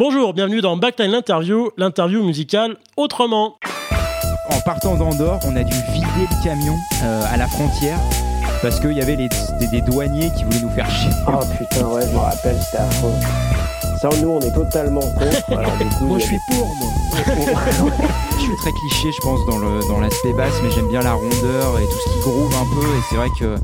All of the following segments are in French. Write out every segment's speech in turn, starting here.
Bonjour, bienvenue dans Backline l'interview, l'interview musicale autrement. En partant d'Andorre, on a dû vider le camion euh, à la frontière parce qu'il y avait les, des, des douaniers qui voulaient nous faire chier. Oh putain, ouais, je me rappelle, c'était affreux. Ça, nous, on est totalement contre. Alors, du coup, Moi, je suis pour, moi. je suis très cliché, je pense, dans l'aspect basse, mais j'aime bien la rondeur et tout ce qui groove un peu. Et c'est vrai que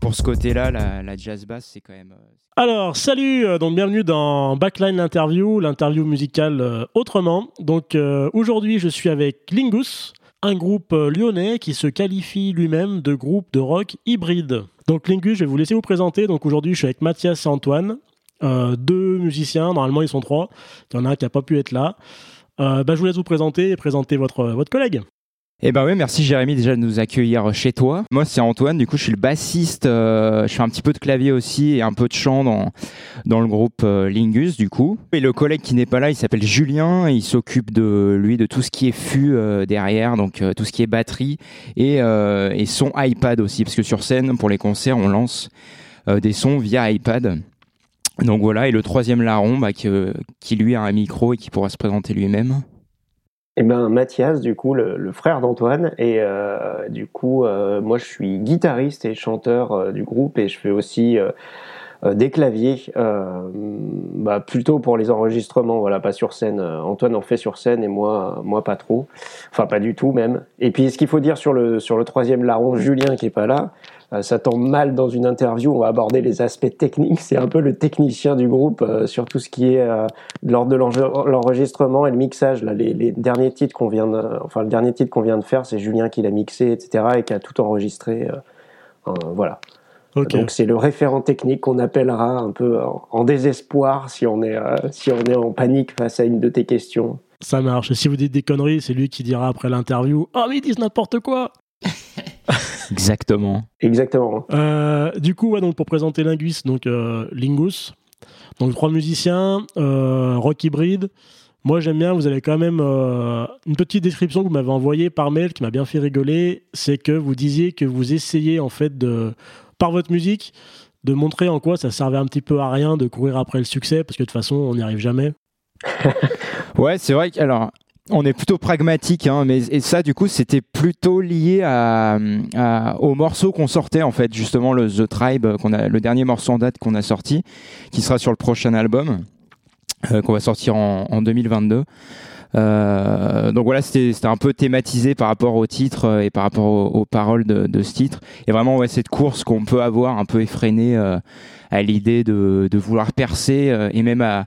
pour ce côté-là, la, jazz basse, c'est quand même. euh, Alors, salut, euh, donc bienvenue dans Backline l'interview, l'interview musicale euh, autrement. Donc aujourd'hui, je suis avec Lingus, un groupe lyonnais qui se qualifie lui-même de groupe de rock hybride. Donc Lingus, je vais vous laisser vous présenter. Donc aujourd'hui, je suis avec Mathias et Antoine, deux musiciens. Normalement, ils sont trois. Il y en a un qui n'a pas pu être là. Bah, je vous laisse vous présenter et présenter votre, votre collègue. Eh ben ouais, merci Jérémy déjà de nous accueillir chez toi. Moi c'est Antoine, du coup je suis le bassiste, euh, je fais un petit peu de clavier aussi et un peu de chant dans, le groupe euh, Lingus du coup. Et le collègue qui n'est pas là, il s'appelle Julien, il s'occupe de lui de tout ce qui est fût euh, derrière, donc euh, tout ce qui est batterie et, euh, son iPad aussi, parce que sur scène pour les concerts on lance euh, des sons via iPad. Donc voilà, et le troisième larron bah, qui lui a un micro et qui pourra se présenter lui-même. Eh ben, Mathias, du coup, le, frère d'Antoine. Et euh, du coup, euh, moi, je suis guitariste et chanteur euh, du groupe et je fais aussi euh, des claviers, bah, plutôt pour les enregistrements, voilà, pas sur scène. Antoine en fait sur scène et moi, moi pas trop. Enfin, pas du tout même. Et puis, ce qu'il faut dire sur le, sur le troisième larron, Julien, qui est pas là, ça tombe mal dans une interview. On va aborder les aspects techniques. C'est un peu le technicien du groupe euh, sur tout ce qui est euh, lors de l'enre- l'enregistrement et le mixage. Là, les, les derniers titres qu'on vient, de, enfin le dernier titre qu'on vient de faire, c'est Julien qui l'a mixé, etc. et qui a tout enregistré. euh, euh, voilà. Donc c'est le référent technique qu'on appellera un peu en, désespoir si on est euh, si on est en panique face à une de tes questions. Ça marche. Et si vous dites des conneries, c'est lui qui dira après l'interview Oh, mais ils disent n'importe quoi Exactement. Exactement. Euh, du coup, ouais, donc pour présenter Lingus, donc euh, Lingus, donc trois musiciens, euh, rock hybride. Moi, j'aime bien. Vous avez quand même euh, une petite description que vous m'avez envoyée par mail qui m'a bien fait rigoler. C'est que vous disiez que vous essayez en fait de, par votre musique, de montrer en quoi ça servait un petit peu à rien de courir après le succès, parce que de toute façon, on n'y arrive jamais. Ouais, c'est vrai que alors on est plutôt pragmatique, hein, mais et ça du coup c'était plutôt lié à, à- au morceau qu'on sortait en fait, justement le The Tribe, qu'on a le dernier morceau en date qu'on a sorti, qui sera sur le prochain album euh, qu'on va sortir en, en 2022. Euh, donc voilà, c'était un peu thématisé par rapport au titre euh, et par rapport aux, aux paroles de, de ce titre. Et vraiment, ouais, cette course qu'on peut avoir un peu effrénée euh, à l'idée de, de vouloir percer euh, et même à,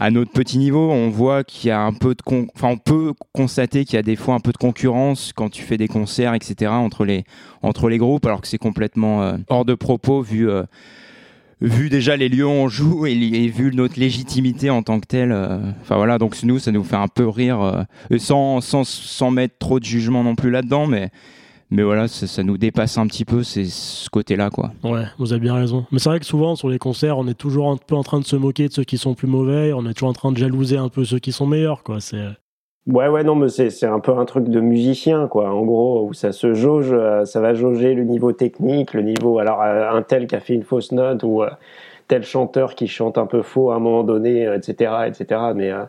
à notre petit niveau, on voit qu'il y a un peu de enfin on peut constater qu'il y a des fois un peu de concurrence quand tu fais des concerts, etc. entre les entre les groupes, alors que c'est complètement euh, hors de propos vu euh, vu déjà les lieux où on joue et, vu notre légitimité en tant que telle. euh, Enfin voilà, donc nous ça nous fait un peu rire, sans sans sans mettre trop de jugement non plus là-dedans, mais mais voilà, ça, ça nous dépasse un petit peu, c'est ce côté-là quoi. Ouais, vous avez bien raison. Mais c'est vrai que souvent, sur les concerts, on est toujours un peu en train de se moquer de ceux qui sont plus mauvais. On est toujours en train de jalouser un peu ceux qui sont meilleurs, quoi. C'est. Ouais, ouais, non, mais c'est c'est un peu un truc de musicien, quoi. En gros, où ça se jauge, euh, ça va jauger le niveau technique, le niveau. Alors, euh, un tel qui a fait une fausse note ou euh, tel chanteur qui chante un peu faux à un moment donné, euh, etc., etc. Mais euh,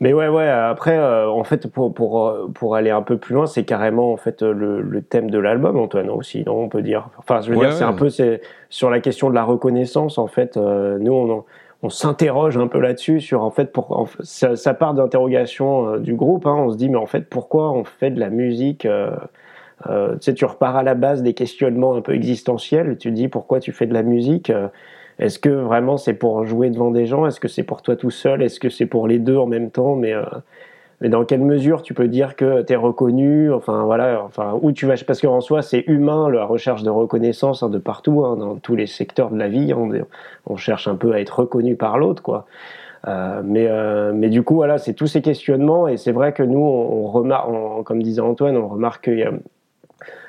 mais ouais, ouais. Après, euh, en fait, pour pour euh, pour aller un peu plus loin, c'est carrément en fait euh, le, le thème de l'album, Antoine aussi, non On peut dire. Enfin, je veux Ouais, dire, c'est un peu c'est sur la question de la reconnaissance. En fait, euh, nous, on on s'interroge un peu là-dessus sur en fait pour en ça, ça part d'interrogation euh, du groupe hein, on se dit mais en fait pourquoi on fait de la musique euh, euh, tu sais tu repars à la base des questionnements un peu existentiels tu te dis pourquoi tu fais de la musique euh, est-ce que vraiment c'est pour jouer devant des gens? Est-ce que c'est pour toi tout seul? Est-ce que c'est pour les deux en même temps? Mais euh, mais dans quelle mesure tu peux dire que tu es reconnu? Enfin voilà enfin où tu vas parce qu'en soi c'est humain la recherche de reconnaissance hein, de partout hein, dans tous les secteurs de la vie. On, cherche un peu à être reconnu par l'autre quoi. Euh, mais euh, mais du coup voilà c'est tous ces questionnements. Et c'est vrai que nous on, remarque comme disait Antoine on remarque qu'il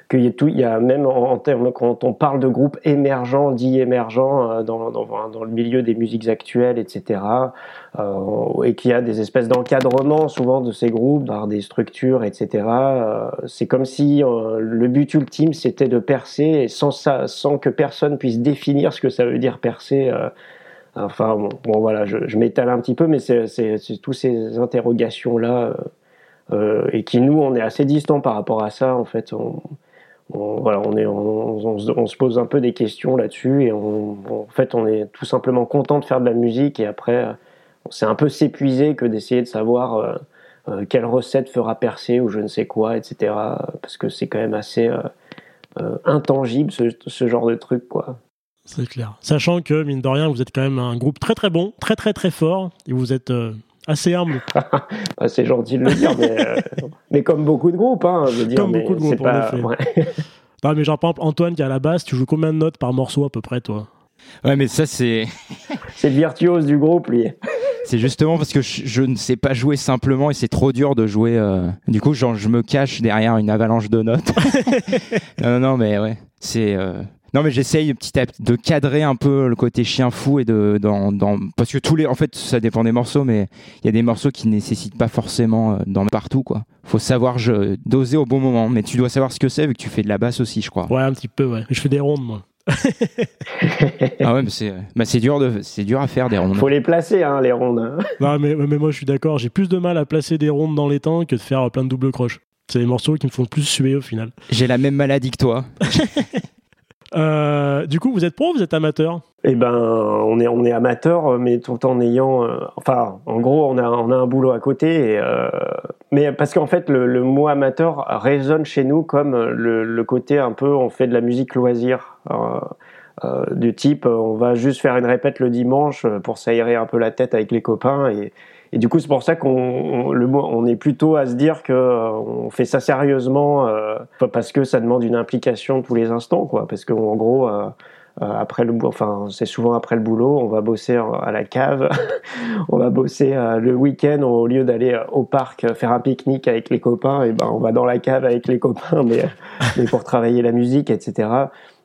qu'il y a tout, il y a même en, termes quand on parle de groupes émergents, dits émergents euh, dans, dans, le milieu des musiques actuelles, etc. Euh, et qu'il y a des espèces d'encadrement souvent de ces groupes, par des structures, etc. Euh, c'est comme si le but ultime c'était de percer sans ça, sans que personne puisse définir ce que ça veut dire percer. Enfin, bon, voilà, je, m'étale un petit peu, mais c'est tous ces interrogations-là, et qui, nous, on est assez distants par rapport à ça, en fait. Voilà, on, est, on, se pose un peu des questions là-dessus, et en fait, on est tout simplement content de faire de la musique, et après, c'est un peu s'épuiser que d'essayer de savoir euh, quelle recette fera percer ou je ne sais quoi, etc. Parce que c'est quand même assez euh, euh, intangible ce, genre de truc, quoi. C'est clair. Sachant que, mine de rien, vous êtes quand même un groupe très très bon, très très très fort, et vous êtes assez humble. Bah, c'est gentil de le dire, mais, comme beaucoup de groupes, hein, je veux dire. Comme beaucoup de groupes, pas... en effet. non, mais genre, par exemple, Antoine qui est à la basse, tu joues combien de notes par morceau à peu près, toi? Ouais, mais ça, c'est. c'est le virtuose du groupe, lui. C'est justement parce que je, ne sais pas jouer simplement et c'est trop dur de jouer. Euh, du coup, genre, je me cache derrière une avalanche de notes. non, non, mais ouais, c'est. Euh, non, mais j'essaye petit à petit de cadrer un peu le côté chien fou et de dans, dans, parce que tous les en fait ça dépend des morceaux, mais il y a des morceaux qui nécessitent pas forcément euh, dans partout quoi. Faut savoir je, doser au bon moment, mais tu dois savoir ce que c'est vu que tu fais de la basse aussi, je crois. Ouais, un petit peu, ouais. Je fais des rondes moi. ah ouais, mais c'est, bah c'est dur de, c'est dur à faire des rondes. Faut les placer, hein, les rondes. Hein. Non, mais, mais moi je suis d'accord. J'ai plus de mal à placer des rondes dans les temps que de faire plein de double croches. C'est les morceaux qui me font plus suer au final. J'ai la même maladie que toi. Euh, du coup, vous êtes pro ou vous êtes amateur? Eh ben, on est, on est amateur, mais tout en ayant. Euh, enfin, en gros, on a, un boulot à côté. Euh, mais parce qu'en fait, le, mot amateur résonne chez nous comme le, côté un peu on fait de la musique loisir. du type, on va juste faire une répète le dimanche pour s'aérer un peu la tête avec les copains et, et du coup, c'est pour ça qu'on le on est plutôt à se dire que euh, on fait ça sérieusement euh, parce que ça demande une implication tous les instants, quoi. Parce qu'en gros, euh, après le, enfin, c'est souvent après le boulot, on va bosser à la cave, on va bosser le week-end au lieu d'aller au parc faire un pique-nique avec les copains, et ben on va dans la cave avec les copains, mais, mais pour travailler la musique, etc.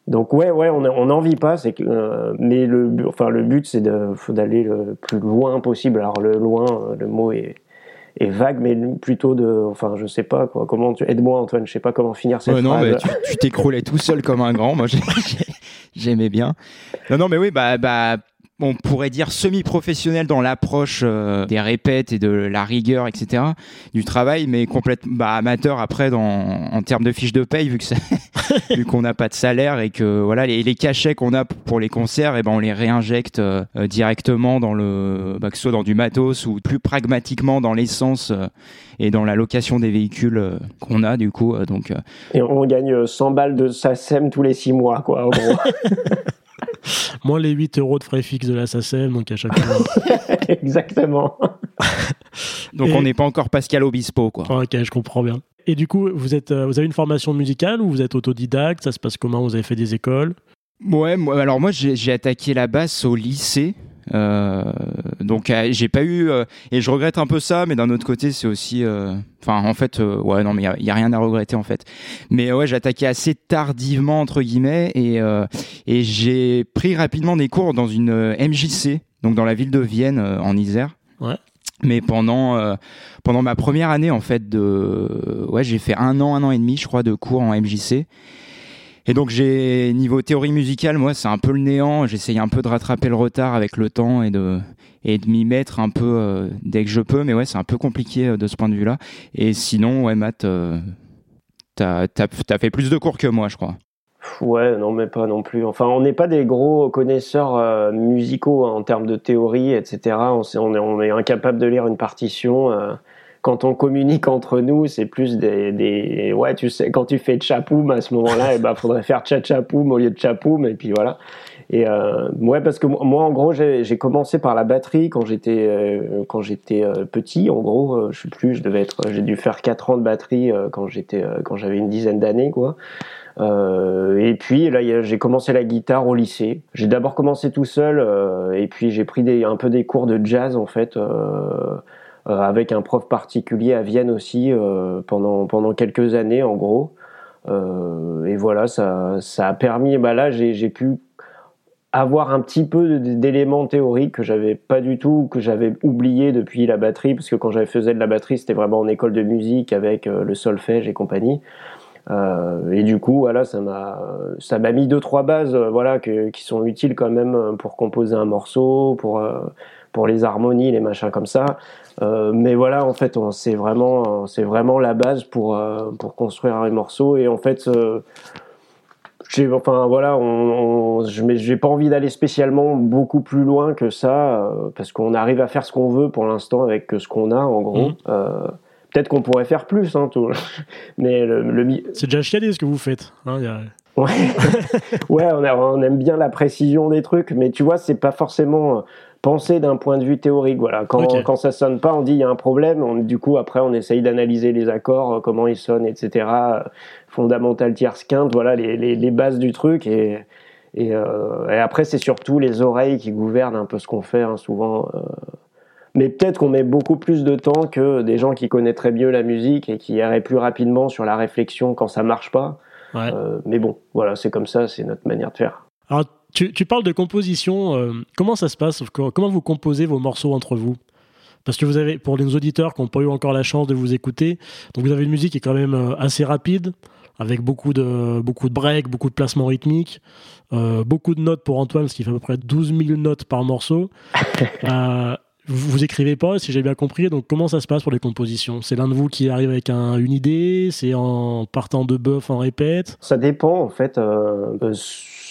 Donc ouais, ouais, on n'en vit pas, c'est que, euh, mais le, enfin le but c'est d'aller le plus loin possible. Alors le loin, euh, le mot est, est vague, mais plutôt de, enfin je sais pas quoi. Comment tu aide-moi Antoine, je sais pas comment finir cette ouais, non, Mais tu t'écroulais tout seul comme un grand. Moi j'aimais bien. Non, non, mais oui, bah, bah on pourrait dire semi-professionnel dans l'approche euh, des répètes et de la rigueur, etc. du travail, mais complètement bah, amateur après dans, en termes de fiches de paye, vu que vu qu'on n'a pas de salaire et que voilà les, les cachets qu'on a pour les concerts, et eh ben on les réinjecte euh, directement dans le, bah, que ce soit dans du matos ou plus pragmatiquement dans l'essence euh, et dans la location des véhicules qu'on a du coup. donc et on gagne 100 balles de SACEM tous les 6 mois, quoi, en gros. Moins les 8 euros de frais fixes de la SACEM, donc à chaque fois. Exactement. donc on n'est pas encore Pascal Obispo, quoi. Ok, je comprends bien. Et du coup, vous, êtes, euh, vous avez une formation musicale ou vous êtes autodidacte? Ça se passe comment? Vous avez fait des écoles? Ouais, alors moi j'ai attaqué la basse au lycée. Euh, donc euh, j'ai pas eu euh, et je regrette un peu ça, mais d'un autre côté c'est aussi, enfin en fait ouais non mais il y, a rien à regretter en fait. Mais ouais j'ai attaqué assez tardivement entre guillemets et et j'ai pris rapidement des cours dans une MJC donc dans la ville de Vienne en Isère. Ouais. Mais pendant pendant ma première année en fait de ouais j'ai fait un an un an et demi je crois de cours en MJC et donc j'ai niveau théorie musicale, moi c'est un peu le néant. J'essaye un peu de rattraper le retard avec le temps et de et de m'y mettre un peu euh, dès que je peux. Mais ouais, c'est un peu compliqué euh, de ce point de vue-là. Et sinon, ouais, Matt, euh, t'as as, fait plus de cours que moi, je crois. Ouais, non, mais pas non plus. Enfin, on n'est pas des gros connaisseurs musicaux hein, en termes de théorie, etc. On, est, on est incapable de lire une partition quand on communique entre nous, c'est plus des, des, ouais, tu sais, quand tu fais chapoum à ce moment-là, il eh ben, faudrait faire tchapoum au lieu de chapoum, et puis voilà. Et euh, ouais, parce que moi, en gros, j'ai commencé par la batterie quand j'étais euh, quand j'étais euh, petit. En gros, euh, je sais plus, je devais être, j'ai dû faire 4 ans de batterie quand j'étais quand j'avais une dizaine d'années, quoi. et puis là, j'ai commencé la guitare au lycée. J'ai d'abord commencé tout seul, et puis j'ai pris des, un peu des cours de jazz en fait. Euh, avec un prof particulier à Vienne aussi euh, pendant, pendant quelques années en gros. Euh, et voilà, ça, ça a permis, bah là j'ai pu avoir un petit peu d'éléments théoriques que j'avais pas du tout, que j'avais oublié depuis la batterie, parce que quand j'avais faisais de la batterie, c'était vraiment en école de musique avec le solfège et compagnie. et du coup, voilà, ça m'a, ça m'a mis deux trois bases, voilà, qui sont utiles quand même pour composer un morceau, pour pour les harmonies, les machins comme ça. mais voilà, en fait, c'est vraiment, c'est vraiment la base pour pour construire un morceau. Et en fait, enfin voilà, on, je n'ai pas envie d'aller spécialement beaucoup plus loin que ça euh, parce qu'on arrive à faire ce qu'on veut pour l'instant avec ce qu'on a en gros. Mmh. Euh, peut-être qu'on pourrait faire plus, hein, tout. mais le, c'est déjà chialé ce que vous faites. Hein, Ouais, ouais on, on, aime bien la précision des trucs, mais tu vois, c'est pas forcément penser d'un point de vue théorique. Voilà, quand, quand ça sonne pas, on dit il y a un problème. du coup, après, on essaye d'analyser les accords, euh, comment ils sonnent, etc. Fondamental, tierce, quinte, voilà les, les, les, bases du truc. Et, et, euh, et après, c'est surtout les oreilles qui gouvernent un peu ce qu'on fait, hein, souvent. Euh. Mais peut-être qu'on met beaucoup plus de temps que des gens qui connaîtraient mieux la musique et qui iraient plus rapidement sur la réflexion quand ça marche pas. Euh, mais bon, voilà, c'est comme ça, c'est notre manière de faire. Alors, tu, parles de composition. Euh, comment ça se passe Comment vous composez vos morceaux entre vous? Parce que vous avez, pour les auditeurs qui n'ont pas eu encore la chance de vous écouter, donc vous avez une musique qui est quand même euh, assez rapide, avec beaucoup de, beaucoup de breaks, beaucoup de placements rythmiques, euh, beaucoup de notes pour Antoine, ce qui fait à peu près 12 000 notes par morceau. vous, vous écrivez pas, si j'ai bien compris, donc comment ça se passe pour les compositions? C'est l'un de vous qui arrive avec une idée C'est en partant de bœuf en répète? Ça dépend en fait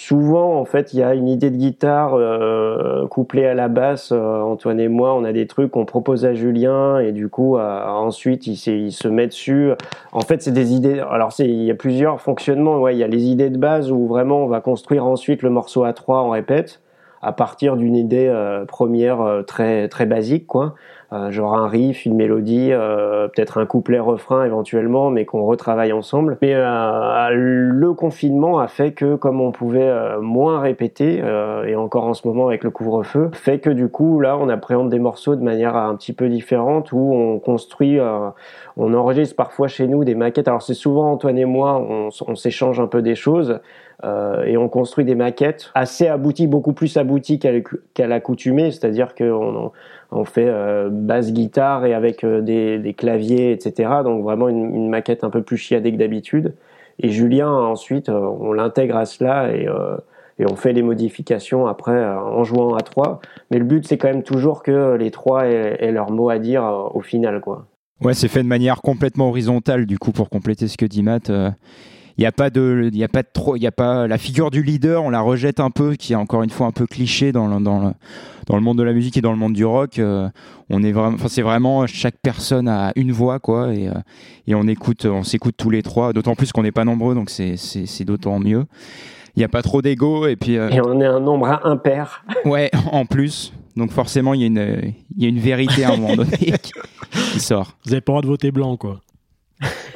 souvent, en fait, il y a une idée de guitare euh, couplée à la basse. Euh, Antoine et moi, on a des trucs qu'on propose à Julien et du coup, euh, ensuite, il, il, se met dessus. En fait, c'est des idées. Alors, il y a plusieurs fonctionnements. Ouais, il y a les idées de base où vraiment on va construire ensuite le morceau à trois en répète à partir d'une idée première très très basique, quoi. Euh, genre un riff, une mélodie, euh, peut-être un couplet refrain éventuellement, mais qu'on retravaille ensemble. Mais euh, le confinement a fait que comme on pouvait moins répéter, et encore en ce moment avec le couvre-feu, fait que du coup là on appréhende des morceaux de manière un petit peu différente où on construit, on enregistre parfois chez nous des maquettes. Alors c'est souvent Antoine et moi, on, on s'échange un peu des choses. Euh, et on construit des maquettes assez abouties, beaucoup plus abouties qu'à l'accoutumée, c'est-à-dire qu'on on fait euh, basse guitare et avec euh, des, claviers, etc. Donc vraiment une, maquette un peu plus chiadée que d'habitude. Et Julien, ensuite, on l'intègre à cela et, et, on fait les modifications après en jouant à trois. Mais le but, c'est quand même toujours que les trois aient, aient leur mot à dire au final, quoi. Ouais, c'est fait de manière complètement horizontale, du coup, pour compléter ce que dit Matt il n'y a pas de il y a pas de trop il y a pas la figure du leader on la rejette un peu qui est encore une fois un peu cliché dans le, dans le, dans le monde de la musique et dans le monde du rock. Euh, on est vraiment enfin c'est vraiment chaque personne a une voix quoi et, euh, et on écoute on s'écoute tous les trois d'autant plus qu'on n'est pas nombreux donc c'est c'est d'autant mieux. Il n'y a pas trop d'ego et puis euh, et on est un nombre impair. Ouais en plus. Donc forcément il y a une il y a une vérité à un moment donné qui, qui sort. Vous avez pas le droit de voter blanc quoi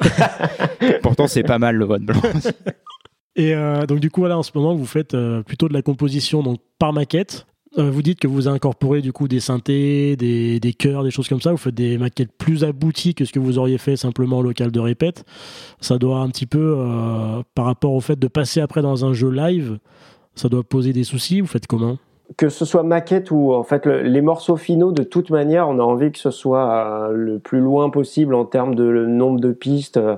Pourtant, c'est pas mal le vote blanc. Et euh, donc du coup, voilà, en ce moment, vous faites euh, plutôt de la composition donc par maquette. Euh, vous dites que vous incorporez du coup des synthés, des, des chœurs, des choses comme ça. Vous faites des maquettes plus abouties que ce que vous auriez fait simplement au local de répète. Ça doit un petit peu, par rapport au fait de passer après dans un jeu live, ça doit poser des soucis. Vous faites comment? Que ce soit maquette ou en fait les morceaux finaux, de toute manière, on a envie que ce soit euh, le plus loin possible en termes de nombre de pistes. Euh,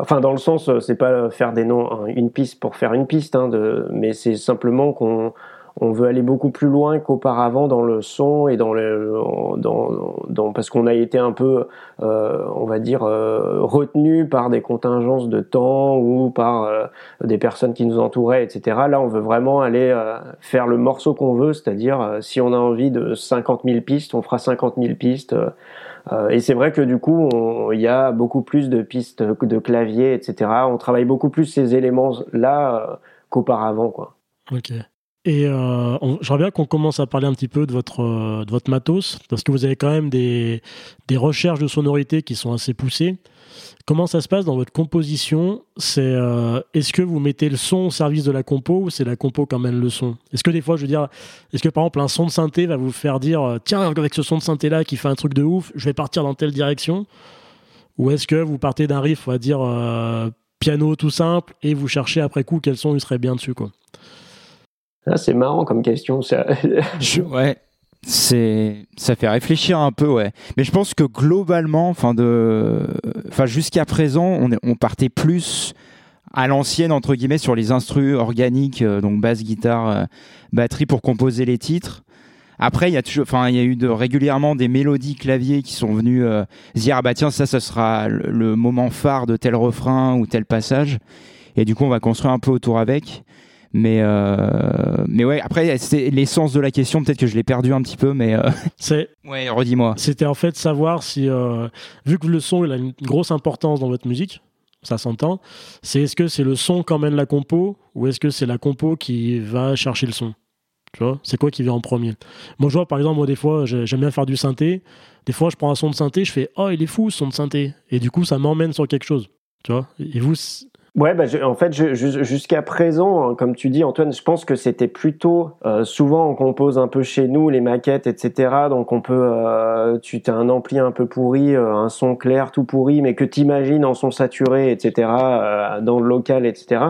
enfin, dans le sens, c'est pas faire des noms, une piste pour faire une piste, hein, de, mais c'est simplement qu'on on veut aller beaucoup plus loin qu'auparavant dans le son et dans le dans, dans parce qu'on a été un peu euh, on va dire euh, retenu par des contingences de temps ou par euh, des personnes qui nous entouraient etc là on veut vraiment aller euh, faire le morceau qu'on veut c'est-à-dire euh, si on a envie de 50 000 pistes on fera 50 000 pistes. Et c'est vrai que du coup il y a beaucoup plus de pistes de clavier etc on travaille beaucoup plus ces éléments là qu'auparavant quoi et euh, j'aimerais bien qu'on commence à parler un petit peu de votre, euh, de votre matos, parce que vous avez quand même des, des recherches de sonorité qui sont assez poussées. Comment ça se passe dans votre composition? C'est euh, est-ce que vous mettez le son au service de la compo ou c'est la compo qui emmène le son? Est-ce que des fois, je veux dire, est-ce que par exemple un son de synthé va vous faire dire euh, tiens avec ce son de synthé là qui fait un truc de ouf, je vais partir dans telle direction? Ou est-ce que vous partez d'un riff, on va dire piano tout simple et vous cherchez après coup quel son il serait bien dessus c'est marrant comme question. Ça. ouais. C'est, ça fait réfléchir un peu, ouais. Mais je pense que globalement, enfin de, enfin jusqu'à présent, on, est, on partait plus à l'ancienne entre guillemets sur les instruments organiques, euh, donc basse, guitare, euh, batterie pour composer les titres. Après, il y a toujours, enfin, il y a eu de, régulièrement des mélodies clavier qui sont venues euh, dire ah bah tiens ça, ça sera le moment phare de tel refrain ou tel passage. Et du coup, on va construire un peu autour avec. Mais euh, mais ouais, après c'est l'essence de la question. Peut-être que je l'ai perdu un petit peu, mais euh, C'est, ouais, redis-moi. c'était en fait savoir si, euh, vu que le son il a une grosse importance dans votre musique, ça s'entend, c'est est-ce que c'est le son qui emmène la compo ou est-ce que c'est la compo qui va chercher le son? Tu vois, c'est quoi qui vient en premier? Moi, je vois par exemple, moi des fois, j'ai- j'aime bien faire du synthé. Des fois, je prends un son de synthé, je fais oh il est fou ce son de synthé, et du coup, ça m'emmène sur quelque chose. Tu vois? Et vous, Ouais, bah, je- en fait, jusqu'à présent, hein, comme tu dis, Antoine, je pense que c'était plutôt euh, souvent on compose un peu chez nous les maquettes, etc. Donc on peut, euh, tu as un ampli un peu pourri, euh, un son clair tout pourri, mais que t'imagines en son saturé, etc. dans le local, etc.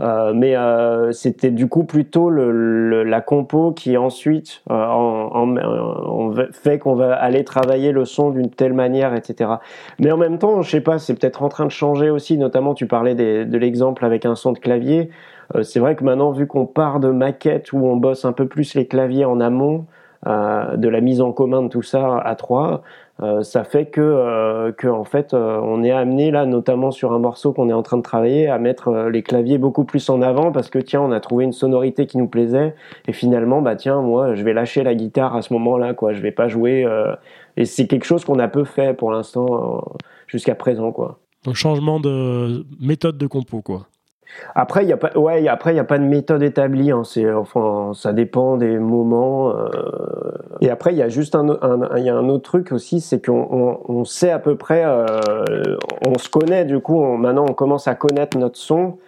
Euh, mais euh, c'était du coup plutôt le, le- la compo qui ensuite euh, en, en- fait qu'on va aller travailler le son d'une telle manière, etc. Mais en même temps, je sais pas, c'est peut-être en train de changer aussi. Notamment, tu parlais des- de l'exemple avec un son de clavier. C'est vrai que maintenant, vu qu'on part de maquettes où on bosse un peu plus les claviers en amont, euh, de la mise en commun de tout ça à trois, ça fait que, euh, que en fait, euh, on est amené là, notamment sur un morceau qu'on est en train de travailler, à mettre euh, les claviers beaucoup plus en avant parce que tiens, on a trouvé une sonorité qui nous plaisait et finalement, bah tiens, moi, je vais lâcher la guitare à ce moment-là, quoi. Je vais pas jouer. euh, et c'est quelque chose qu'on a peu fait pour l'instant euh, jusqu'à présent, quoi. un changement de méthode de compo, quoi. Après, il y a pas, ouais, après, il y a pas de méthode établie. Hein, c'est, enfin, ça dépend des moments. euh, et après, il y a juste un, un, y a un autre truc aussi, c'est qu'on on, on sait à peu près, euh, on se connaît. Du coup, on- maintenant, on commence à connaître notre son.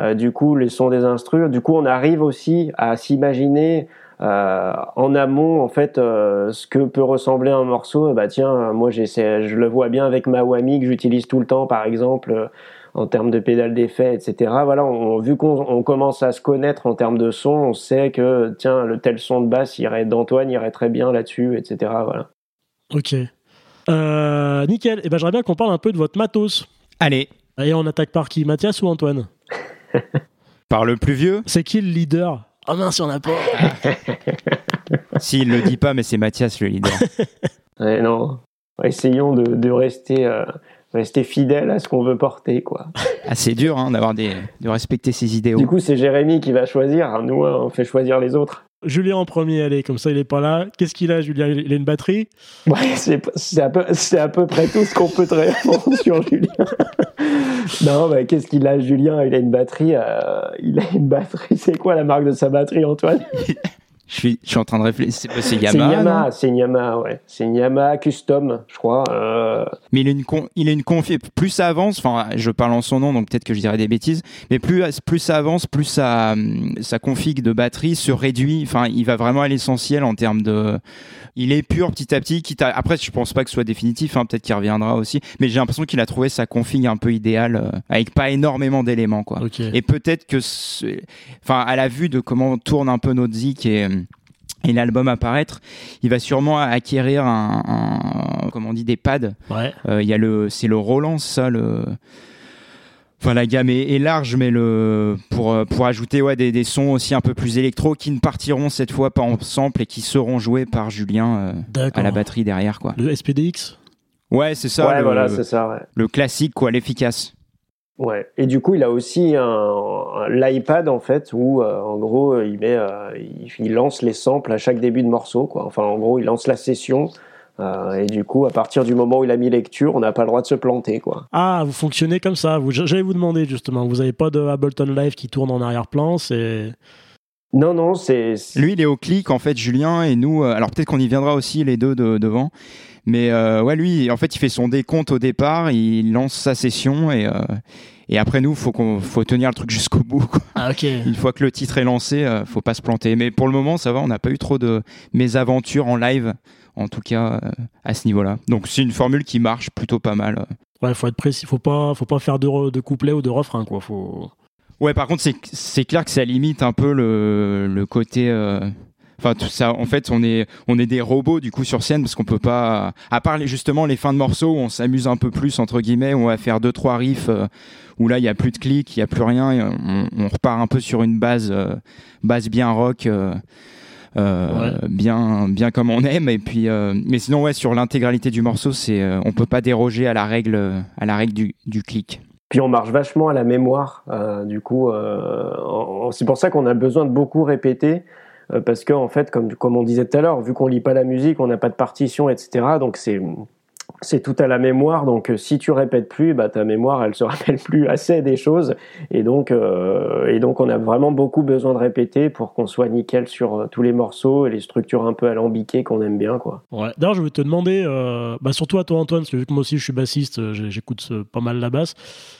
euh, du coup, les sons des instrus. Du coup, on arrive aussi à s'imaginer. euh, en amont, en fait, euh, ce que peut ressembler un morceau, bah tiens, moi j'essaie, je le vois bien avec ma Wami que j'utilise tout le temps, par exemple, euh, en termes de pédale d'effet, etc. Voilà, on, vu qu'on on commence à se connaître en termes de son, on sait que tiens, le tel son de basse irait d'Antoine irait très bien là-dessus, etc. Voilà. Ok. Euh, nickel. Et ben, j'aimerais bien qu'on parle un peu de votre matos. Allez, Et on attaque par qui Mathias ou Antoine? Par le plus vieux. C'est qui le leader? Oh mince, il y en a pas. S'il le dit pas, mais c'est Mathias le leader. Ouais, non, essayons de, de rester, euh, rester fidèle à ce qu'on veut porter, quoi. Ah, c'est dur hein, d'avoir des, de respecter ses idéaux. Du coup, c'est Jérémy qui va choisir. Nous, hein, on fait choisir les autres. Julien en premier, allez, comme ça il est pas là. Qu'est-ce qu'il a, Julien? Il a une batterie? Ouais, c'est c'est à, peu- c'est à peu près tout ce qu'on peut te répondre sur Julien. non, mais qu'est-ce qu'il a, Julien? Il a une batterie. euh, il a une batterie. C'est quoi la marque de sa batterie, Antoine? Je suis, je suis en train de réfléchir. C'est, c'est C'est Yamaha. Yamaha. C'est Yamaha, ouais. C'est Yamaha custom, je crois. euh, Mais il a une, con- il a une confi- Plus ça avance, enfin, je parle en son nom, donc peut-être que je dirais des bêtises. Mais plus, plus ça avance, plus sa, sa config de batterie se réduit. Enfin, il va vraiment à l'essentiel en termes de. Il est pur petit à petit. Quitte à- Après, je pense pas que ce soit définitif. hein, peut-être qu'il reviendra aussi. Mais j'ai l'impression qu'il a trouvé sa config un peu idéale, euh, avec pas énormément d'éléments, quoi. Et peut-être que, enfin, à la vue de comment tourne un peu notre zik et, et l'album apparaître, il va sûrement acquérir un, un- comment on dit, des pads. Ouais. Euh, Il y a le, c'est le Roland, ça, le. Enfin, la gamme est, est large, mais le pour euh, pour ajouter ouais des, des sons aussi un peu plus électro qui ne partiront cette fois pas en sample et qui seront joués par Julien euh, à la batterie derrière, quoi. Le SPDX Ouais, c'est ça. ouais, le, voilà, c'est ça, ouais. le classique, quoi, l'efficace. Ouais. Et du coup, il a aussi un, un- l'iPad en fait où, euh, en gros, euh, il met, euh, il, il lance les samples à chaque début de morceau, quoi. Enfin, en gros, il lance la session. euh, et du coup, à partir du moment où il a mis lecture, on n'a pas le droit de se planter, quoi. Ah, vous fonctionnez comme ça. Vous, j'allais vous demander justement. Vous avez pas de Ableton Live qui tourne en arrière-plan. C'est Non, non, c'est. c'est- Lui, il est au clic, en fait, Julien, et nous, euh, alors peut-être qu'on y viendra aussi, les deux de- devant. Mais euh, ouais, lui, en fait, il fait son décompte au départ, il lance sa session, et, euh, et après, nous, faut qu'on faut tenir le truc jusqu'au bout. quoi. ah. Une fois que le titre est lancé, euh, faut pas se planter. Mais pour le moment, ça va, on n'a pas eu trop de mésaventures en live, en tout cas, euh, à ce niveau-là. Donc, c'est une formule qui marche plutôt pas mal. Ouais, faut être précis. Faut pas, faut pas faire de, de couplet ou de refrain quoi. Faut. Ouais, par contre, c'est- c'est clair que ça limite un peu le, le côté. Enfin tout ça, en fait, on est on est des robots du coup sur scène parce qu'on peut pas, à part les, justement les fins de morceaux où on s'amuse un peu plus entre guillemets, où on va faire deux trois riffs euh, où là il y a plus de clics, il y a plus rien, et on, on repart un peu sur une base euh, base bien rock. Euh, euh, bien bien comme on aime et puis euh, mais sinon ouais sur l'intégralité du morceau c'est euh, on peut pas déroger à la règle à la règle du, du clic Puis on marche vachement à la mémoire. euh, du coup, euh, c'est pour ça qu'on a besoin de beaucoup répéter. Euh, parce que en fait, comme, comme on disait tout à l'heure, vu qu'on lit pas la musique, on n'a pas de partition, etc. Donc c'est c'est tout à la mémoire. Donc euh, si tu répètes plus, bah, ta mémoire, elle se rappelle plus assez des choses. Et donc, euh, et donc on a vraiment beaucoup besoin de répéter pour qu'on soit nickel sur euh, tous les morceaux et les structures un peu alambiquées qu'on aime bien, quoi. Ouais. D'ailleurs, je voulais te demander, euh, bah, surtout à toi, Antoine, parce que vu que moi aussi je suis bassiste, j'écoute pas mal la basse.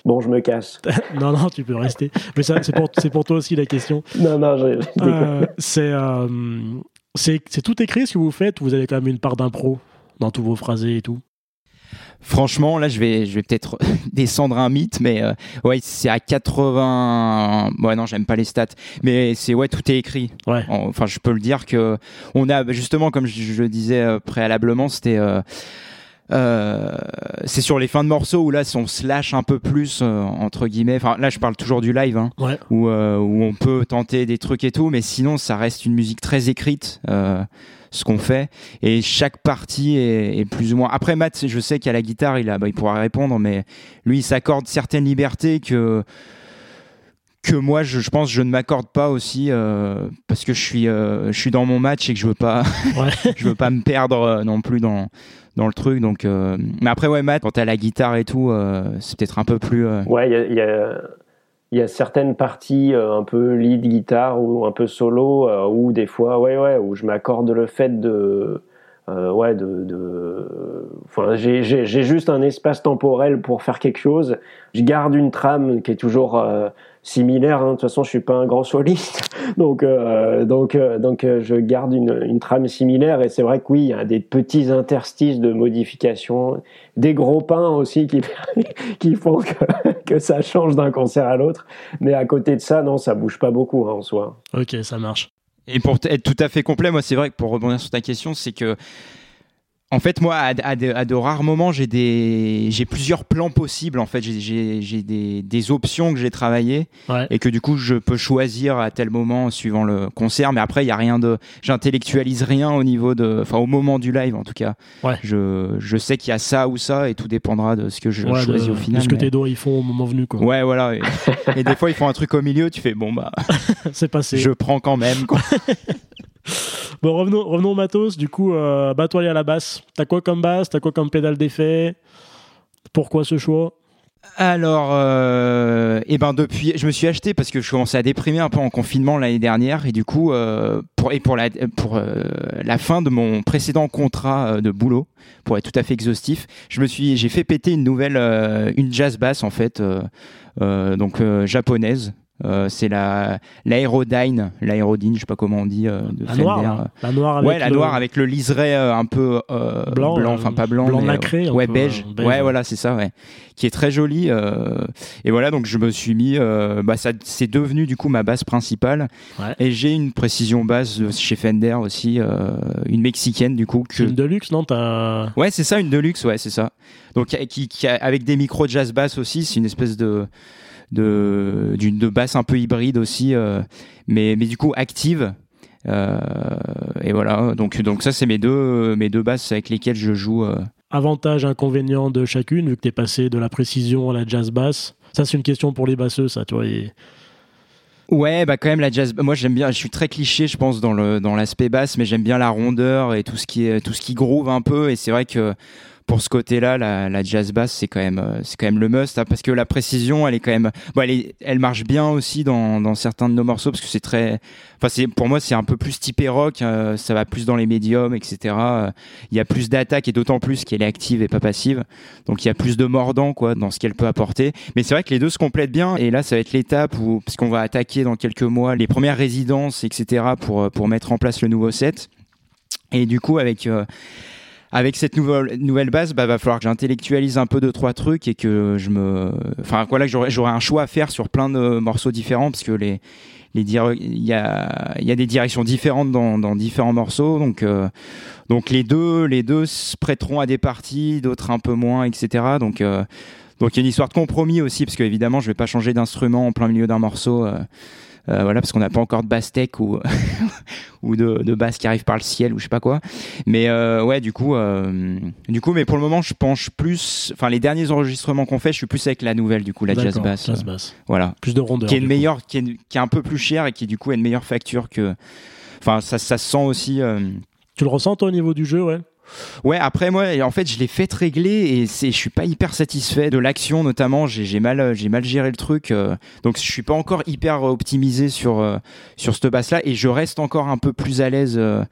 Bon, je me casse. non, non, tu peux rester. Mais ça, c'est pour, c'est pour toi aussi la question. non, non, je, je. Euh, c'est, c'est, c'est tout écrit ce que vous faites ou vous avez quand même une part d'impro dans tous vos phrasés et tout? Franchement, là, je vais, je vais peut-être descendre un mythe, mais euh, ouais, c'est à 80. Ouais, non, j'aime pas les stats, mais c'est ouais, tout est écrit. Ouais. Enfin, je peux le dire que on a justement, comme je, je le disais euh, préalablement, c'était. euh, euh, c'est sur les fins de morceaux où là si on se lâche un peu plus euh, entre guillemets enfin là je parle toujours du live hein, Ouais. où, euh, où on peut tenter des trucs et tout mais sinon ça reste une musique très écrite ce qu'on fait. Et chaque partie est, est plus ou moins. Après Matt je sais qu'à la guitare il a bah, il pourra répondre mais lui il s'accorde certaines libertés que que moi je, je pense je ne m'accorde pas aussi euh, parce que je suis euh, je suis dans mon match et que je veux pas Ouais. je veux pas me perdre euh, non plus dans dans le truc. Donc euh, mais après ouais Matt quand t'as la guitare et tout euh, c'est peut-être un peu plus euh, Ouais, il y a, il y, a, il y a certaines parties euh, un peu lead guitare ou un peu solo euh, où des fois, ouais, ouais, où je m'accorde le fait de. euh, ouais, de. enfin, j'ai- j'ai j'ai juste un espace temporel pour faire quelque chose. Je garde une trame qui est toujours euh, similaire. hein. De toute façon, je suis pas un grand soliste, donc euh, donc euh, donc euh, je garde une, une trame similaire. Et c'est vrai que oui, il y a des petits interstices de modification, des gros pains aussi qui qui font que, que ça change d'un concert à l'autre. Mais à côté de ça, non, ça bouge pas beaucoup hein, en soi. Ok, ça marche. Et pour être tout à fait complet, moi, c'est vrai que pour rebondir sur ta question, c'est que, en fait, moi, à, à de, à de rares moments, j'ai des, j'ai plusieurs plans possibles. En fait, j'ai- des, des options que j'ai travaillées Ouais. et que du coup, je peux choisir à tel moment suivant le concert. Mais après, il y a rien de, j'intellectualise rien au niveau de, enfin, au moment du live, en tout cas. Ouais. Je, je sais qu'il y a ça ou ça et tout dépendra de ce que je Ouais, choisis de, au final. de ce que tes doigts ils font au moment venu, quoi. Ouais, voilà. Et, et des fois, ils font un truc au milieu, tu fais bon bah, c'est passé. je prends quand même. Quoi. Bon, revenons, revenons au matos. Du coup, euh, à la basse. T'as quoi comme basse? T'as quoi comme pédale d'effet? Pourquoi ce choix? Alors, euh, eh ben depuis, je me suis acheté parce que je commençais à déprimer un peu en confinement l'année dernière et du coup, euh, pour et pour la pour euh, la fin de mon précédent contrat de boulot, pour être tout à fait exhaustif, je me suis, j'ai fait péter une nouvelle, une jazz basse en fait, donc japonaise. Euh, c'est la l'aérodyne, l'aérodyne, je sais pas comment on dit. euh, de La Fender. noire, là. La noire avec ouais, la le- noire avec le liseré euh, un peu Blanc, enfin pas blanc, blanc mais, nacré, ouais peu, beige. beige, ouais, voilà, c'est ça, ouais, qui est très joli. et voilà, donc je me suis mis, bah ça, c'est devenu du coup ma basse principale. Ouais. Et j'ai une précision basse chez Fender aussi, une mexicaine du coup. Que... C'est une Deluxe, non T'as... Ouais, c'est ça, une Deluxe, ouais, c'est ça. Donc qui, avec des micros jazz bass aussi, c'est une espèce de de d'une de basse un peu hybride aussi, euh, mais mais du coup active. Euh, et voilà, donc donc ça c'est mes deux mes deux basses avec lesquelles je joue. euh. Avantage, inconvénient de chacune, vu que t'es passé de la précision à la jazz basse. Ça, c'est une question pour les basseux, ça, tu vois. et- Ouais, bah quand même la jazz. Moi j'aime bien. Je suis très cliché, je pense dans le dans l'aspect basse, mais j'aime bien la rondeur et tout ce qui est tout ce qui groove un peu. Et c'est vrai que pour ce côté-là, la, la jazz basse c'est quand même euh, c'est quand même le must hein, parce que la précision, elle est quand même. Bon, elle est, elle marche bien aussi dans dans certains de nos morceaux parce que c'est très. Enfin c'est pour moi c'est un peu plus typé rock. euh, ça va plus dans les médiums, etc. Euh, Il y a plus d'attaque et d'autant plus qu'elle est active et pas passive. Donc il y a plus de mordant quoi dans ce qu'elle peut apporter. Mais c'est vrai que les deux se complètent bien et là ça va être l'étape où parce qu'on va attaquer dans quelques mois les premières résidences etc pour euh, pour mettre en place le nouveau set. Et du coup avec euh, avec cette nouvelle, nouvelle base, bah, va falloir que j'intellectualise un peu deux trois trucs et que je me, enfin voilà, j'aurai, un choix à faire sur plein de morceaux différents parce que les, les il y a, y a des directions différentes dans, dans différents morceaux, donc euh, donc les deux, les deux se prêteront à des parties, d'autres un peu moins, etc. Donc euh, donc il y a une histoire de compromis aussi parce que évidemment je vais pas changer d'instrument en plein milieu d'un morceau. Euh, euh, voilà, parce qu'on n'a pas encore de basse tech ou, ou de, de basse qui arrive par le ciel ou je sais pas quoi. Mais euh, ouais, du coup, euh, du coup, mais pour le moment, je penche plus. Enfin, les derniers enregistrements qu'on fait, je suis plus avec la nouvelle, du coup, la jazz bass. Jazz bass. Voilà. Plus de rondeur. Qui est une meilleure, qui est, qui est un peu plus cher et qui du coup a une meilleure facture que. Enfin, ça, ça se sent aussi. Tu le ressens toi au niveau du jeu, ouais? Ouais, après moi, en fait, je l'ai fait régler et je suis pas hyper satisfait de l'action, notamment. J'ai, j'ai mal, géré le truc, euh, donc je suis pas encore hyper optimisé sur euh, sur cette basse là et je reste encore un peu plus à l'aise. euh,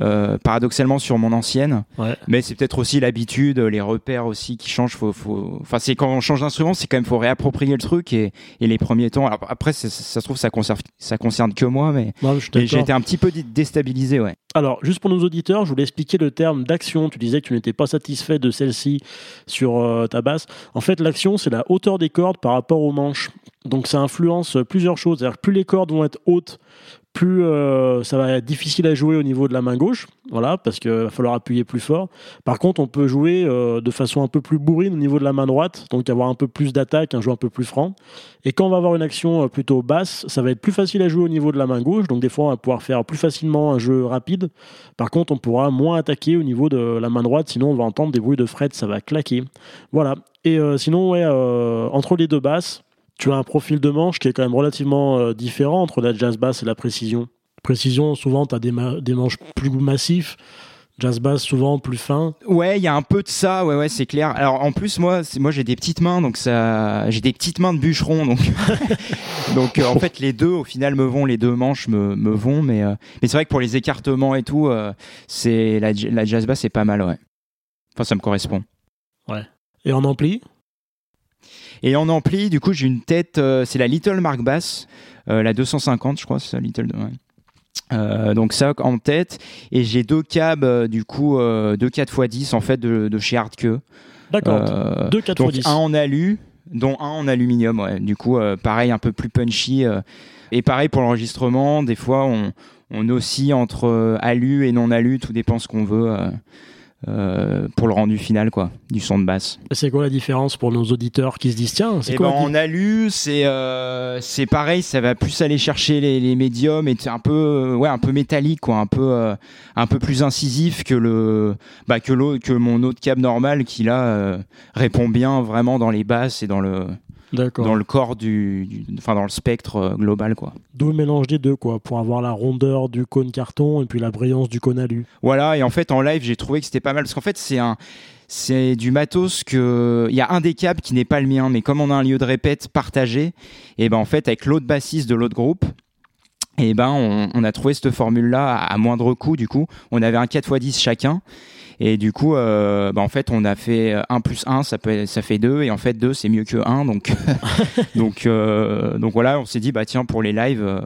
euh, paradoxalement sur mon ancienne, Ouais. mais c'est peut-être aussi l'habitude, les repères aussi qui changent. Faut, faut... Enfin, c'est quand on change d'instrument, c'est quand même faut réapproprier le truc et, et les premiers temps. Alors après, ça se trouve ça concerne ça concerne que moi, mais, j'ai été un petit peu dé- déstabilisé, ouais. Alors, juste pour nos auditeurs, je voulais expliquer le terme d'action. Tu disais que tu n'étais pas satisfait de celle-ci sur euh, ta basse. En fait, l'action, c'est la hauteur des cordes par rapport aux manches. Donc, ça influence plusieurs choses. Plus les cordes vont être hautes, plus euh, ça va être difficile à jouer au niveau de la main gauche. Voilà, parce qu'il va falloir appuyer plus fort. Par contre, on peut jouer euh, de façon un peu plus bourrine au niveau de la main droite, donc avoir un peu plus d'attaque, un jeu un peu plus franc. Et quand on va avoir une action euh, plutôt basse, ça va être plus facile à jouer au niveau de la main gauche. Donc des fois, on va pouvoir faire plus facilement un jeu rapide. Par contre, on pourra moins attaquer au niveau de la main droite, sinon on va entendre des bruits de fret, ça va claquer. Voilà. Et sinon, ouais, entre les deux basses, tu as un profil de manche qui est quand même relativement euh, différent entre la jazz bass et la précision. Précision, souvent, tu as des, ma- des manches plus massifs. Jazz bass, souvent plus fin. Ouais, il y a un peu de ça, ouais, ouais, c'est clair. Alors en plus, moi, moi j'ai des petites mains, donc ça, j'ai des petites mains de bûcheron, donc, donc euh, en fait les deux, au final, me vont, les deux manches me, me vont, mais, euh, mais c'est vrai que pour les écartements et tout, euh, c'est la, jazz bass, c'est pas mal, ouais. Enfin, ça me correspond. Et en ampli, Et en ampli, du coup, j'ai une tête, euh, c'est la Little Mark Bass, euh, la 250, je crois, c'est ça, Little. ouais. Euh, donc ça en tête et j'ai deux câbles euh, du coup euh, deux 4x10 en fait de, de chez Hardqueux d'accord. Deux 4 donc x 10. un en alu, dont un en aluminium. Ouais. Du coup, pareil, un peu plus punchy. et pareil pour l'enregistrement, des fois on, on oscille entre alu et non alu, tout dépend ce qu'on veut euh, pour le rendu final quoi, du son de basse. C'est quoi la différence pour nos auditeurs qui se disent tiens, c'est Et quoi ben, la en alu, c'est euh, c'est pareil, ça va plus aller chercher les, les médiums et c'est un peu euh, ouais un peu métallique quoi, un peu euh, un peu plus incisif que le bah que l'autre que mon autre câble normal qui là euh, répond bien vraiment dans les basses et dans le. Dans le corps du, du- enfin dans le spectre euh, global quoi. D'où le mélange des deux, quoi, pour avoir la rondeur du cône carton et puis la brillance du cône alu. Voilà et en fait en live j'ai trouvé que c'était pas mal parce qu'en fait c'est un c'est du matos que il y a un des câbles qui n'est pas le mien mais comme on a un lieu de répète partagé et ben en fait avec l'autre bassiste de l'autre groupe et ben on, on a trouvé cette formule là à, à moindre coût du coup on avait un 4x10 chacun et du coup euh, ben, en fait on a fait 1 plus 1 ça peut ça fait 2 et en fait 2 c'est mieux que 1 donc donc euh, donc voilà on s'est dit bah tiens pour les lives euh,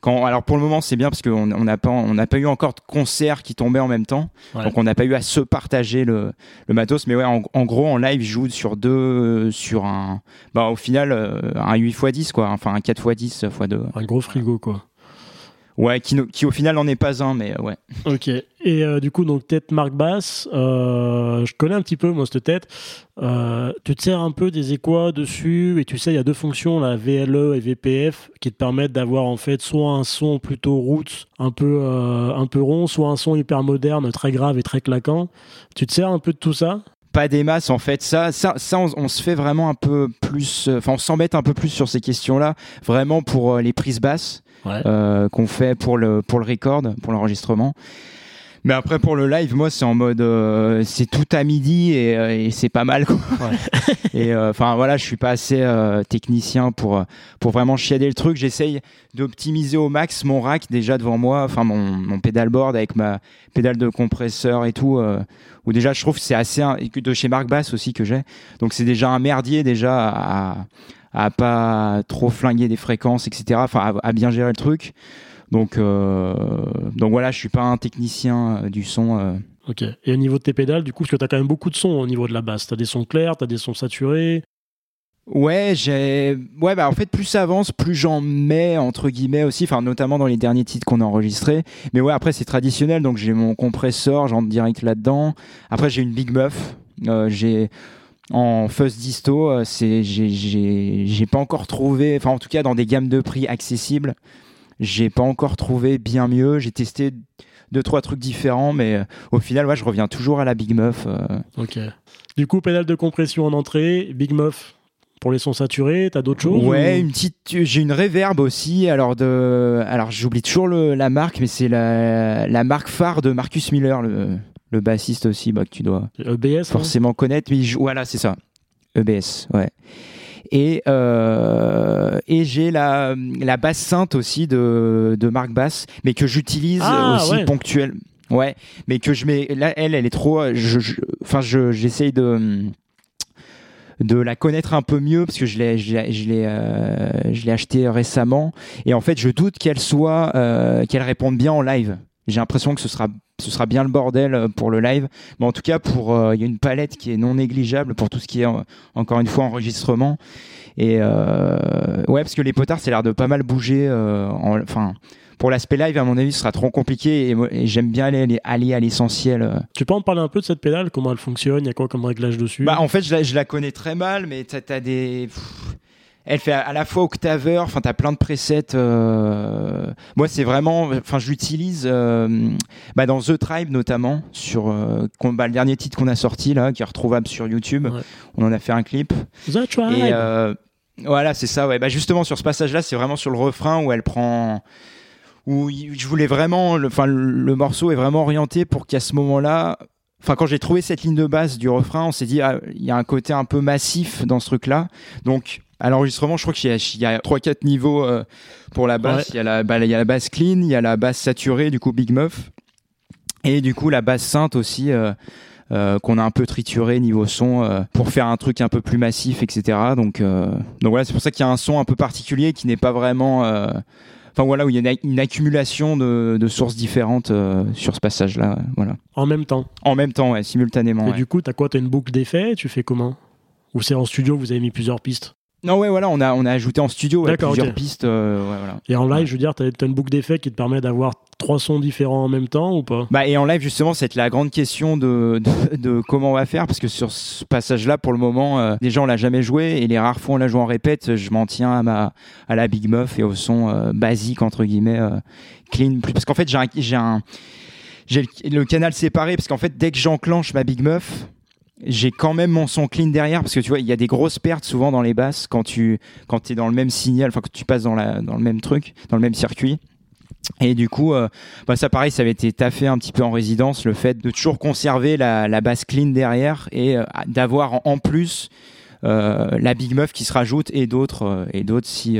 quand, alors pour le moment c'est bien parce qu'on on n'a pas on n'a pas eu encore de concert qui tombait en même temps. Ouais. donc on n'a pas eu à se partager le, le matos. Mais ouais en, en gros en live je joue sur deux sur un bah au final euh, un 8 x 10 quoi. Enfin un 4 x 10 x 2 Un gros frigo, quoi. Ouais qui, au final n'en est pas un mais ouais Ok. Et euh, du coup, donc, tête marque basse, euh, je connais un petit peu, moi, cette tête. Euh, tu te sers un peu des équas dessus, et tu sais, il y a deux fonctions, la VLE et VPF, qui te permettent d'avoir, en fait, soit un son plutôt roots, un peu, euh, un peu rond, soit un son hyper moderne, très grave et très claquant. Tu te sers un peu de tout ça? Pas des masses en fait ça ça, ça on, on se fait vraiment un peu plus euh, enfin on s'embête un peu plus sur ces questions là vraiment pour euh, les prises basses Ouais. euh, qu'on fait pour le pour le record pour l'enregistrement mais après pour le live moi c'est en mode euh, c'est tout à midi et, euh, et c'est pas mal quoi. Et euh, enfin voilà je suis pas assez euh, technicien pour pour vraiment chiader le truc. J'essaye d'optimiser au max mon rack déjà devant moi enfin mon, mon pedalboard avec ma pédale de compresseur et tout euh, où déjà je trouve que c'est assez un- de chez Marc Bass aussi que j'ai. Donc c'est déjà un merdier déjà à, à pas trop flinguer des fréquences etc enfin à, à bien gérer le truc donc euh, donc voilà je suis pas un technicien euh, du son euh, Ok. Et au niveau de tes pédales, du coup, parce que tu as quand même beaucoup de sons au niveau de la basse. Tu as des sons clairs, tu as des sons saturés. Ouais, j'ai. Ouais, bah en fait, plus ça avance, plus j'en mets, entre guillemets aussi, enfin, notamment dans les derniers titres qu'on a enregistrés. Mais ouais, après, c'est traditionnel, donc j'ai mon compresseur, j'entre direct là-dedans. Après, j'ai une Big Muff. Euh, j'ai. En fuzz disto, c'est j'ai pas encore trouvé, enfin en tout cas dans des gammes de prix accessibles, j'ai pas encore trouvé bien mieux. J'ai testé deux trois trucs différents, mais euh, au final, ouais, je reviens toujours à la Big Muff. Ok. Du coup, pédale de compression en entrée, Big Muff pour les sons saturés, t'as d'autres choses Ouais, une petite. J'ai une reverb aussi. Alors de, alors j'oublie toujours le, la marque, mais c'est la, la marque phare de Marcus Miller, le, le bassiste aussi, bah, que tu dois EBS, hein forcément connaître. Mais voilà, c'est ça. EBS, ouais. Et, euh, et j'ai la, la basse synth aussi de, de Marc Bass, mais que j'utilise Ah, aussi ouais. ponctuellement. Ouais, mais que je mets. Là, elle, elle est trop. je- Enfin, je, j'essaye de de la connaître un peu mieux parce que je l'ai je l'ai je l'ai euh, acheté récemment et en fait je doute qu'elle soit euh, qu'elle réponde bien en live j'ai l'impression que ce sera ce sera bien le bordel euh, pour le live mais en tout cas pour euh, il y a une palette qui est non négligeable pour tout ce qui est encore une fois enregistrement et euh, ouais parce que les potards c'est l'air de pas mal bouger euh, en- enfin pour l'aspect live à mon avis ce sera trop compliqué et, j'aime bien aller, aller, à l'essentiel. Tu peux en parler un peu de cette pédale Comment elle fonctionne Il y a quoi comme réglage dessus? Bah, en fait, je la, je la connais très mal, mais t'as as des. Elle fait à la fois octaveur, enfin, t'as plein de presets. euh, Moi, c'est vraiment. Enfin, je l'utilise euh, bah, dans The Tribe, notamment, sur euh, bah, le dernier titre qu'on a sorti, là, qui est retrouvable sur YouTube. Ouais. On en a fait un clip. The Tribe Et voilà, c'est ça, ouais. Bah, justement, sur ce passage-là, c'est vraiment sur le refrain où elle prend. Où je voulais vraiment. le- Enfin, le, le morceau est vraiment orienté pour qu'à ce moment-là. Enfin, quand j'ai trouvé cette ligne de base du refrain, on s'est dit, ah, il y a un côté un peu massif dans ce truc-là. Donc, à l'enregistrement, je crois qu'il y a, a 3-4 niveaux euh, pour la basse. Ouais. Il, y a la, bah, il y a la basse clean, il y a la basse saturée, du coup, Big Muff. Et du coup, la basse synth aussi. euh, euh, qu'on a un peu trituré niveau son pour faire un truc un peu plus massif, etc. Donc, donc voilà, c'est pour ça qu'il y a un son un peu particulier qui n'est pas vraiment. Enfin voilà, où il y a une, accumulation de, de sources différentes sur ce passage-là. Voilà. En même temps. En même temps, ouais, simultanément. Et ouais. du coup, t'as quoi? T'as une boucle d'effets Tu fais comment? Ou c'est en studio, vous avez mis plusieurs pistes? Non, ouais, voilà, on a, on a ajouté en studio ouais, plusieurs pistes. euh, ouais, voilà. Et en live, je veux dire, t'as as une boucle d'effets qui te permet d'avoir trois sons différents en même temps ou pas? Bah, et en live, justement, c'est la grande question de, de, de comment on va faire, parce que sur ce passage-là, pour le moment, euh, déjà, on l'a jamais joué, et les rares fois où on l'a joué en répète, je m'en tiens à, ma, à la Big Muff et au son euh, basique, entre guillemets, euh, clean. Parce qu'en fait, j'ai un, j'ai un, j'ai le, le canal séparé, parce qu'en fait, dès que j'enclenche ma Big Muff, j'ai quand même mon son clean derrière parce que tu vois il y a des grosses pertes souvent dans les basses quand tu quand es dans le même signal enfin que tu passes dans la dans le même truc dans le même circuit. Et du coup euh, bah ça pareil ça avait été taffé un petit peu en résidence le fait de toujours conserver la, la basse clean derrière et euh, d'avoir en, plus euh, la big muff qui se rajoute et d'autres euh, et d'autres si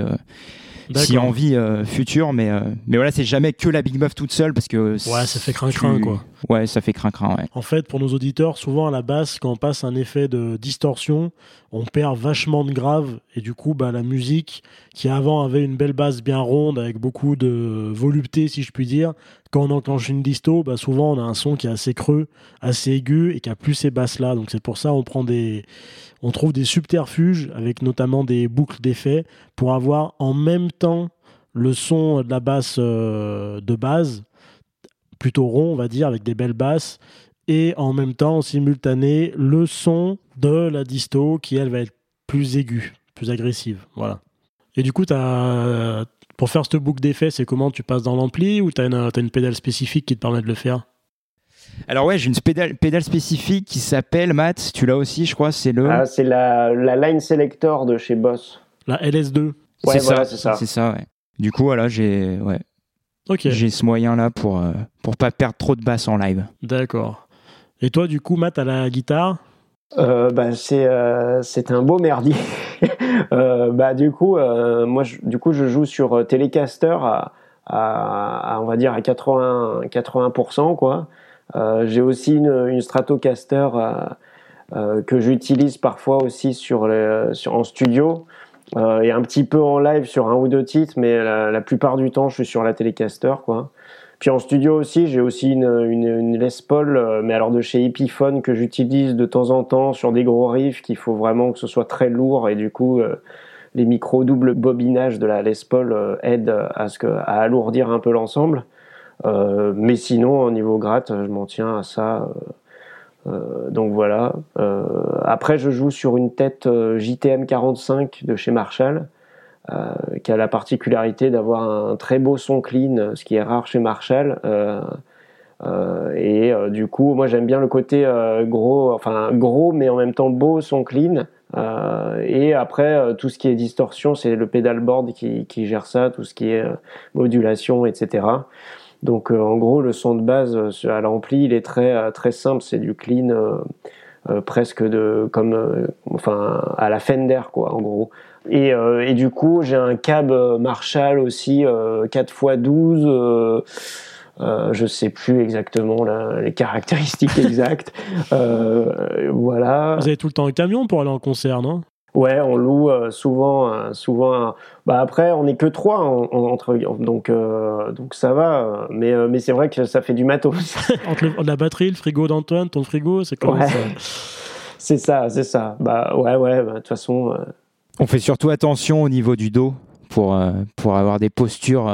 si envie euh, future mais euh, mais voilà c'est jamais que la big muff toute seule parce que Ouais, ça fait crin-crin, tu- quoi. ouais ça fait crin crin ouais En fait, pour nos auditeurs, souvent à la basse, quand on passe un effet de distorsion, on perd vachement de grave et du coup, bah, la musique qui avant avait une belle basse bien ronde avec beaucoup de volupté, si je puis dire, quand on enclenche une disto, bah, souvent on a un son qui est assez creux, assez aigu et qui a plus ces basses là. Donc c'est pour ça on prend des, on trouve des subterfuges avec notamment des boucles d'effets pour avoir en même temps le son de la basse euh, de base plutôt rond, on va dire, avec des belles basses, et en même temps, simultané, le son de la disto qui, elle, va être plus aiguë, plus agressive. Voilà. Et du coup, as, pour faire cette boucle d'effet, c'est comment tu passes dans l'ampli ou tu as, une pédale spécifique qui te permet de le faire? Alors ouais, j'ai une pédale, pédale spécifique qui s'appelle Matt, tu l'as aussi je crois, c'est le... Ah, c'est la, la line selector de chez Boss. La LS2. Ouais, c'est voilà, ça, c'est ça. C'est ça, ouais. Du coup, voilà, j'ai ouais, Ok, j'ai ce moyen-là pour, euh, pour pas perdre trop de basse en live. d'accord. Et toi, du coup, Matt, à la guitare? Euh, bah, c'est euh, c'est un beau merdier. euh, bah, du coup, euh, moi, je, du coup, je joue sur euh, Telecaster à, à, à, on va dire à 80 80%, quoi. Euh, J'ai aussi une, une Stratocaster euh, euh, que j'utilise parfois aussi sur, le, sur en studio euh, et un petit peu en live sur un ou deux titres, mais la, la plupart du temps, je suis sur la Telecaster, quoi. Puis en studio aussi, j'ai aussi une, une, Les Paul, mais alors de chez Epiphone que j'utilise de temps en temps sur des gros riffs qu'il faut vraiment que ce soit très lourd et du coup les micros double bobinage de la Les Paul aident à, ce que, à alourdir un peu l'ensemble. Mais sinon, au niveau gratte, je m'en tiens à ça. Euh, donc voilà. Euh, après, je joue sur une tête euh, JTM 45 de chez Marshall, qui a la particularité d'avoir un très beau son clean, ce qui est rare chez Marshall. et du coup, moi j'aime bien le côté gros, enfin gros mais en même temps beau son clean. et après, tout ce qui est distorsion, c'est le pedalboard qui, qui, gère ça, tout ce qui est modulation, etc. Donc euh, en gros, le son de base euh, à l'ampli, il est très euh, très simple, c'est du clean presque de comme enfin à la Fender quoi en gros. Et, et du coup, j'ai un cab Marshall aussi 4 x 12 euh, je sais plus exactement les caractéristiques exactes. voilà. Vous avez tout le temps un camion pour aller en concert, non? Ouais, on loue euh, souvent, euh, souvent. Bah après, on n'est que trois entre, donc euh, donc ça va. Mais mais c'est vrai que ça fait du matos. entre la batterie, le frigo d'Antoine, ton frigo, c'est comment ça C'est ça, c'est ça. Bah ouais, ouais. Bah, de toute façon. On fait surtout attention au niveau du dos pour pour avoir des postures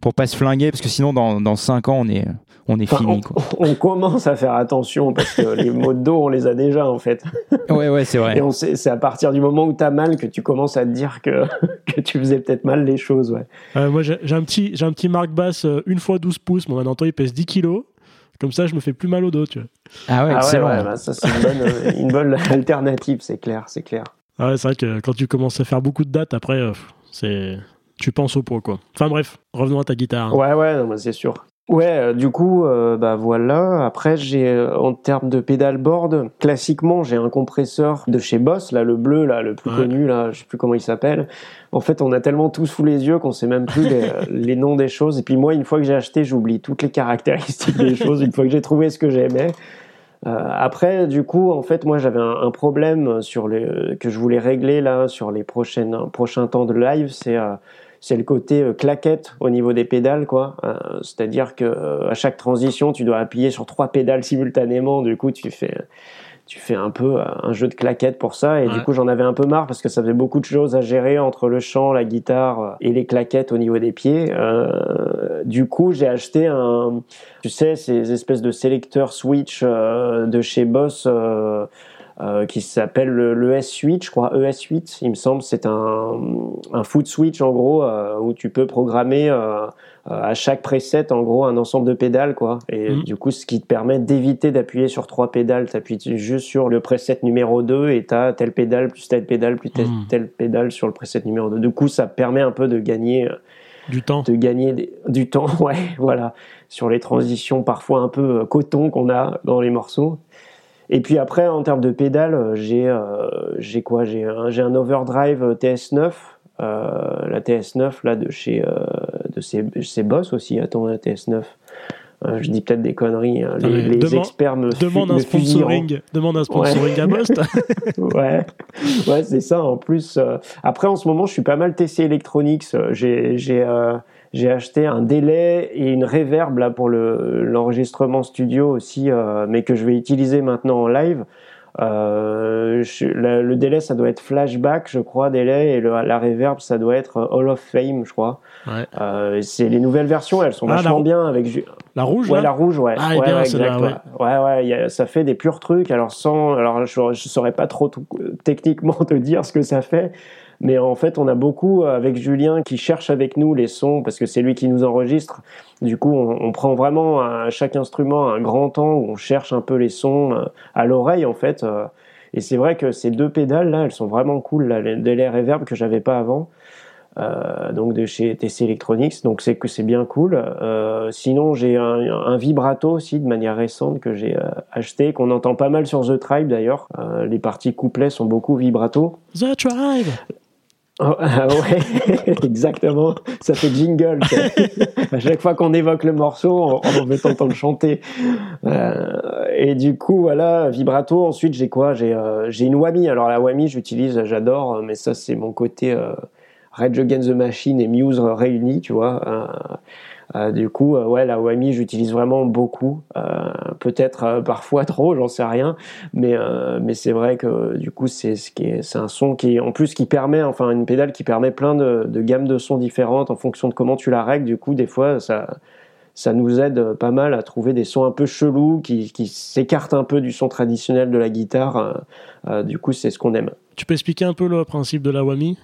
pour pas se flinguer parce que sinon dans dans cinq ans on est on est fini. On, commence à faire attention parce que les maux de dos, on les a déjà en fait. Ouais, ouais, c'est vrai. Et c'est à partir du moment où tu as mal que tu commences à te dire que, que tu faisais peut-être mal les choses. Ouais. Euh, moi, j'ai un petit, j'ai un petit marque basse euh, une fois 12 pouces. Mon Antoine, il pèse 10 kilos. Comme ça, je me fais plus mal au dos, tu vois. Ah ouais, ah ouais, bah, ça c'est une bonne, euh, une bonne alternative, c'est clair, c'est clair. Ouais, c'est vrai que quand tu commences à faire beaucoup de dates, après, c'est tu penses au pot, quoi. Enfin bref, revenons à ta guitare. Ouais, ouais, c'est sûr. Ouais, euh, du coup, euh, bah voilà. Après, j'ai euh, en termes de pédalboard, classiquement, j'ai un compresseur de chez Boss, là, le bleu, là, le plus connu, là, je sais plus comment il s'appelle. En fait, on a tellement tous sous les yeux qu'on sait même plus les, noms des choses. Et puis moi, une fois que j'ai acheté, j'oublie toutes les caractéristiques des choses. Une fois que j'ai trouvé ce que j'aimais. Après, du coup, en fait, moi, j'avais un, problème sur les que je voulais régler là sur les prochaines prochains temps de live. C'est c'est le côté euh, claquette au niveau des pédales, quoi. Euh, c'est-à-dire que euh, à chaque transition, tu dois appuyer sur trois pédales simultanément. Du coup, tu fais tu fais un peu un jeu de claquettes pour ça et du coup j'en avais un peu marre parce que ça faisait beaucoup de choses à gérer entre le chant, la guitare et les claquettes au niveau des pieds. Euh, du coup j'ai acheté un, tu sais, ces espèces de sélecteurs switch de chez Boss. Euh, euh, qui s'appelle le, S8, je crois ES8, il me semble. C'est un, un foot switch en gros euh, où tu peux programmer euh, à chaque preset en gros un ensemble de pédales quoi. Et mhm. du coup, ce qui te permet d'éviter d'appuyer sur trois pédales. Tu appuies juste sur le preset numéro 2 et tu as telle pédale plus telle pédale plus telle, pédale sur le preset numéro 2. Du coup, ça permet un peu de gagner du temps. De gagner du temps, ouais, voilà, sur les transitions parfois un peu coton qu'on a dans les morceaux. Et puis après, en termes de pédales, euh, j'ai euh, j'ai quoi? J'ai un, un overdrive TS9, euh, la TS9 là de chez de ses, boss aussi. Attends, la TS9. je dis peut-être des conneries. Hein. Les, experts me demande un sponsoring. Demande un sponsoring à Boss. ouais, ouais, c'est ça. En plus, après en ce moment, je suis pas mal TC Electronics. J'ai j'ai acheté un délai et une reverb là pour le l'enregistrement studio aussi, euh, mais que je vais utiliser maintenant en live. Euh, le délai ça doit être flashback je crois délai et la reverb ça doit être Hall of Fame je crois. Ouais. euh, c'est les nouvelles versions elles sont ah, vachement bien avec la rouge ouais la rouge ouais. Ah, ouais, bien, ouais, ouais. ouais, ça fait des purs trucs. Alors sans alors je, je saurais pas trop techniquement te dire ce que ça fait mais en fait, on a beaucoup euh, avec Julien qui cherche avec nous les sons parce que c'est lui qui nous enregistre. Du coup, on, prend vraiment à chaque instrument un grand temps où on cherche un peu les sons euh, à l'oreille en fait. Euh. Et c'est vrai que ces deux pédales là, elles sont vraiment cool, là, de l'air reverb que j'avais pas avant. Euh, donc de chez TC Electronics, donc c'est que c'est bien cool. Euh, sinon, j'ai un, vibrato aussi de manière récente que j'ai acheté, qu'on entend pas mal sur The Tribe d'ailleurs. Les parties couplets sont beaucoup vibrato. The Tribe. Oh, ah ouais, exactement. Ça fait jingle. à chaque fois qu'on évoque le morceau, on, veut t'entendre chanter. Euh, et du coup, voilà, vibrato. Ensuite, j'ai quoi? J'ai euh, j'ai une Wami. Alors la Wami, j'utilise, j'adore, mais ça c'est mon côté euh, Rage Against the Machine et Muse réunis, tu vois. Euh, du coup, euh, ouais, la Wami, j'utilise vraiment beaucoup. Peut-être parfois trop, j'en sais rien. Mais, mais c'est vrai que du coup, c'est ce est, un son qui, en plus, qui permet, enfin, une pédale qui permet plein de, gammes de sons différentes en fonction de comment tu la règles. Du coup, des fois, ça ça nous aide pas mal à trouver des sons un peu chelous qui, qui s'écartent un peu du son traditionnel de la guitare. Euh, euh, du coup, c'est ce qu'on aime. Tu peux expliquer un peu le principe de la whammy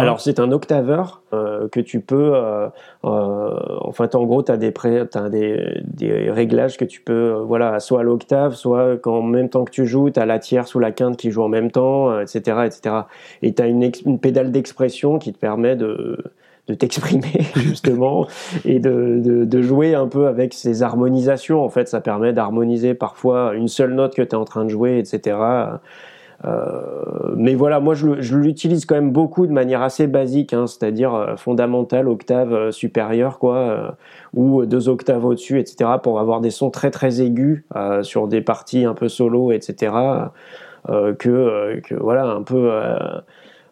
Alors, c'est un octaveur euh, que tu peux. en fait, en gros, tu as, des, as des, des, réglages que tu peux. voilà, soit à l'octave, soit quand en même temps que tu joues, tu as la tierce ou la quinte qui joue en même temps, etc., etc. Et tu as une, une pédale d'expression qui te permet de de t'exprimer justement et de, de, de, jouer un peu avec ces harmonisations. En fait, ça permet d'harmoniser parfois une seule note que tu es en train de jouer, etc. Euh, mais voilà, moi je, l'utilise quand même beaucoup de manière assez basique, hein, c'est-à-dire euh, fondamentale, octave euh, supérieure, quoi, ou deux octaves au-dessus, etc., pour avoir des sons très très aigus sur des parties un peu solo, etc. que, que voilà, un peu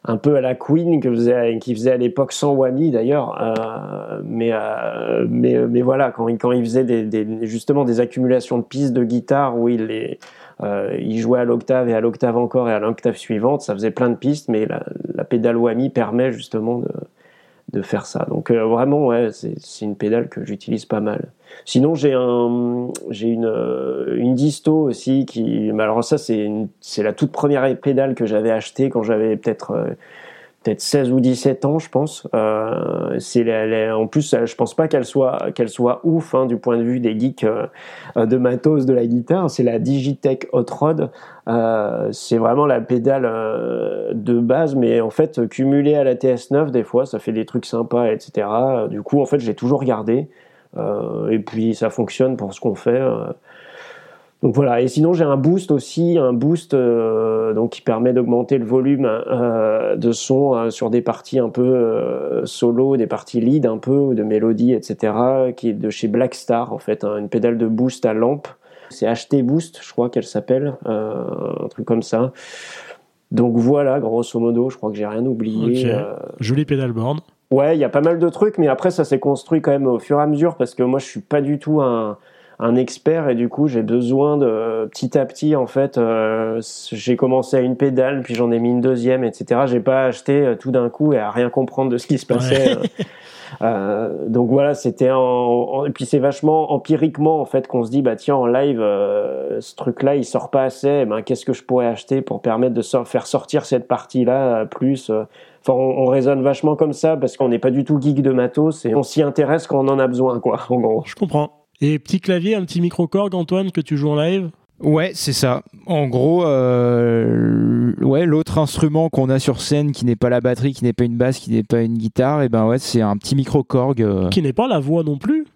un peu à la Queen que faisait, qui faisait à l'époque sans Whammy d'ailleurs, euh, mais, euh, mais, mais voilà quand il, quand il faisait des, des, justement des accumulations de pistes de guitare où il les euh, il jouait à l'octave et à l'octave encore et à l'octave suivante, ça faisait plein de pistes, mais la, la pédale Whammy permet justement de, faire ça. Donc euh, vraiment, ouais, c'est une pédale que j'utilise pas mal. Sinon, j'ai un, une, euh, une disto aussi qui, alors ça c'est c'est la toute première pédale que j'avais achetée quand j'avais peut-être peut-être 16 ou 17 ans, je pense. Euh, c'est en plus, je pense pas qu'elle soit qu'elle soit ouf hein, du point de vue des geeks euh, de matos de la guitare. C'est la Digitech Hot Rod. Euh, c'est vraiment la pédale euh, de base, mais en fait cumulée à la TS9, des fois, ça fait des trucs sympas, etc. Du coup, en fait, j'ai toujours gardé. Euh, et puis, ça fonctionne pour ce qu'on fait. Donc voilà, et sinon j'ai un boost aussi, un boost euh, donc qui permet d'augmenter le volume euh, de son euh, sur des parties un peu solo, des parties lead un peu, de mélodie, etc. qui est de chez Blackstar en fait, hein, une pédale de boost à lampe. C'est HT Boost, je crois qu'elle s'appelle, un truc comme ça. Donc voilà, grosso modo, je crois que j'ai rien oublié. Jolie pédalboard. Ouais, il y a pas mal de trucs, mais après ça s'est construit quand même au fur et à mesure parce que moi je suis pas du tout un un expert et du coup j'ai besoin de petit à petit en fait euh, j'ai commencé à une pédale puis j'en ai mis une deuxième etc j'ai pas acheté euh, tout d'un coup et à rien comprendre de ce qui se passait euh, donc voilà c'était en, et puis c'est vachement empiriquement en fait qu'on se dit bah tiens en live ce truc là il sort pas assez eh ben qu'est-ce que je pourrais acheter pour permettre de faire sortir cette partie là plus Enfin, on, on, raisonne vachement comme ça parce qu'on n'est pas du tout geek de matos et on s'y intéresse quand on en a besoin, quoi, en gros. Je comprends. Et petit clavier, un petit micro-corg, Antoine, que tu joues en live? Ouais, c'est ça. En gros, euh, ouais, l'autre instrument qu'on a sur scène, qui n'est pas la batterie, qui n'est pas une basse, qui n'est pas une guitare, et eh ben ouais, c'est un petit micro-corg. Euh. Qui n'est pas la voix non plus.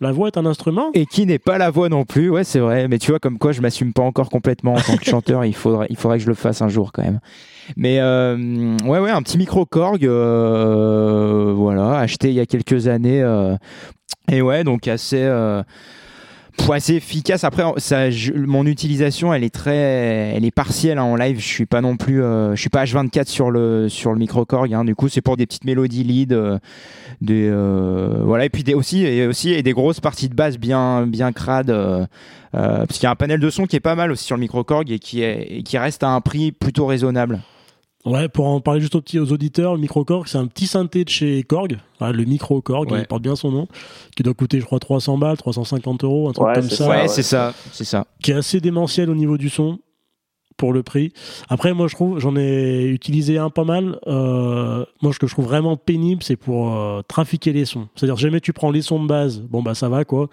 La voix est un instrument Et qui n'est pas la voix non plus, ouais, c'est vrai. Mais tu vois, comme quoi, je m'assume pas encore complètement en tant que chanteur. il faudrait, il faudrait que je le fasse un jour quand même. Mais euh, ouais, ouais, un petit micro Korg, voilà, acheté il y a quelques années et ouais, donc assez, euh, assez efficace. Après, ça, mon utilisation, elle est très, elle est partielle hein, en live. Je suis pas non plus, euh, je suis pas H24 sur le sur le micro Korg. Hein. Du coup, c'est pour des petites mélodies lead, euh, des euh, voilà, et puis des aussi et aussi et des grosses parties de basse bien bien crades. Euh, parce qu'il y a un panel de son qui est pas mal aussi sur le micro Korg et qui est et qui reste à un prix plutôt raisonnable. Ouais, pour en parler juste aux, petits, aux auditeurs, le micro Korg, c'est un petit synthé de chez Korg, le micro Korg, il porte bien son nom, qui doit coûter, je crois, 300 balles, 350 euros, un truc comme ça. Ouais, c'est ça, c'est ça. Qui est assez démentiel au niveau du son pour le prix. Après, moi, je trouve, j'en ai utilisé un pas mal. Euh, moi, ce que je trouve vraiment pénible, c'est pour euh, trafiquer les sons. C'est-à-dire, jamais tu prends les sons de base, bon, bah, ça va, quoi.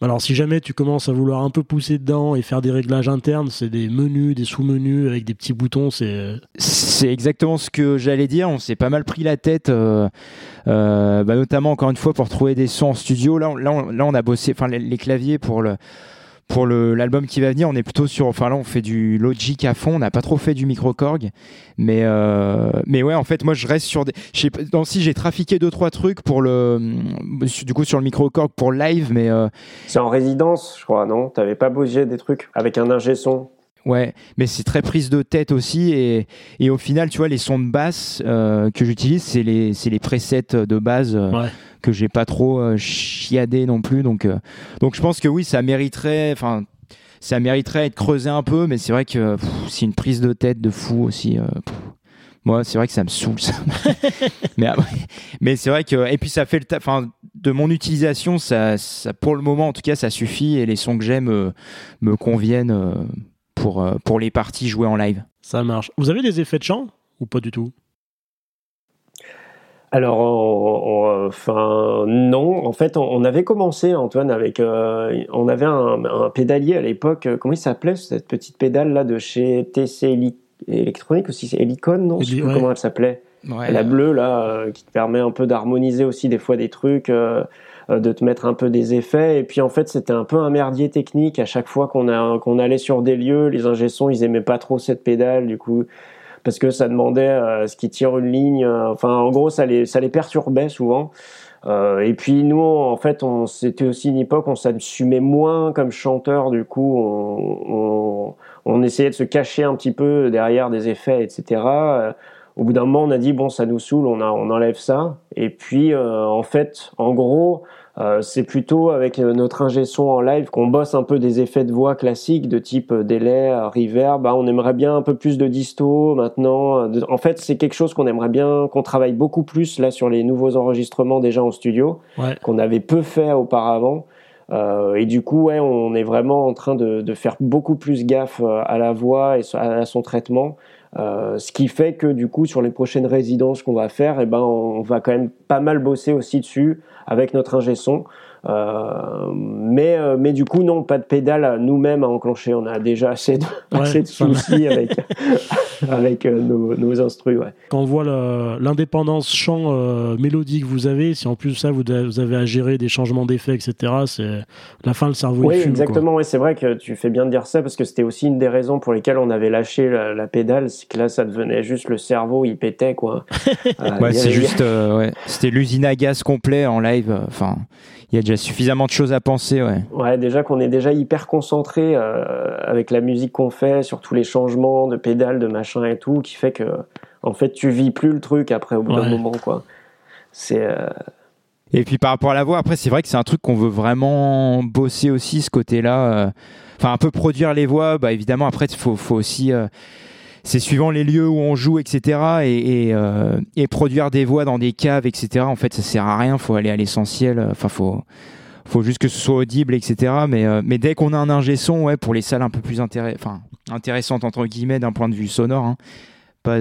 Alors, si jamais tu commences à vouloir un peu pousser dedans et faire des réglages internes, c'est des menus, des sous-menus avec des petits boutons, c'est. C'est exactement ce que j'allais dire. On s'est pas mal pris la tête, euh, bah, notamment, encore une fois, pour trouver des sons en studio. Là, on, là, là, on a bossé, enfin, les claviers pour le pour l'album qui va venir, on est plutôt sur. Enfin là, on fait du Logic à fond. On n'a pas trop fait du micro Korg, mais euh, mais ouais, en fait, moi, je reste sur des. Dans si j'ai trafiqué deux trois trucs pour le du coup sur le micro Korg pour live, mais euh, c'est en résidence, je crois, non? T'avais pas bougé des trucs avec un ingé son? Ouais, mais c'est très prise de tête aussi. Et, et, au final, tu vois, les sons de basse euh, que j'utilise, c'est les, les presets de base euh, que j'ai pas trop euh, chiadé non plus. Donc, euh, donc je pense que oui, ça mériterait. Enfin, ça mériterait être creusé un peu, mais c'est vrai que c'est une prise de tête de fou aussi. moi, c'est vrai que ça me saoule. Ça. mais mais c'est vrai que et puis ça fait le enfin de mon utilisation, ça, ça, pour le moment en tout cas, ça suffit et les sons que j'aime me conviennent pour, euh, pour les parties jouées en live. Ça marche. Vous avez des effets de chant ou pas du tout? Alors, enfin, non. En fait, on, avait commencé, Antoine, avec. Euh, on avait un, pédalier à l'époque. Euh, comment il s'appelait cette petite pédale là de chez TC Electronic aussi C'est Helicon, non? Je sais plus comment elle s'appelait. La bleue là, qui te permet un peu d'harmoniser aussi des fois des trucs. Euh, de te mettre un peu des effets. Et puis en fait, c'était un peu un merdier technique. À chaque fois qu'on qu'on allait sur des lieux, les ingé ils aimaient pas trop cette pédale, du coup, parce que ça demandait euh, ce qui tire une ligne. Euh, enfin, en gros, ça les, ça les perturbait souvent. Euh, et puis nous, en fait, on, c'était aussi une époque où on s'assumait moins comme chanteur. Du coup, on, on, on, essayait de se cacher un petit peu derrière des effets, etc. au bout d'un moment, on a dit bon, ça nous saoule, on, a, on enlève ça. Et puis, en fait, en gros, euh, c'est plutôt avec euh, notre ingé son en live qu'on bosse un peu des effets de voix classiques de type euh, délai, reverb. Bah, on aimerait bien un peu plus de disto maintenant. En fait, c'est quelque chose qu'on aimerait bien, qu'on travaille beaucoup plus là sur les nouveaux enregistrements déjà en studio, qu'on avait peu fait auparavant. et du coup, ouais, on est vraiment en train de, de faire beaucoup plus gaffe à la voix et à son traitement. Euh, ce qui fait que du coup sur les prochaines résidences qu'on va faire, eh ben on va quand même pas mal bosser aussi dessus avec notre ingé son. Euh, mais, euh, mais du coup, non, pas de pédale nous-mêmes à enclencher. On a déjà assez de, assez de soucis avec, avec euh, nos, nos instrus. Ouais. Quand on voit l'indépendance chant mélodique que vous avez, si en plus ça, vous, avez à gérer des changements d'effets, etc., c'est la fin, le cerveau Oui, exactement. Ouais, c'est vrai que tu fais bien de dire ça parce que c'était aussi une des raisons pour lesquelles on avait lâché la, pédale. C'est que là, ça devenait juste le cerveau, il pétait. quoi. ouais, c'est juste. ouais. C'était l'usine à gaz complet en live. Enfin il y a déjà suffisamment de choses à penser. Ouais, ouais déjà qu'on est déjà hyper concentré euh, avec la musique qu'on fait, sur tous les changements de pédales, de machin et tout, qui fait que en fait tu vis plus le truc après au bout d'un moment quoi. C'est euh, et puis par rapport à la voix, après c'est vrai que c'est un truc qu'on veut vraiment bosser aussi ce côté-là. Euh, enfin un peu produire les voix, bah évidemment après il faut, faut aussi c'est suivant les lieux où on joue, etc. Euh, et, produire des voix dans des caves, etc. En fait, ça sert à rien. Faut aller à l'essentiel. Enfin, faut faut juste que ce soit audible, etc. Mais, euh, mais dès qu'on a un ingé son, ouais, pour les salles un peu plus enfin, intéressantes entre guillemets d'un point de vue sonore, hein, pas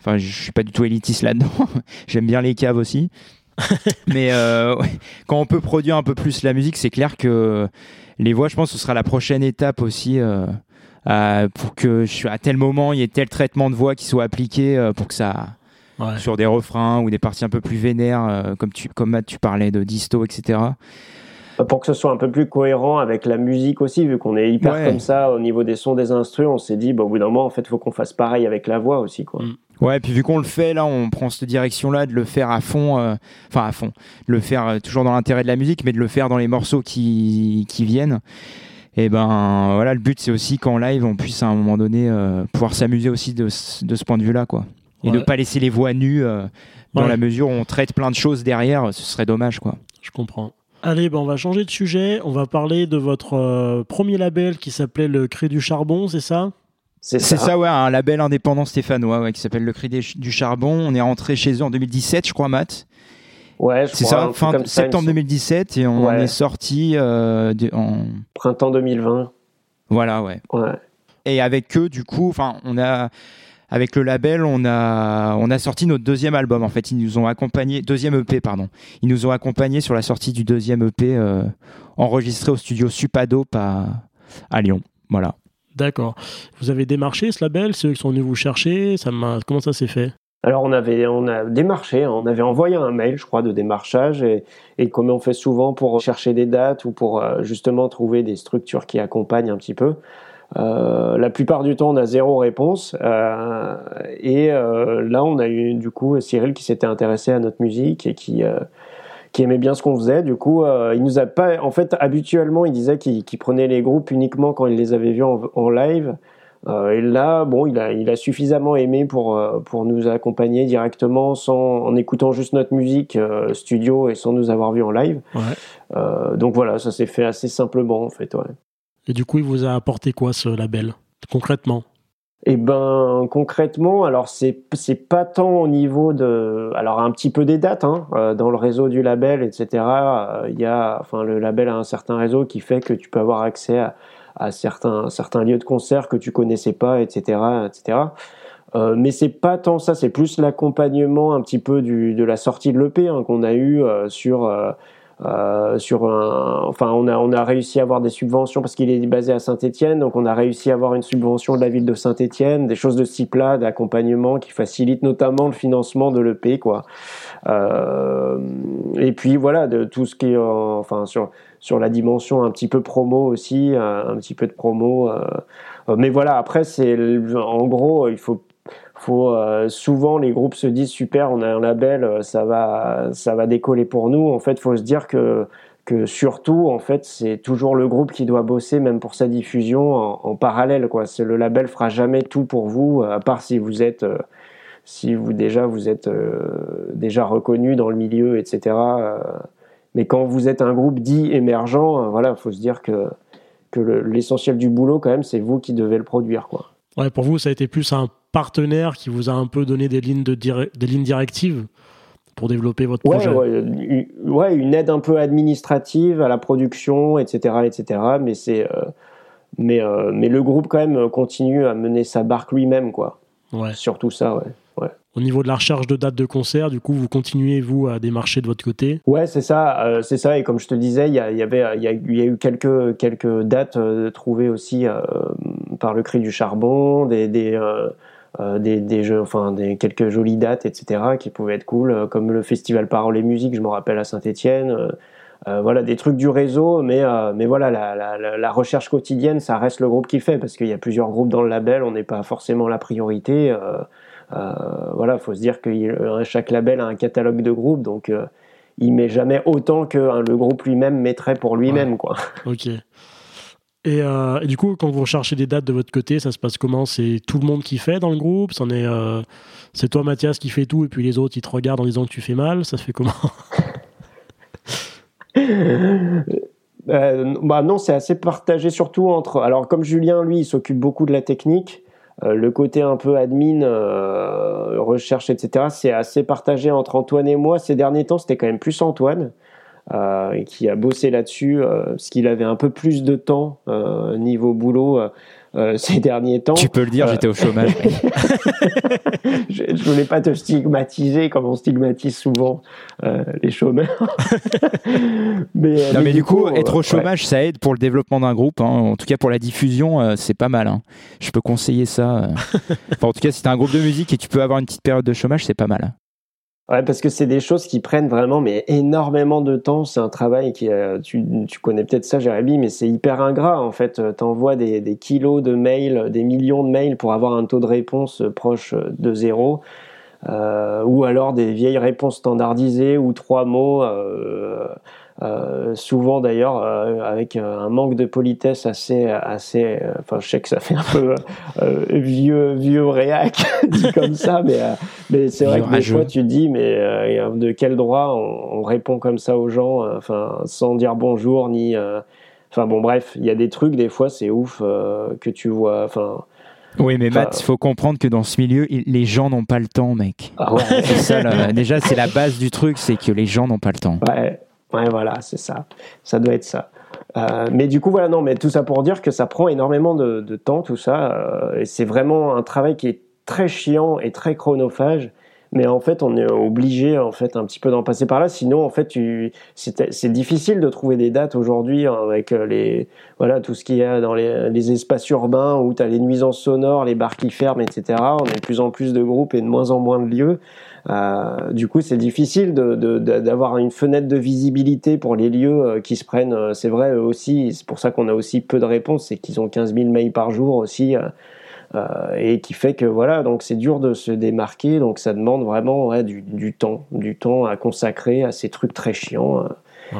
enfin, je suis pas du tout élitiste là-dedans. J'aime bien les caves aussi. mais euh, quand on peut produire un peu plus la musique, c'est clair que les voix, je pense, ce sera la prochaine étape aussi. Euh, pour que à tel moment il y ait tel traitement de voix qui soit appliqué euh, pour que ça sur des refrains ou des parties un peu plus vénères euh, comme tu comme Matt tu parlais de disto etc pour que ce soit un peu plus cohérent avec la musique aussi, vu qu'on est hyper comme ça au niveau des sons des instruments, on s'est dit, bah, au bout d'un moment, en fait, il faut qu'on fasse pareil avec la voix aussi. Quoi. Mm. Ouais, puis vu qu'on le fait là, on prend cette direction-là de le faire à fond, enfin à fond, de le faire toujours dans l'intérêt de la musique, mais de le faire dans les morceaux qui, qui viennent. Et ben voilà, le but c'est aussi qu'en live on puisse à un moment donné euh, pouvoir s'amuser aussi de, de, ce point de vue-là, quoi. Et ne pas laisser les voix nues euh, dans la mesure où on traite plein de choses derrière, ce serait dommage, quoi. Je comprends. Allez, ben on va changer de sujet. On va parler de votre euh, premier label qui s'appelait le Cri du Charbon, c'est ça? C'est ça. ça. ouais, un label indépendant stéphanois ouais, qui s'appelle le Cri du Charbon. On est rentré chez eux en 2017, je crois, Matt. Ouais, c'est ça, fin septembre 2017 et on est sorti euh, en printemps 2020. Voilà, ouais. ouais. Et avec eux, du coup, enfin, on a avec le label, on a on a sorti notre deuxième album. En fait, ils nous ont accompagné deuxième EP, pardon. Ils nous ont accompagné sur la sortie du deuxième EP euh, enregistré au studio Supadop à à Lyon. Voilà. D'accord. Vous avez démarché ce label, ceux qui sont venus vous chercher, ça comment ça s'est fait? Alors on avait on a démarché, hein. on avait envoyé un mail, je crois, de démarchage et, et comme on fait souvent pour chercher des dates ou pour euh, justement trouver des structures qui accompagnent un petit peu. Euh, la plupart du temps, on a zéro réponse. Euh, et euh, là, on a eu du coup Cyril qui s'était intéressé à notre musique et qui qui aimait bien ce qu'on faisait. Du coup, il nous a pas, en fait, habituellement, il disait qu'il prenait les groupes uniquement quand il les avait vus en, live. Et là, bon, il a, il a suffisamment aimé pour, pour nous accompagner directement sans, en écoutant juste notre musique studio et sans nous avoir vus en live. donc voilà, ça s'est fait assez simplement en fait. Ouais. Et du coup, il vous a apporté quoi ce label concrètement? Eh ben concrètement, alors c'est c'est pas tant au niveau de, alors un petit peu des dates hein, euh, dans le réseau du label, etc. Euh, il y a, enfin le label a un certain réseau qui fait que tu peux avoir accès à, certains certains lieux de concert que tu connaissais pas, etc., etc. Euh, mais c'est pas tant ça, c'est plus l'accompagnement un petit peu du, de la sortie de l'EP hein, qu'on a eu sur euh, sur un, enfin, on a, on a réussi à avoir des subventions parce qu'il est basé à Saint-Étienne, donc on a réussi à avoir une subvention de la ville de Saint-Étienne, des choses de ce type-là, d'accompagnement qui facilitent notamment le financement de l'EP, quoi. Euh, et puis voilà, de tout ce qui est, euh, enfin, sur sur la dimension un petit peu promo aussi, un, petit peu de promo. mais voilà, après c'est, en gros, il faut faut euh, souvent les groupes se disent super on a un label euh, ça va ça va décoller pour nous. En fait faut se dire que que surtout en fait c'est toujours le groupe qui doit bosser même pour sa diffusion en, parallèle quoi. Le label fera jamais tout pour vous à part si vous êtes euh, si vous déjà vous êtes déjà reconnu dans le milieu etc mais quand vous êtes un groupe dit émergent voilà faut se dire que que l'essentiel du boulot quand même c'est vous qui devez le produire quoi ouais pour vous ça a été plus un partenaire qui vous a un peu donné des lignes, de des lignes directives pour développer votre projet? ouais, une aide un peu administrative à la production, etc. etc. mais, c'est, euh, mais, euh, mais le groupe, quand même, continue à mener sa barque lui-même. quoi. Ouais. Surtout ça, ouais. Au niveau de la recherche de dates de concert, du coup, vous continuez, vous, à démarcher de votre côté Ouais, c'est ça. Euh, c'est ça. Et comme je te disais, il y, avait, il y, a, eu quelques, quelques dates trouvées aussi par le cri du charbon, des, des, euh, des, des, jeux, enfin des quelques jolies dates, etc. qui pouvaient être cool, euh, comme le festival Parole et Musique, je me rappelle à Saint-Étienne. Euh, voilà des trucs du réseau, mais mais voilà la, la, la, recherche quotidienne, ça reste le groupe qui fait parce qu'il y a plusieurs groupes dans le label, on n'est pas forcément la priorité. Voilà, faut se dire que chaque label a un catalogue de groupes, donc il met jamais autant que hein, le groupe lui-même mettrait pour lui-même, quoi. Ok. Euh, et, du coup, quand vous recherchez des dates de votre côté, ça se passe comment? C'est tout le monde qui fait dans le groupe? Est, euh, C'est toi, Mathias, qui fait tout, et puis les autres, ils te regardent en disant que tu fais mal? Ça se fait comment? Euh, bah Non, c'est assez partagé, surtout entre. Alors, comme Julien, lui, il s'occupe beaucoup de la technique. Le côté un peu admin, recherche, etc., c'est assez partagé entre Antoine et moi. Ces derniers temps, c'était quand même plus Antoine. Euh, qui a bossé là-dessus, euh, parce qu'il avait un peu plus de temps euh, niveau boulot ces derniers temps. Tu peux le dire, j'étais au chômage. je, ne voulais pas te stigmatiser comme on stigmatise souvent les chômeurs. mais, non, mais, du coup, être au chômage, ça aide pour le développement d'un groupe. Hein. En tout cas, pour la diffusion, c'est pas mal. Hein. Je peux conseiller ça. en tout cas, si tu as un groupe de musique et tu peux avoir une petite période de chômage, c'est pas mal. Ouais, parce que c'est des choses qui prennent vraiment mais énormément de temps. C'est un travail qui, euh, tu, connais peut-être ça, Jérémy, mais c'est hyper ingrat en fait. T'envoies des, des kilos de mails, des millions de mails pour avoir un taux de réponse proche de zéro. Euh, ou alors des vieilles réponses standardisées ou trois mots. Euh, euh, souvent d'ailleurs euh, avec un manque de politesse assez assez euh, enfin je sais que ça fait un peu vieux vieux réac dit comme ça mais mais c'est vrai que des fois tu dis mais de quel droit on, répond comme ça aux gens enfin sans dire bonjour ni enfin bon bref il y a des trucs des fois c'est ouf que tu vois enfin oui, mais Matt, il faut comprendre que dans ce milieu, les gens n'ont pas le temps, mec. Ah ouais. ça, déjà, c'est la base du truc, c'est que les gens n'ont pas le temps. Ouais. Ouais, voilà, c'est ça. Ça doit être ça. Euh, mais du coup, voilà, non, mais tout ça pour dire que ça prend énormément de, temps, tout ça. Euh, et c'est vraiment un travail qui est très chiant et très chronophage. Mais en fait, on est obligé, en fait, un petit peu d'en passer par là. Sinon, en fait, tu, c'est difficile de trouver des dates aujourd'hui hein, avec euh, les, voilà, tout ce qu'il y a dans les, les espaces urbains où tu as les nuisances sonores, les bars qui ferment, etc. On a de plus en plus de groupes et de moins en moins de lieux. Euh, du coup, c'est difficile d'avoir une fenêtre de visibilité pour les lieux euh, qui se prennent. Euh, c'est vrai aussi, c'est pour ça qu'on a aussi peu de réponses, c'est qu'ils ont 15 000 mails par jour aussi. et qui fait que voilà, donc c'est dur de se démarquer, donc ça demande vraiment ouais, du, du, temps, du temps à consacrer à ces trucs très chiants.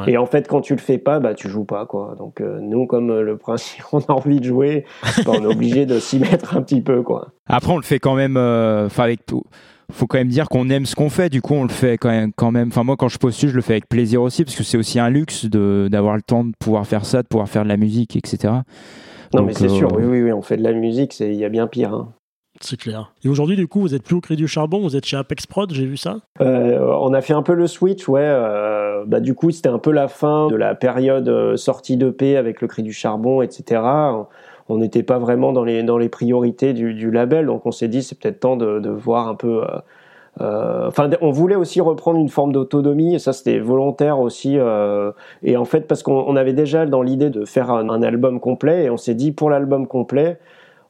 Et en fait, quand tu le fais pas, bah tu joues pas quoi. Donc nous, comme le principe, on a envie de jouer, bah, on est obligé de s'y mettre un petit peu quoi. Après, on le fait quand même, enfin avec tout faut quand même dire qu'on aime ce qu'on fait. Du coup, on le fait quand même. Quand même. Enfin, moi, quand je postule, je le fais avec plaisir aussi, parce que c'est aussi un luxe d'avoir le temps de pouvoir faire ça, de pouvoir faire de la musique, etc. Non, mais c'est sûr. Euh, oui, oui, on fait de la musique. Il y a bien pire. Hein. C'est clair. Et aujourd'hui, du coup, vous êtes plus au Crédit du Charbon, vous êtes chez Apex Prod, j'ai vu ça? Euh, On a fait un peu le switch, ouais. Euh, bah, du coup, c'était un peu la fin de la période sortie d'EP avec le Crédit du Charbon, etc on n'était pas vraiment dans les, dans les priorités du, label, donc on s'est dit c'est peut-être temps de, voir un peu. Euh, euh, enfin, on voulait aussi reprendre une forme d'autonomie, et ça c'était volontaire aussi. Euh, et en fait, parce qu'on avait déjà dans l'idée de faire un, album complet, et on s'est dit pour l'album complet,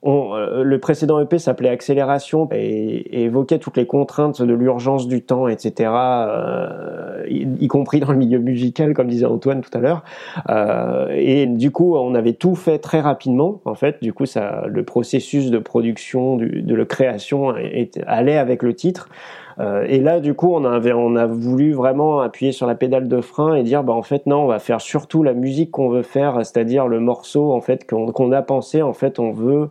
euh, le précédent EP s'appelait Accélération et, évoquait toutes les contraintes de l'urgence du temps, etc., euh, y, compris dans le milieu musical, comme disait Antoine tout à l'heure. Euh, et du coup, on avait tout fait très rapidement. En fait, du coup, ça, le processus de production, de la création allait avec le titre. et là, du coup, on, avait, on a voulu vraiment appuyer sur la pédale de frein et dire, bah, en fait, non, on va faire surtout la musique qu'on veut faire, c'est-à-dire le morceau, en fait, qu'on a pensé. En fait, on veut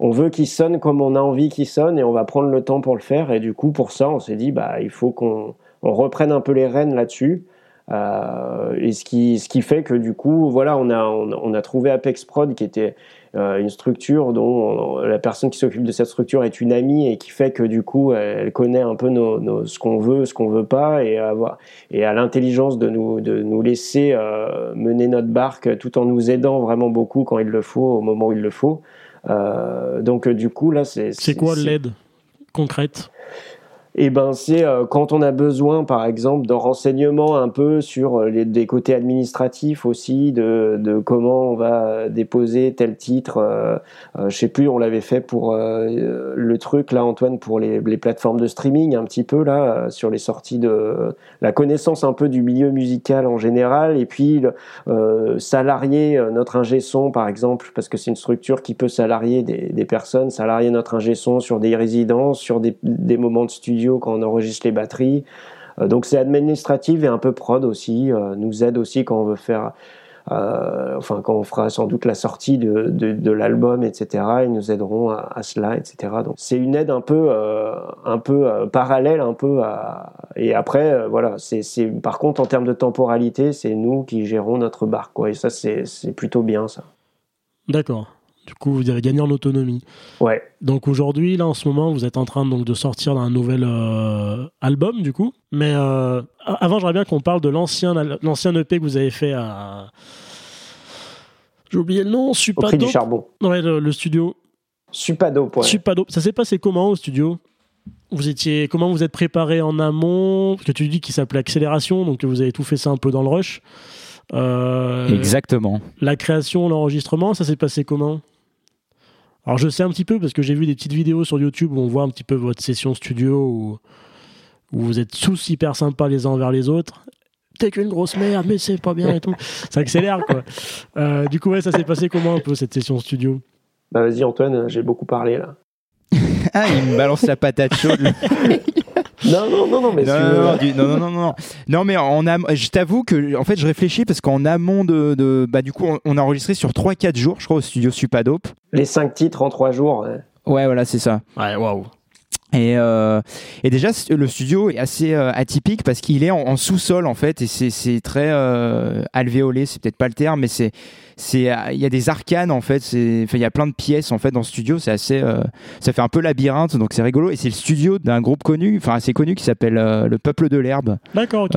on veut qu'il sonne comme on a envie qu'il sonne et on va prendre le temps pour le faire. Et du coup, pour ça, on s'est dit, bah, il faut qu'on reprenne un peu les rênes là-dessus. Euh, et ce qui, ce qui fait que du coup, voilà, on a, on, a trouvé Apex Prod qui était euh, une structure dont la personne qui s'occupe de cette structure est une amie et qui fait que du coup, elle, connaît un peu nos, ce qu'on veut, ce qu'on veut pas et avoir et a l'intelligence de nous, de nous laisser euh, mener notre barque tout en nous aidant vraiment beaucoup quand il le faut, au moment où il le faut. Euh, donc euh, du coup là c'est. C'est quoi l'aide concrète? Eh ben c'est euh, quand on a besoin, par exemple, de renseignements un peu sur les, des côtés administratifs aussi, de, de, comment on va déposer tel titre. Euh, je sais plus, on l'avait fait pour le truc là, Antoine, pour les, les, plateformes de streaming, un petit peu là, sur les sorties de la connaissance un peu du milieu musical en général, et puis salarier notre ingé son, par exemple, parce que c'est une structure qui peut salarier des, des personnes, salarier notre ingé son sur des résidences, sur des, des moments de studio quand on enregistre les batteries. Euh, donc c'est administratif et un peu prod aussi, euh, nous aide aussi quand on veut faire, euh, enfin quand on fera sans doute la sortie de, l'album, etc. Ils nous aideront à, cela, etc. Donc c'est une aide un peu, un peu parallèle, un peu et après voilà, c'est par contre en termes de temporalité, c'est nous qui gérons notre barque, quoi. Et ça c'est plutôt bien ça. D'accord. Du coup, vous avez gagné en autonomie. Ouais. Donc aujourd'hui, là, en ce moment, vous êtes en train donc de sortir un nouvel euh, album, du coup. Mais euh, avant, j'aimerais bien qu'on parle de l'ancien l'ancien EP que vous avez fait à. J'ai oublié le nom. Supado. Au du charbon. Ouais, le, studio. Supado. Ouais. Supado. Ça s'est passé comment au studio? Vous étiez comment vous êtes préparé en amont? Parce que tu dis qu'il s'appelait accélération, donc vous avez tout fait ça un peu dans le rush. Euh, Exactement. La création, l'enregistrement, ça s'est passé comment? Alors je sais un petit peu parce que j'ai vu des petites vidéos sur YouTube où on voit un petit peu votre session studio où, vous êtes tous hyper sympas les uns envers les autres. T'es qu'une grosse merde, mais c'est pas bien et tout. ça accélère quoi. Euh, du coup, ouais, ça s'est passé comment un peu cette session studio? Bah vas-y Antoine, j'ai beaucoup parlé là. ah, il me balance la patate chaude. non, non, non, non, mais non, non, non, non, non, non, mais en je t'avoue que, en fait, je réfléchis parce qu'en amont de, de, bah, du coup, on, a enregistré sur 3-4 jours, je crois, au studio Supadope. Les 5 titres en 3 jours. Ouais, voilà, c'est ça. Ouais, waouh. Et, euh, et, déjà, le studio est assez euh, atypique parce qu'il est en, sous-sol en fait, et c'est très euh, alvéolé, c'est peut-être pas le terme, mais c'est c'est il y a des arcanes en fait, il y a plein de pièces en fait dans le studio, c'est assez ça fait un peu labyrinthe, donc c'est rigolo. Et c'est le studio d'un groupe connu, enfin assez connu, qui s'appelle le Peuple de l'herbe. D'accord.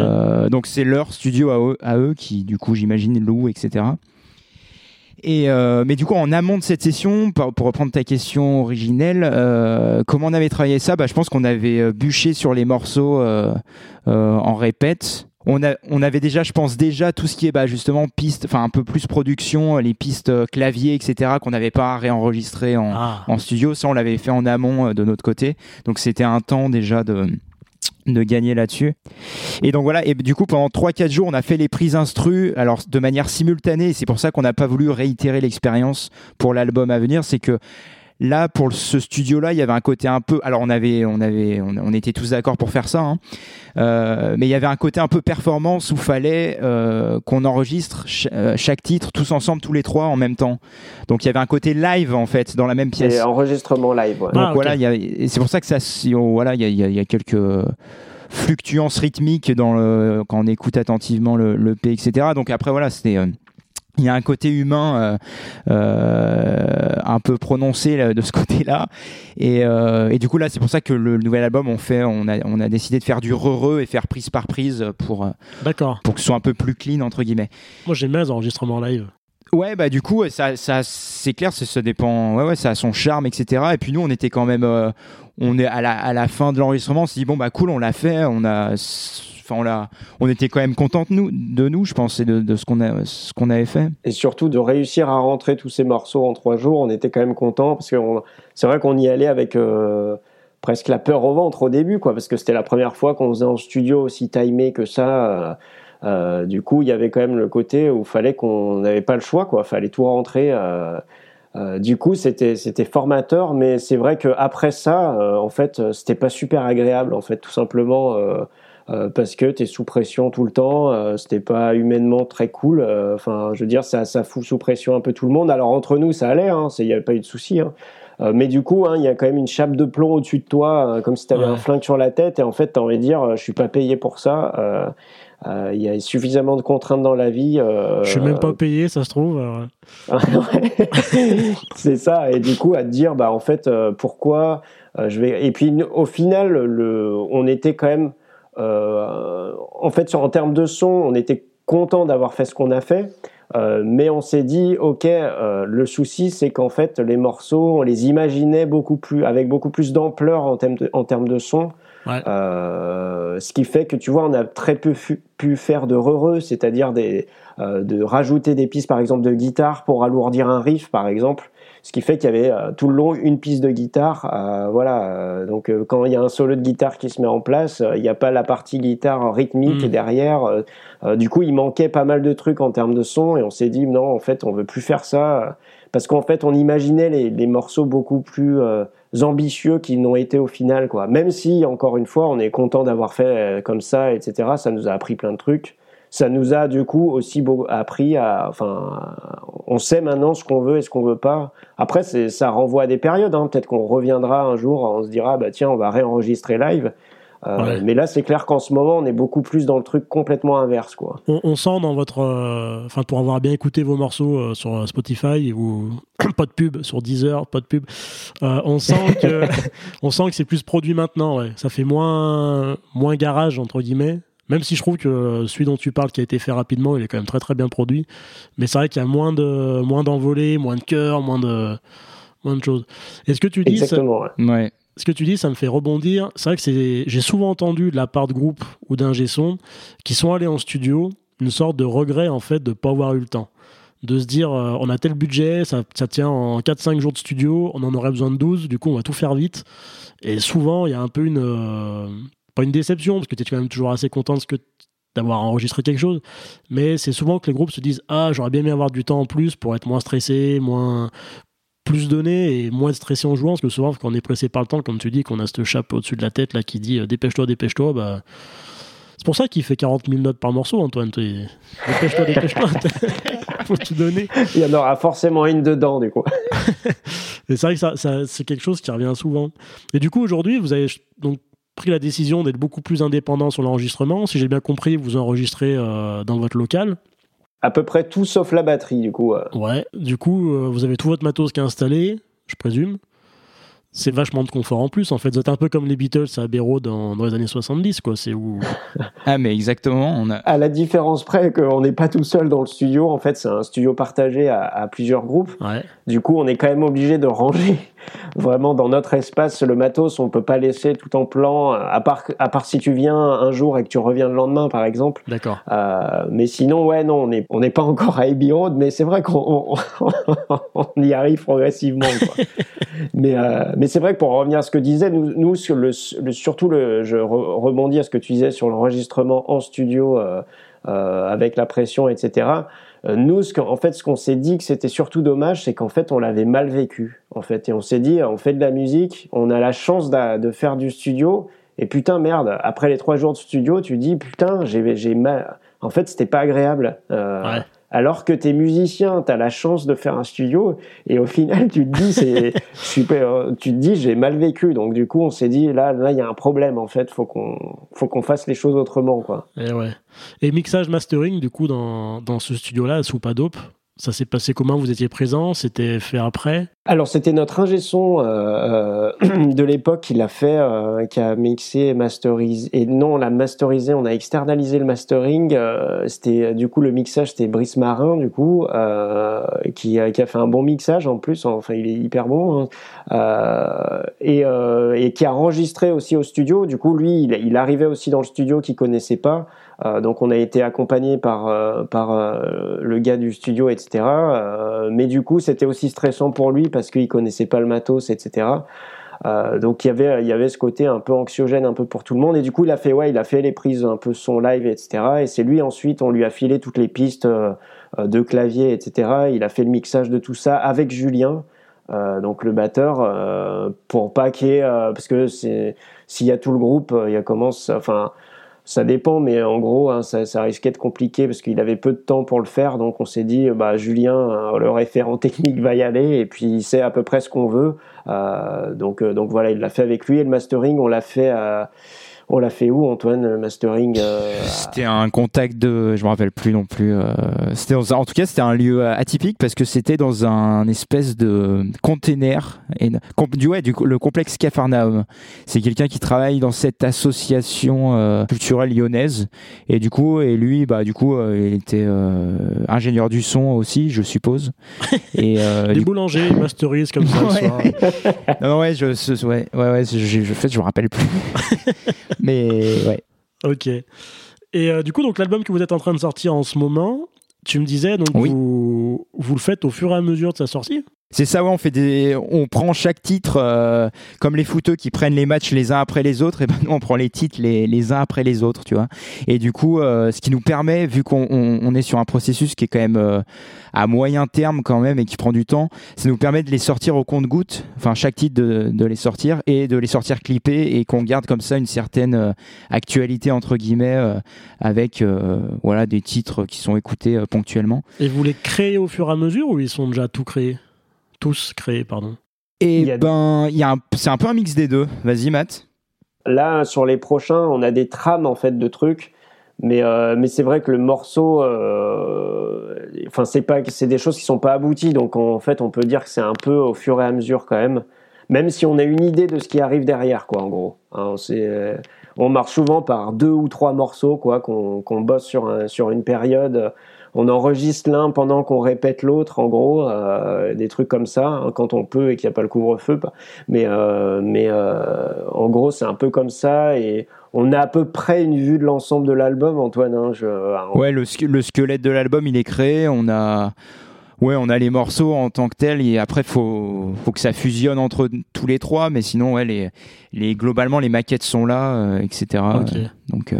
donc c'est leur studio à eux, à eux qui du coup j'imagine louent etc. Et euh, mais du coup, en amont de cette session, pour, reprendre ta question originelle, euh, comment on avait travaillé ça? Bah, Je pense qu'on avait euh, bûché sur les morceaux en répète. On, a, on avait déjà, je pense déjà tout ce qui est bah, justement piste, enfin un peu plus production, les pistes clavier, etc. qu'on n'avait pas réenregistré en, ah. en studio. Ça, on l'avait fait en amont de notre côté. Donc c'était un temps déjà de de gagner là-dessus. Et donc voilà, et du coup pendant 3-4 jours on a fait les prises instru, alors de manière simultanée, c'est pour ça qu'on n'a pas voulu réitérer l'expérience pour l'album à venir, c'est que là pour ce studio-là, il y avait un côté un peu. Alors on avait, on avait, on, était tous d'accord pour faire ça, hein. euh, mais il y avait un côté un peu performance où fallait euh, qu'on enregistre euh, chaque titre tous ensemble, tous les trois en même temps. Donc il y avait un côté live en fait dans la même pièce. Et enregistrement live. Ouais. Donc ah, voilà, c'est pour ça que ça, voilà, il y, y a, quelques fluctuances rythmiques dans le, quand on écoute attentivement le, le P, etc. Donc après voilà, c'était il y a un côté humain euh, euh, un peu prononcé de ce côté-là. Et, euh, et, du coup, là, c'est pour ça que le nouvel album, on, fait, on, a, on a décidé de faire du re-re et faire prise par prise pour, pour que ce soit un peu plus clean, entre guillemets. Moi, j'aime bien les enregistrements live. Ouais, bah du coup, ça, ça c'est clair, ça dépend. Ouais, ouais, ça a son charme, etc. Et puis nous, on était quand même, on est à la, à la fin de l'enregistrement, on s'est dit bon bah cool, on l'a fait, on a on, on était quand même content de nous, de nous je pense, et de, ce qu'on a, ce qu'on avait fait. Et surtout de réussir à rentrer tous ces morceaux en trois jours, on était quand même content parce que c'est vrai qu'on y allait avec euh, presque la peur au ventre au début, quoi, parce que c'était la première fois qu'on faisait en studio aussi timé que ça. Euh, euh, du coup, il y avait quand même le côté où il fallait qu'on n'avait pas le choix, quoi. Fallait tout rentrer. du coup, c'était c'était formateur, mais c'est vrai que après ça, en fait, c'était pas super agréable, en fait, tout simplement. Euh, parce que tu es sous pression tout le temps, euh, c'était pas humainement très cool. Euh, enfin, je veux dire, ça, ça fout sous pression un peu tout le monde. Alors entre nous, ça allait, il hein, n'y avait pas eu de souci. Hein. mais du coup, hein, il y a quand même une chape de plomb au-dessus de toi, comme si tu avais un flingue sur la tête, et en fait, tu as envie de dire, je suis pas payé pour ça. Il y a suffisamment de contraintes dans la vie. je suis même pas payé, ça se trouve. c'est ça, et du coup, à te dire, bah en fait, pourquoi je vais. Et puis, au final, le... on était quand même euh, en fait, sur, en termes de son, on était content d'avoir fait ce qu'on a fait. Euh, mais on s'est dit, ok, euh, le souci c'est qu'en fait les morceaux, on les imaginait beaucoup plus, avec beaucoup plus d'ampleur en termes de, en termes de son. Ce qui fait que tu vois, on a très peu pu faire de heureux, c'est-à-dire des, de rajouter des pistes, par exemple de guitare pour alourdir un riff, par exemple ce qui fait qu'il y avait euh, tout le long une piste de guitare. Euh, voilà, euh, donc quand il y a un solo de guitare qui se met en place, il n'y a pas la partie guitare rythmique mm. derrière. du coup, il manquait pas mal de trucs en termes de son et on s'est dit non, en fait, on veut plus faire ça parce qu'en fait, on imaginait les, les morceaux beaucoup plus ambitieux qu'ils n'ont été au final, quoi. Même si, encore une fois, on est content d'avoir fait comme ça, etc. Ça nous a appris plein de trucs ça nous a du coup aussi appris à, enfin, on sait maintenant ce qu'on veut et ce qu'on veut pas. Après, ça renvoie à des périodes. Hein. Peut-être qu'on reviendra un jour, on se dira, bah tiens, on va réenregistrer live. Euh, mais là, c'est clair qu'en ce moment, on est beaucoup plus dans le truc complètement inverse, quoi. On, sent dans votre, euh, enfin, pour avoir bien écouté vos morceaux euh, sur Spotify ou pas de pub sur Deezer, pas de pub, on sent que, on sent que c'est plus produit maintenant. Ouais. Ça fait moins, moins garage entre guillemets. Même si je trouve que celui dont tu parles, qui a été fait rapidement, il est quand même très très bien produit. Mais c'est vrai qu'il y a moins de moins d'envolées, moins de cœur, moins de moins de choses. Et ce que tu dis, Exactement, ouais. Ce que tu dis, ça me fait rebondir. C'est vrai que j'ai souvent entendu de la part de groupes ou d'un son qui sont allés en studio une sorte de regret en fait de pas avoir eu le temps de se dire euh, on a tel budget, ça, tient en 4-5 jours de studio, on en aurait besoin de 12, du coup on va tout faire vite. Et souvent il y a un peu une, euh, pas une déception, parce que tu es quand même toujours assez content d'avoir enregistré quelque chose, mais c'est souvent que les groupes se disent ah j'aurais bien aimé avoir du temps en plus pour être moins stressé, moins plus donné et moins stressé en jouant, parce que souvent quand on est pressé par le temps, comme tu dis, qu'on a ce chapeau au-dessus de la tête là qui dit euh, dépêche-toi, dépêche-toi, bah c'est pour ça qu'il fait 40 000 notes par morceau, Antoine. Dépêche-toi, dépêche-toi. Faut tout donner. Il y en aura forcément une dedans, du coup. c'est vrai que ça, ça c'est quelque chose qui revient souvent. Et du coup, aujourd'hui, vous avez donc pris la décision d'être beaucoup plus indépendant sur l'enregistrement. Si j'ai bien compris, vous enregistrez euh, dans votre local. À peu près tout sauf la batterie, du coup. Ouais, du coup, euh, vous avez tout votre matos qui est installé, je présume c'est vachement de confort en plus. En fait, c'est un peu comme les Beatles à Abbey dans, dans les années 70, quoi. C'est où Ah, mais exactement. On a... À la différence près qu'on n'est pas tout seul dans le studio. En fait, c'est un studio partagé à, plusieurs groupes. Du coup, on est quand même obligé de ranger vraiment dans notre espace le matos. On peut pas laisser tout en plan, à part, à part si tu viens un jour et que tu reviens le lendemain, par exemple. D'accord. Euh, mais sinon, ouais, non, on n'est on n'est pas encore à Abbey Road, mais c'est vrai qu'on on, y arrive progressivement. Quoi. mais euh, mais c'est vrai que pour revenir à ce que disait, nous, nous sur le, surtout, le, je rebondis à ce que tu disais sur l'enregistrement en studio euh, euh, avec la pression, etc. Euh, nous, ce en fait, ce qu'on s'est dit que c'était surtout dommage, c'est qu'en fait, on l'avait mal vécu. En fait. Et on s'est dit, on fait de la musique, on a la chance de faire du studio. Et putain, merde, après les trois jours de studio, tu dis, putain, j'ai mal. En fait, c'était pas agréable. Euh, alors que t'es musicien, t'as la chance de faire un studio, et au final, tu te dis, c'est super, tu te dis, j'ai mal vécu. Donc, du coup, on s'est dit, là, là, il y a un problème, en fait, faut qu'on, faut qu'on fasse les choses autrement, quoi. Et ouais. Et mixage mastering, du coup, dans, dans ce studio-là, sous pas dope, ça s'est passé comment? Vous étiez présent? C'était fait après? Alors c'était notre ingé son euh, euh, de l'époque qui l'a fait, euh, qui a mixé et masterisé. Et non, on l'a masterisé, on a externalisé le mastering. c'était du coup le mixage, c'était Brice Marin du coup qui, a, fait un bon mixage en plus. Enfin, il est hyper bon hein. et, qui a enregistré aussi au studio. Du coup, lui, il, il arrivait aussi dans le studio qu'il connaissait pas. Euh, donc on a été accompagné par euh, par euh, le gars du studio, etc. mais du coup c'était aussi stressant pour lui parce qu'il connaissait pas le matos, etc. donc il y avait il y avait ce côté un peu anxiogène un peu pour tout le monde et du coup il a fait ouais il a fait les prises un peu son live etc et c'est lui ensuite on lui a filé toutes les pistes de clavier etc il a fait le mixage de tout ça avec Julien donc le batteur pour pas qu'il parce que s'il y a tout le groupe il y a commence enfin ça dépend, mais en gros, hein, ça, ça, risquait de compliquer parce qu'il avait peu de temps pour le faire. Donc, on s'est dit, bah, Julien, euh, le référent technique, va y aller et puis il sait à peu près ce qu'on veut. Euh, donc, euh, donc voilà, il l'a fait avec lui et le mastering, on l'a fait on l'a fait où, Antoine, le mastering euh, C'était un contact de. Je me rappelle plus non plus. Euh, c'était en tout cas, c'était un lieu atypique parce que c'était dans un espèce de container. Et, du, ouais, du, le complexe Cafarnaum. C'est quelqu'un qui travaille dans cette association euh, culturelle lyonnaise. Et du coup, et lui, bah, du coup, il était ingénieur du son aussi, je suppose. Et, Les boulangers, ils masterisent comme ça. ouais. non, ouais, je, ouais, ouais, ouais, je, je, je, je me rappelle plus. Mais ouais. Ok. Et euh, du coup, donc l'album que vous êtes en train de sortir en ce moment, tu me disais, donc vous, vous le faites au fur et à mesure de sa sortie? C'est ça, ouais, on fait des, on prend chaque titre euh, comme les footeux qui prennent les matchs les uns après les autres, et ben nous on prend les titres les, les uns après les autres, tu vois. Et du coup, euh, ce qui nous permet, vu qu'on on, est sur un processus qui est quand même euh, à moyen terme quand même et qui prend du temps, ça nous permet de les sortir au compte-goutte, enfin chaque titre de, de, les sortir et de les sortir clippés et qu'on garde comme ça une certaine actualité entre guillemets avec voilà des titres qui sont écoutés ponctuellement. Et vous les créez au fur et à mesure ou ils sont déjà tout créés? Tous créés, pardon Et il ben, il y a c'est un peu un mix des deux. Vas-y, Matt. Là, sur les prochains, on a des trames en fait de trucs, mais euh, mais c'est vrai que le morceau, euh, enfin c'est pas, c'est des choses qui sont pas abouties, donc en fait on peut dire que c'est un peu au fur et à mesure quand même, même si on a une idée de ce qui arrive derrière, quoi, en gros. Hein, c'est, on marche souvent par deux ou trois morceaux, quoi, qu'on qu'on bosse sur un, sur une période on enregistre l'un pendant qu'on répète l'autre, en gros, euh, des trucs comme ça, hein, quand on peut et qu'il n'y a pas le couvre-feu. Mais, euh, mais euh, en gros, c'est un peu comme ça et on a à peu près une vue de l'ensemble de l'album, Antoine. Hein, ouais, le, squelette de l'album, il est créé. On a. Ouais, on a les morceaux en tant que tels et après faut faut que ça fusionne entre tous les trois, mais sinon ouais les les globalement les maquettes sont là, etc. Donc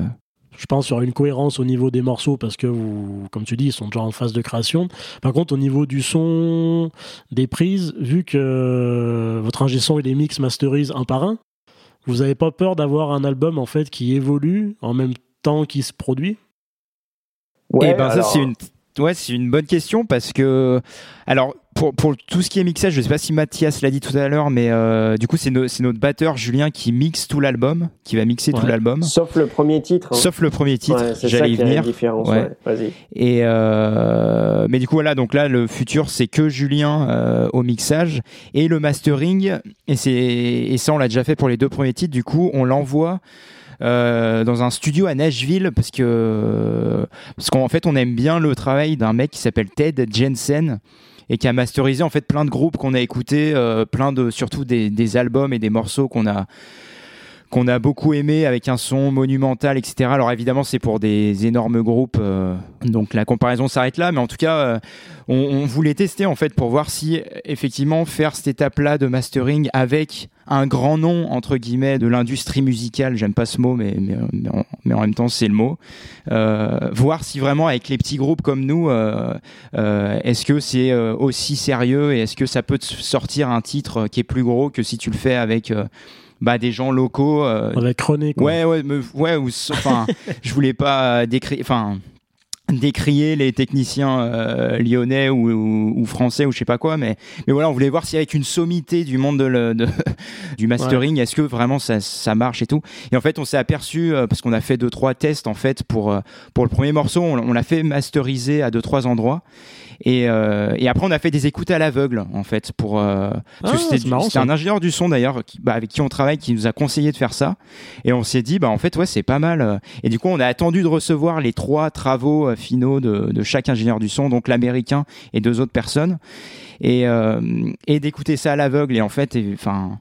je pense qu'il y aura une cohérence au niveau des morceaux parce que, vous, comme tu dis, ils sont déjà en phase de création. Par contre, au niveau du son, des prises, vu que votre ingé son et les mix masterise un par un, vous n'avez pas peur d'avoir un album en fait qui évolue en même temps qu'il se produit? Ouais, et eh ben ça c'est une ouais, c'est une bonne question parce que alors pour, pour, tout ce qui est mixage, je sais pas si Mathias l'a dit tout à l'heure, mais euh, du coup, c'est notre batteur Julien qui mixe tout l'album, qui va mixer tout l'album. Sauf le premier titre. Hein. Sauf le premier titre, j'allais y venir. Et euh, mais du coup, voilà, donc là, le futur, c'est que Julien euh, au mixage et le mastering. Et, et ça, on l'a déjà fait pour les deux premiers titres. Du coup, on l'envoie. Euh, dans un studio à Nashville parce que parce qu'en fait on aime bien le travail d'un mec qui s'appelle Ted Jensen et qui a masterisé en fait plein de groupes qu'on a écoutés, euh, plein de surtout des, albums et des morceaux qu'on a qu'on a beaucoup aimé avec un son monumental, etc. Alors évidemment, c'est pour des énormes groupes, euh, donc la comparaison s'arrête là. Mais en tout cas, euh, on, on, voulait tester en fait pour voir si effectivement faire cette étape-là de mastering avec un grand nom entre guillemets de l'industrie musicale, j'aime pas ce mot, mais mais, mais, en, même temps c'est le mot. Euh, voir si vraiment avec les petits groupes comme nous, est-ce que c'est aussi sérieux et est-ce que ça peut te sortir un titre qui est plus gros que si tu le fais avec bah, des gens locaux. Euh, René, quoi. Ouais, ouais, ouais, ou, enfin, je voulais pas décrire, enfin, décrier les techniciens euh, lyonnais ou, ou, français ou je sais pas quoi mais mais voilà on voulait voir si avec une sommité du monde de, le, de du mastering est-ce que vraiment ça, ça marche et tout? Et en fait on s'est aperçu euh, parce qu'on a fait deux trois tests en fait pour pour le premier morceau on, on l'a fait masteriser à deux trois endroits et, euh, et après, on a fait des écoutes à l'aveugle, en fait, pour. Euh, ah, c'était un ingénieur du son d'ailleurs, bah, avec qui on travaille, qui nous a conseillé de faire ça. Et on s'est dit, bah en fait, ouais, c'est pas mal. Euh. Et du coup, on a attendu de recevoir les trois travaux euh, finaux de, de chaque ingénieur du son, donc l'américain et deux autres personnes, et, et d'écouter ça à l'aveugle. Et en fait, enfin.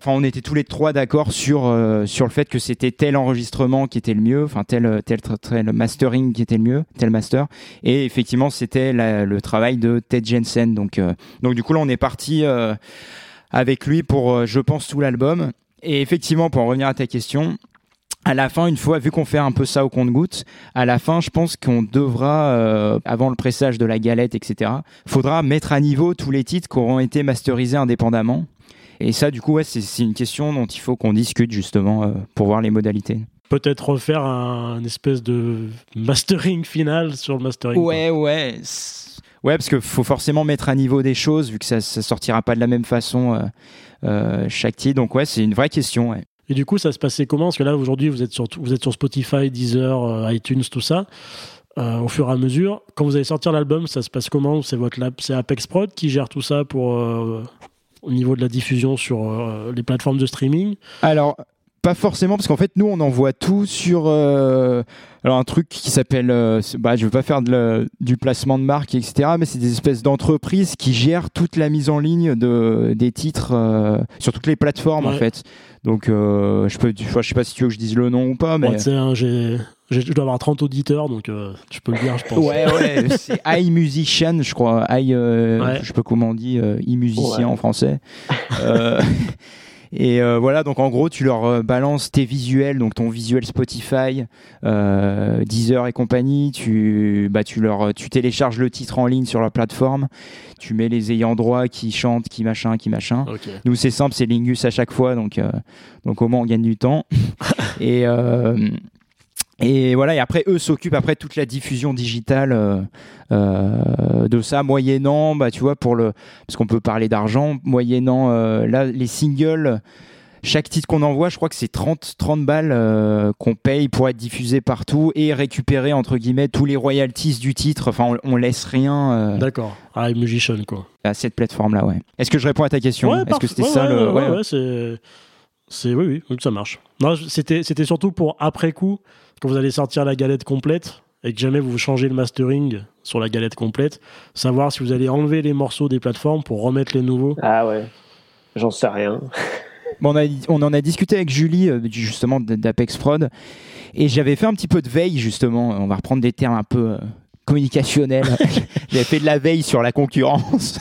Enfin, on était tous les trois d'accord sur euh, sur le fait que c'était tel enregistrement qui était le mieux, enfin tel tel, tel mastering qui était le mieux, tel master. Et effectivement, c'était le travail de Ted Jensen. Donc euh, donc du coup là, on est parti euh, avec lui pour, je pense, tout l'album. Et effectivement, pour en revenir à ta question, à la fin, une fois, vu qu'on fait un peu ça au compte-goutte, à la fin, je pense qu'on devra, avant le pressage de la galette, etc., faudra mettre à niveau tous les titres qui auront été masterisés indépendamment. Et ça, du coup, ouais, c'est une question dont il faut qu'on discute justement euh, pour voir les modalités. Peut-être refaire un, espèce de mastering final sur le mastering. Ouais, ouais. Ouais, parce qu'il faut forcément mettre à niveau des choses, vu que ça ne sortira pas de la même façon euh, euh, chaque titre. Donc, ouais, c'est une vraie question. Ouais. Et du coup, ça se passait comment? Parce que là, aujourd'hui, vous, êtes sur, vous êtes sur Spotify, Deezer, iTunes, tout ça. au fur et à mesure, quand vous allez sortir l'album, ça se passe comment? C'est votre lab, c'est Apex Prod qui gère tout ça pour au niveau de la diffusion sur euh, les plateformes de streaming Alors, pas forcément, parce qu'en fait, nous, on envoie tout sur euh, alors un truc qui s'appelle, euh, bah, je veux pas faire de du placement de marque, etc., mais c'est des espèces d'entreprises qui gèrent toute la mise en ligne de, des titres sur toutes les plateformes, en fait. Donc, je peux, je sais pas si tu veux que je dise le nom ou pas, mais. j'ai je dois avoir 30 auditeurs, donc euh, tu peux le dire, je pense. Ouais, ouais, c'est iMusician, je crois. I, euh, je sais pas comment on dit, euh, e-musicien en français. Euh, et voilà, donc en gros, tu leur balances tes visuels, donc ton visuel Spotify, Deezer et compagnie. Tu, bah, tu leur, tu télécharges le titre en ligne sur leur plateforme. Tu mets les ayants droit qui chantent, qui machin, qui machin. Nous, c'est simple, c'est Lingus à chaque fois, donc, donc au moins on gagne du temps. et et voilà, et après eux s'occupent après toute la diffusion digitale euh, euh, de ça, moyennant, bah tu vois, pour le, parce qu'on peut parler d'argent, moyennant euh, là les singles, chaque titre qu'on envoie, je crois que c'est 30 30 balles qu'on paye pour être diffusé partout et récupérer entre guillemets tous les royalties du titre. Enfin, on, laisse rien. D'accord. Ah, Musician quoi. À cette plateforme là, ouais. Est-ce que je réponds à ta question? Est-ce que c'était ça le Ouais, ouais c'est c'est oui, oui, ça marche. Non, c'était c'était surtout pour après coup quand vous allez sortir la galette complète et que jamais vous changez le mastering sur la galette complète, savoir si vous allez enlever les morceaux des plateformes pour remettre les nouveaux. Ah ouais, j'en sais rien. Bon, on, on, en a discuté avec Julie, euh, justement, d'Apex Prod, et j'avais fait un petit peu de veille, justement. On va reprendre des termes un peu euh, communicationnels. j'avais fait de la veille sur la concurrence.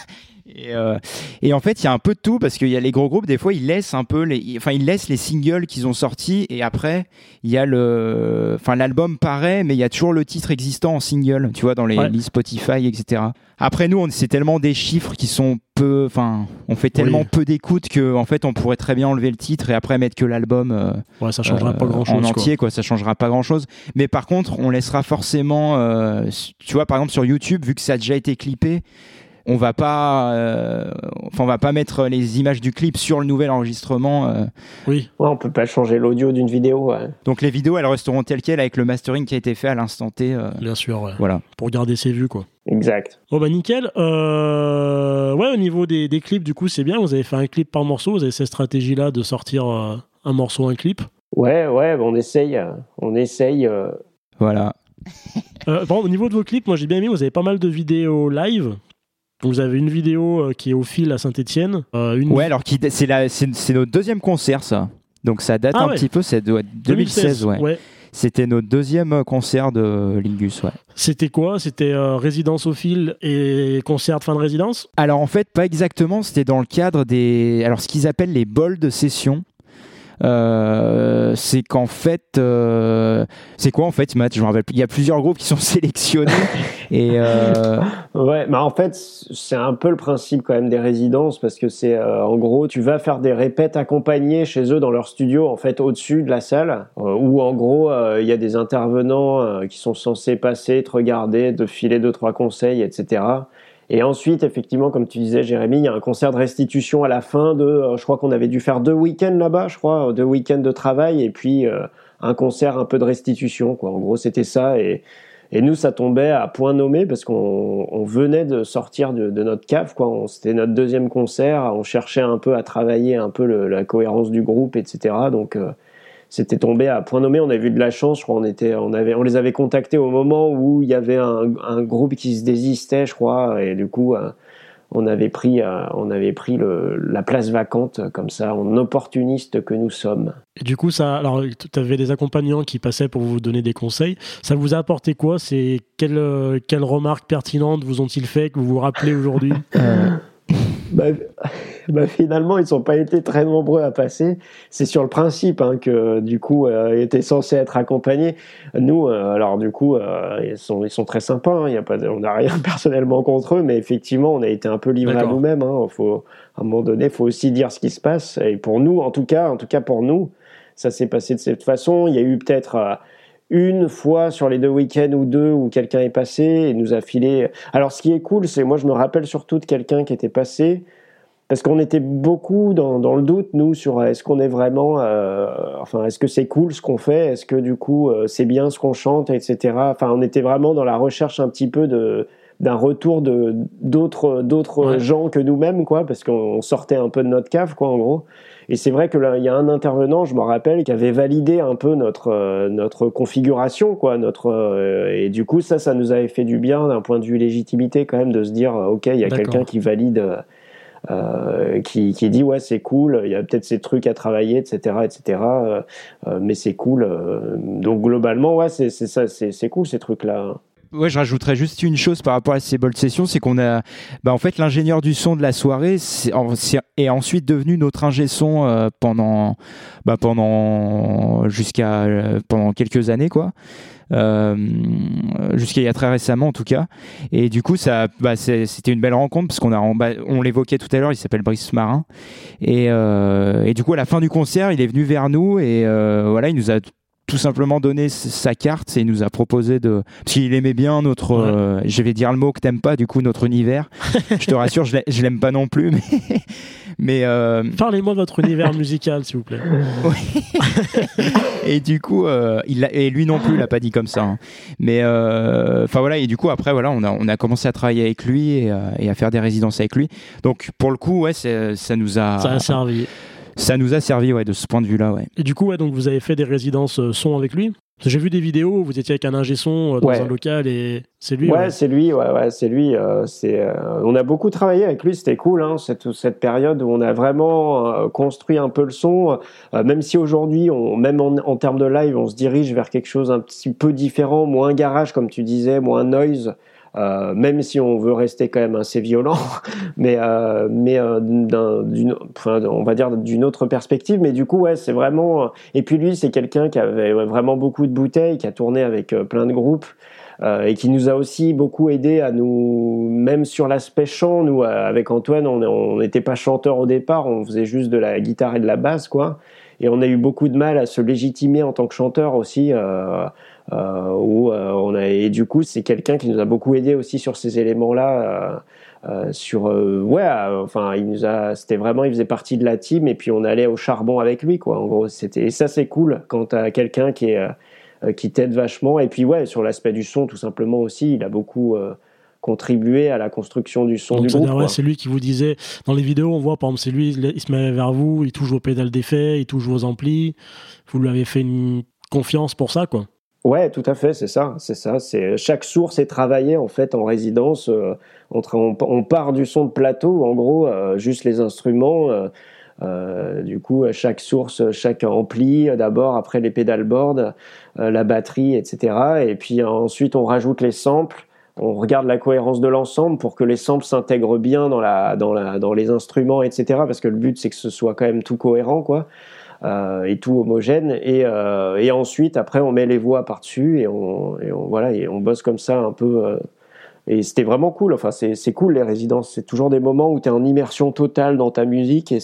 Et, euh, et, en fait, il y a un peu de tout parce qu'il y a les gros groupes, des fois, ils laissent un peu les, enfin, ils laissent les singles qu'ils ont sortis et après, il y a le, enfin, l'album paraît, mais il y a toujours le titre existant en single, tu vois, dans les listes Spotify, etc. Après, nous, c'est tellement des chiffres qui sont peu, enfin, on fait tellement peu d'écoutes que, en fait, on pourrait très bien enlever le titre et après mettre que l'album. Euh, ouais, ça changera pas grand chose. En entier, quoi. quoi. ça changera pas grand chose. Mais par contre, on laissera forcément, euh, tu vois, par exemple, sur YouTube, vu que ça a déjà été clippé, on va pas, euh, enfin, on va pas mettre les images du clip sur le nouvel enregistrement. Euh. Oui. Ouais, on peut pas changer l'audio d'une vidéo. Donc les vidéos, elles resteront telles quelles avec le mastering qui a été fait à l'instant T. Euh. Bien sûr, ouais. Voilà. Pour garder ses vues, quoi. Exact. Bon bah nickel. ouais, au niveau des, clips, du coup, c'est bien. Vous avez fait un clip par morceau. Vous avez cette stratégie-là de sortir un morceau, un clip. Ouais, ouais, on essaye, on essaye. Voilà. bon, au niveau de vos clips, moi j'ai bien aimé. Vous avez pas mal de vidéos live. Vous avez une vidéo euh, qui est au fil à Saint-Etienne. Euh, une... Ouais, alors c'est, c'est, notre deuxième concert, ça. Donc ça date Ah un ouais. petit peu, c'est de- 2016, ouais. ouais. C'était notre deuxième concert de Lingus, ouais. C'était quoi? C'était euh, résidence au fil et concert de fin de résidence? Alors en fait, pas exactement, c'était dans le cadre des... Alors ce qu'ils appellent les bols de session. Euh, c'est qu'en fait, euh, c'est quoi en fait, Matt Je me rappelle. Il y a plusieurs groupes qui sont sélectionnés et euh, Ouais, mais en fait, c'est un peu le principe quand même des résidences parce que c'est en gros, tu vas faire des répètes accompagnées chez eux dans leur studio, en fait, au-dessus de la salle, où en gros, il y a des intervenants qui sont censés passer, te regarder, te filer deux, trois conseils, etc. Et ensuite, effectivement, comme tu disais, Jérémy, il y a un concert de restitution à la fin de, euh, je crois qu'on avait dû faire deux week-ends là-bas, je crois, deux week-ends de travail et puis euh, un concert un peu de restitution, quoi. En gros, c'était ça et et nous, ça tombait à point nommé parce qu'on on venait de sortir de, de notre cave, quoi. C'était notre deuxième concert. On cherchait un peu à travailler un peu le- la cohérence du groupe, etc. Donc, euh, c'était tombé à point nommé. On a eu de la chance. Je crois on était, on avait, on les avait contactés au moment où il y avait un, un groupe qui se désistait, je crois. Et du coup, euh, on avait pris, euh, on avait pris le, la place vacante comme ça, en opportuniste que nous sommes. Et du coup, ça, alors, tu avais des accompagnants qui passaient pour vous donner des conseils. Ça vous a apporté quoi? C'est quelles quelles remarques pertinentes vous ont-ils fait que vous vous rappelez aujourd'hui? Euh, bah, bah, finalement, ils sont pas été très nombreux à passer. C'est sur le principe hein, que du coup, euh, ils étaient censés être accompagnés. Nous, euh, alors du coup, euh, ils sont ils sont très sympas. hein, Il y a pas, de- on n'a rien personnellement contre eux, mais effectivement, on a été un peu livrés à nous-mêmes. Hein. Faut à un moment donné, faut aussi dire ce qui se passe. Et pour nous, en tout cas, en tout cas pour nous, ça s'est passé de cette façon. Il y a eu peut-être euh, une fois sur les deux week-ends ou deux où quelqu'un est passé et nous a filé. Alors, ce qui est cool, c'est moi, je me rappelle surtout de quelqu'un qui était passé parce qu'on était beaucoup dans, dans le doute, nous, sur euh, est-ce qu'on est vraiment, euh, enfin, est-ce que c'est cool ce qu'on fait, est-ce que du coup euh, c'est bien ce qu'on chante, etc. Enfin, on était vraiment dans la recherche un petit peu de d'un retour de d'autres d'autres Ouais. gens que nous-mêmes, quoi, parce qu'on sortait un peu de notre cave, quoi, en gros. Et c'est vrai que là, il y a un intervenant, je me rappelle, qui avait validé un peu notre euh, notre configuration, quoi, notre euh, et du coup ça, ça nous avait fait du bien d'un point de vue légitimité quand même de se dire, ok, il y a quelqu'un qui valide. Euh, qui, dit ouais c'est cool, il y a peut-être ces trucs à travailler, etc., etc. euh, euh, mais c'est cool. donc globalement ouais c'est ça, c'est cool ces trucs là. Ouais, je rajouterais juste une chose par rapport à ces bold sessions, c'est qu'on a, bah, en fait, l'ingénieur du son de la soirée est ensuite devenu notre ingé son pendant, bah, pendant jusqu'à pendant quelques années, quoi. Euh, jusqu'à il y a très récemment en tout cas. Et du coup ça bah, c'était une belle rencontre parce qu'on a bah, on l'évoquait tout à l'heure il s'appelle Brice Marin. Et, euh, et du coup à la fin du concert il est venu vers nous et euh, voilà il nous a tout simplement donné sa carte et il nous a proposé de parce qu'il aimait bien notre Ouais. euh, je vais dire le mot que t'aimes pas du coup notre univers je te rassure je l'ai- je l'aime pas non plus mais mais euh, Parlez-moi de votre univers musical, s'il vous plaît. et du coup euh, il l'a- et lui non plus il l'a pas dit comme ça hein. mais euh, enfin voilà et du coup après voilà on a on a commencé à travailler avec lui et, euh, et à faire des résidences avec lui donc pour le coup ouais ça nous a Ça a servi. Ça nous a servi ouais de ce point de vue là ouais Et du coup, ouais, donc vous avez fait des résidences euh, son avec lui J'ai vu des vidéos où vous étiez avec un ingé son dans Ouais. un local et c'est lui. Ouais, ouais. c'est lui, ouais, ouais, c'est lui. euh, c'est, euh, on a beaucoup travaillé avec lui, c'était cool, hein, cette, cette période où on a vraiment euh, construit un peu le son. euh, même si aujourd'hui, on, même en, en termes de live, on se dirige vers quelque chose un petit peu différent, moins garage, comme tu disais, moins noise. Euh, même si on veut rester quand même assez violent, mais euh, mais euh, d'un- d'une, enfin, on va dire d'une autre perspective. Mais du coup, ouais, c'est vraiment. Et puis lui, c'est quelqu'un qui avait vraiment beaucoup de bouteilles, qui a tourné avec euh, plein de groupes et qui nous a aussi beaucoup aidé à nous, même sur l'aspect chant, nous euh, avec Antoine, on n'était pas chanteur au départ, on faisait juste de la guitare et de la basse, quoi. Et on a eu beaucoup de mal à se légitimer en tant que chanteur aussi. Euh, euh, où euh, on a et du coup c'est quelqu'un qui nous a beaucoup aidé aussi sur ces éléments-là. euh, euh, sur euh, ouais, euh, enfin il nous a, c'était vraiment, il faisait partie de la team et puis on allait au charbon avec lui, quoi. En gros, c'était et ça c'est cool quand t'as quelqu'un qui est euh, qui t'aide vachement. Et puis ouais, sur l'aspect du son, tout simplement aussi, il a beaucoup euh, contribué à la construction du son Donc, du groupe. ouais, c'est lui qui vous disait, dans les vidéos, on voit, par exemple, c'est lui, il se met vers vous, il touche vos pédales d'effet, il touche vos amplis. Vous lui avez fait une confiance pour ça, quoi. Ouais, tout à fait, c'est ça, c'est ça. C'est chaque source est travaillée en fait en résidence. euh, on, on part du son de plateau, en gros, euh, juste les instruments. euh, du coup, chaque source, chaque ampli d'abord, après les pédalboards, la batterie, etc. Et puis ensuite, on rajoute les samples on regarde la cohérence de l'ensemble pour que les samples s'intègrent bien dans, la, dans, la, dans les instruments, etc. Parce que le but, c'est que ce soit quand même tout cohérent, quoi. Euh, et tout homogène. Et, euh, et, ensuite, après, on met les voix par-dessus et on, voilà, et on bosse comme ça un peu. Euh, et c'était vraiment cool. Enfin, c'est cool les résidences. C'est toujours des moments où tu es en immersion totale dans ta musique et,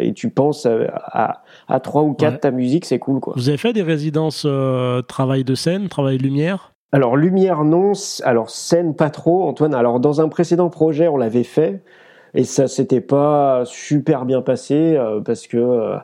et tu penses à, à, trois ou quatre ta musique. C'est cool, quoi. Vous avez fait des résidences travail de scène, travail de lumière? Alors lumière non, alors scène pas trop Antoine. Alors dans un précédent projet on l'avait fait et ça s'était pas super bien passé euh, parce que euh,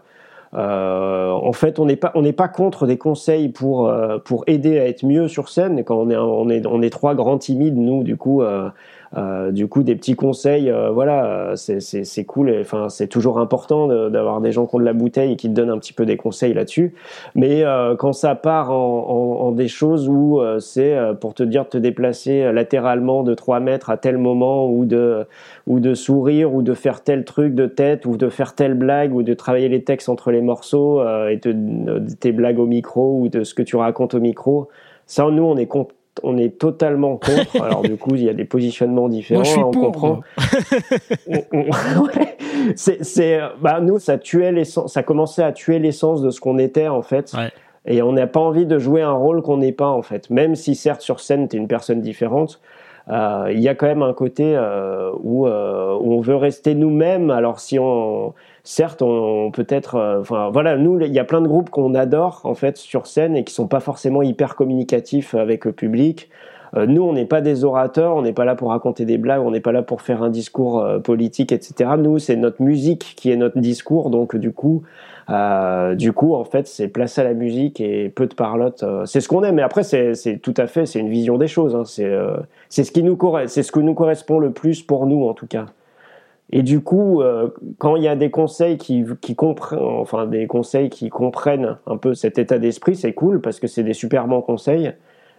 euh, en fait on n'est pas on n'est pas contre des conseils pour pour aider à être mieux sur scène. Quand on est on est on est trois grands timides nous du coup euh, du coup, des petits conseils, euh, voilà, c'est cool. Enfin, c'est toujours important d'avoir des gens qui ont de la bouteille et qui te donnent un petit peu des conseils là-dessus. Mais euh, quand ça part en, en, des choses où c'est pour te dire de te déplacer latéralement de 3 mètres à tel moment ou de ou de sourire ou de faire tel truc de tête ou de faire telle blague ou de travailler les textes entre les morceaux et de, tes blagues au micro ou de ce que tu racontes au micro. Ça, nous, on est on est totalement contre. Alors du coup, il y a des positionnements différents. Moi, je suis on comprend. c'est, bah, nous, ça tuait l'essence, ça commençait à tuer l'essence de ce qu'on était en fait. Et on n'a pas envie de jouer un rôle qu'on n'est pas en fait. Même si certes sur scène tu es une personne différente, euh, il y a quand même un côté euh, où, euh, où, on veut rester nous-mêmes. Alors si on certes, on, peut être, euh, enfin voilà, nous, il y a plein de groupes qu'on adore en fait sur scène et qui sont pas forcément hyper communicatifs avec le public. Euh, nous, on n'est pas des orateurs, on n'est pas là pour raconter des blagues, on n'est pas là pour faire un discours euh, politique, etc. Nous, c'est notre musique qui est notre discours, donc du coup, du coup, en fait, c'est place à la musique et peu de parlotte. c'est ce qu'on aime. Mais après, c'est tout à fait, c'est une vision des choses. Hein. c'est ce qui nous c'est ce que nous correspond le plus pour nous, en tout cas. Et du coup, euh, quand il y a des conseils qui, comprennent, enfin des conseils qui comprennent un peu cet état d'esprit, c'est cool parce que c'est des super bons conseils.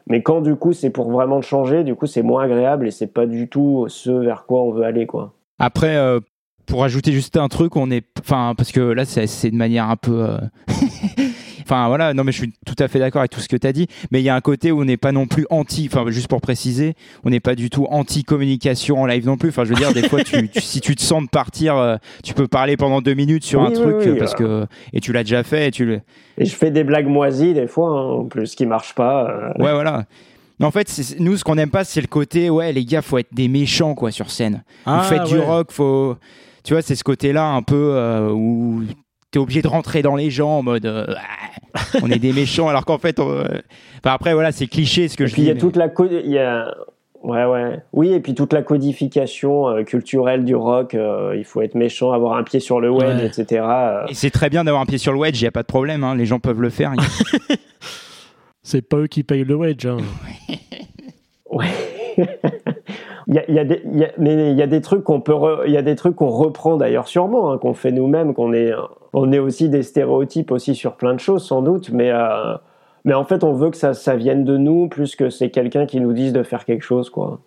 Mais quand du coup c'est pour vraiment changer, du coup c'est moins agréable et c'est pas du tout ce vers quoi on veut aller, quoi. Après, euh, pour ajouter juste un truc, on est, enfin parce que là c'est de manière un peu. Euh, Enfin voilà, non mais je suis tout à fait d'accord avec tout ce que tu as dit, mais il y a un côté où on n'est pas non plus anti, enfin juste pour préciser, on n'est pas du tout anti-communication en live non plus. Enfin je veux dire, des fois, tu, si tu te sens de partir, euh, tu peux parler pendant deux minutes sur un truc parce que et tu l'as déjà fait et tu le. Et je fais des blagues moisies des fois, hein, en plus qui marchent pas. Euh. Ouais voilà. Mais en fait, nous, ce qu'on n'aime pas, c'est le côté, ouais, les gars, faut être des méchants, quoi, sur scène. Vous ah, faites du rock, faut. Tu vois, c'est ce côté-là un peu euh, où t'es obligé de rentrer dans les gens en mode euh, on est des méchants alors qu'en fait euh, enfin, après voilà c'est cliché ce que je puis il y a toute la il y a ouais ouais. Oui et puis toute la codification euh, culturelle du rock il faut être méchant avoir un pied sur le wedge etc et c'est très bien d'avoir un pied sur le wedge il y a pas de problème hein, les gens peuvent le faire c'est pas eux qui payent le wedge hein. ouais. Il y a, y a des, y a, mais il y a des trucs qu'on peut, il y a des trucs qu'on reprend d'ailleurs sûrement, hein, qu'on fait nous-mêmes, qu'on est, on est aussi des stéréotypes aussi sur plein de choses sans doute, mais euh, mais en fait on veut que ça, ça vienne de nous plus que c'est quelqu'un qui nous dise de faire quelque chose quoi.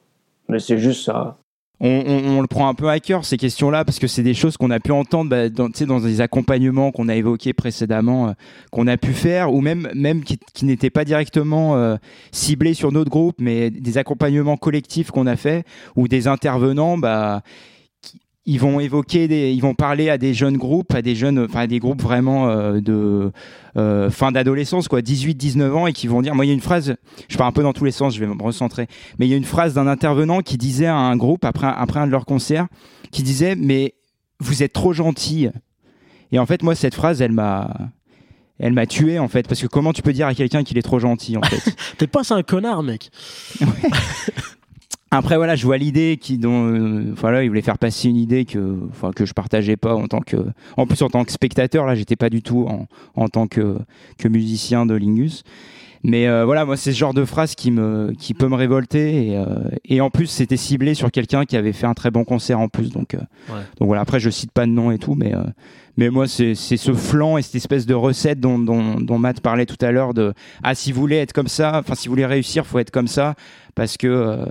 Mais c'est juste ça on, le prend un peu à cœur ces questions-là parce que c'est des choses qu'on a pu entendre bah, dans, dans des accompagnements qu'on a évoqués précédemment, euh, qu'on a pu faire ou même même qui, n'étaient pas directement euh, ciblés sur notre groupe, mais des accompagnements collectifs qu'on a fait ou des intervenants, bah ils vont évoquer des, ils vont parler à des jeunes groupes, à des jeunes, enfin à des groupes vraiment euh, de euh, fin d'adolescence, quoi, 18, 19 ans, et qui vont dire, moi il y a une phrase, je pars un peu dans tous les sens, je vais me recentrer, mais il y a une phrase d'un intervenant qui disait à un groupe après après un de leurs concerts, qui disait, mais vous êtes trop gentil. Et en fait, moi cette phrase, elle m'a elle m'a tué en fait parce que comment tu peux dire à quelqu'un qu'il est trop gentil en fait? T'es pas un connard mec. Après voilà, je vois l'idée qui dont euh, voilà, il voulait faire passer une idée que enfin que je partageais pas en tant que en plus en tant que spectateur là, j'étais pas du tout en, en tant que que musicien de Lingus. Mais euh, voilà, moi c'est ce genre de phrase qui me qui peut me révolter et, euh, et en plus c'était ciblé sur quelqu'un qui avait fait un très bon concert en plus donc donc voilà, après je cite pas de nom et tout mais mais moi, c'est ce flanc et cette espèce de recette dont, Matt parlait tout à l'heure de ah si vous voulez être comme ça, enfin si vous voulez réussir, faut être comme ça parce que euh,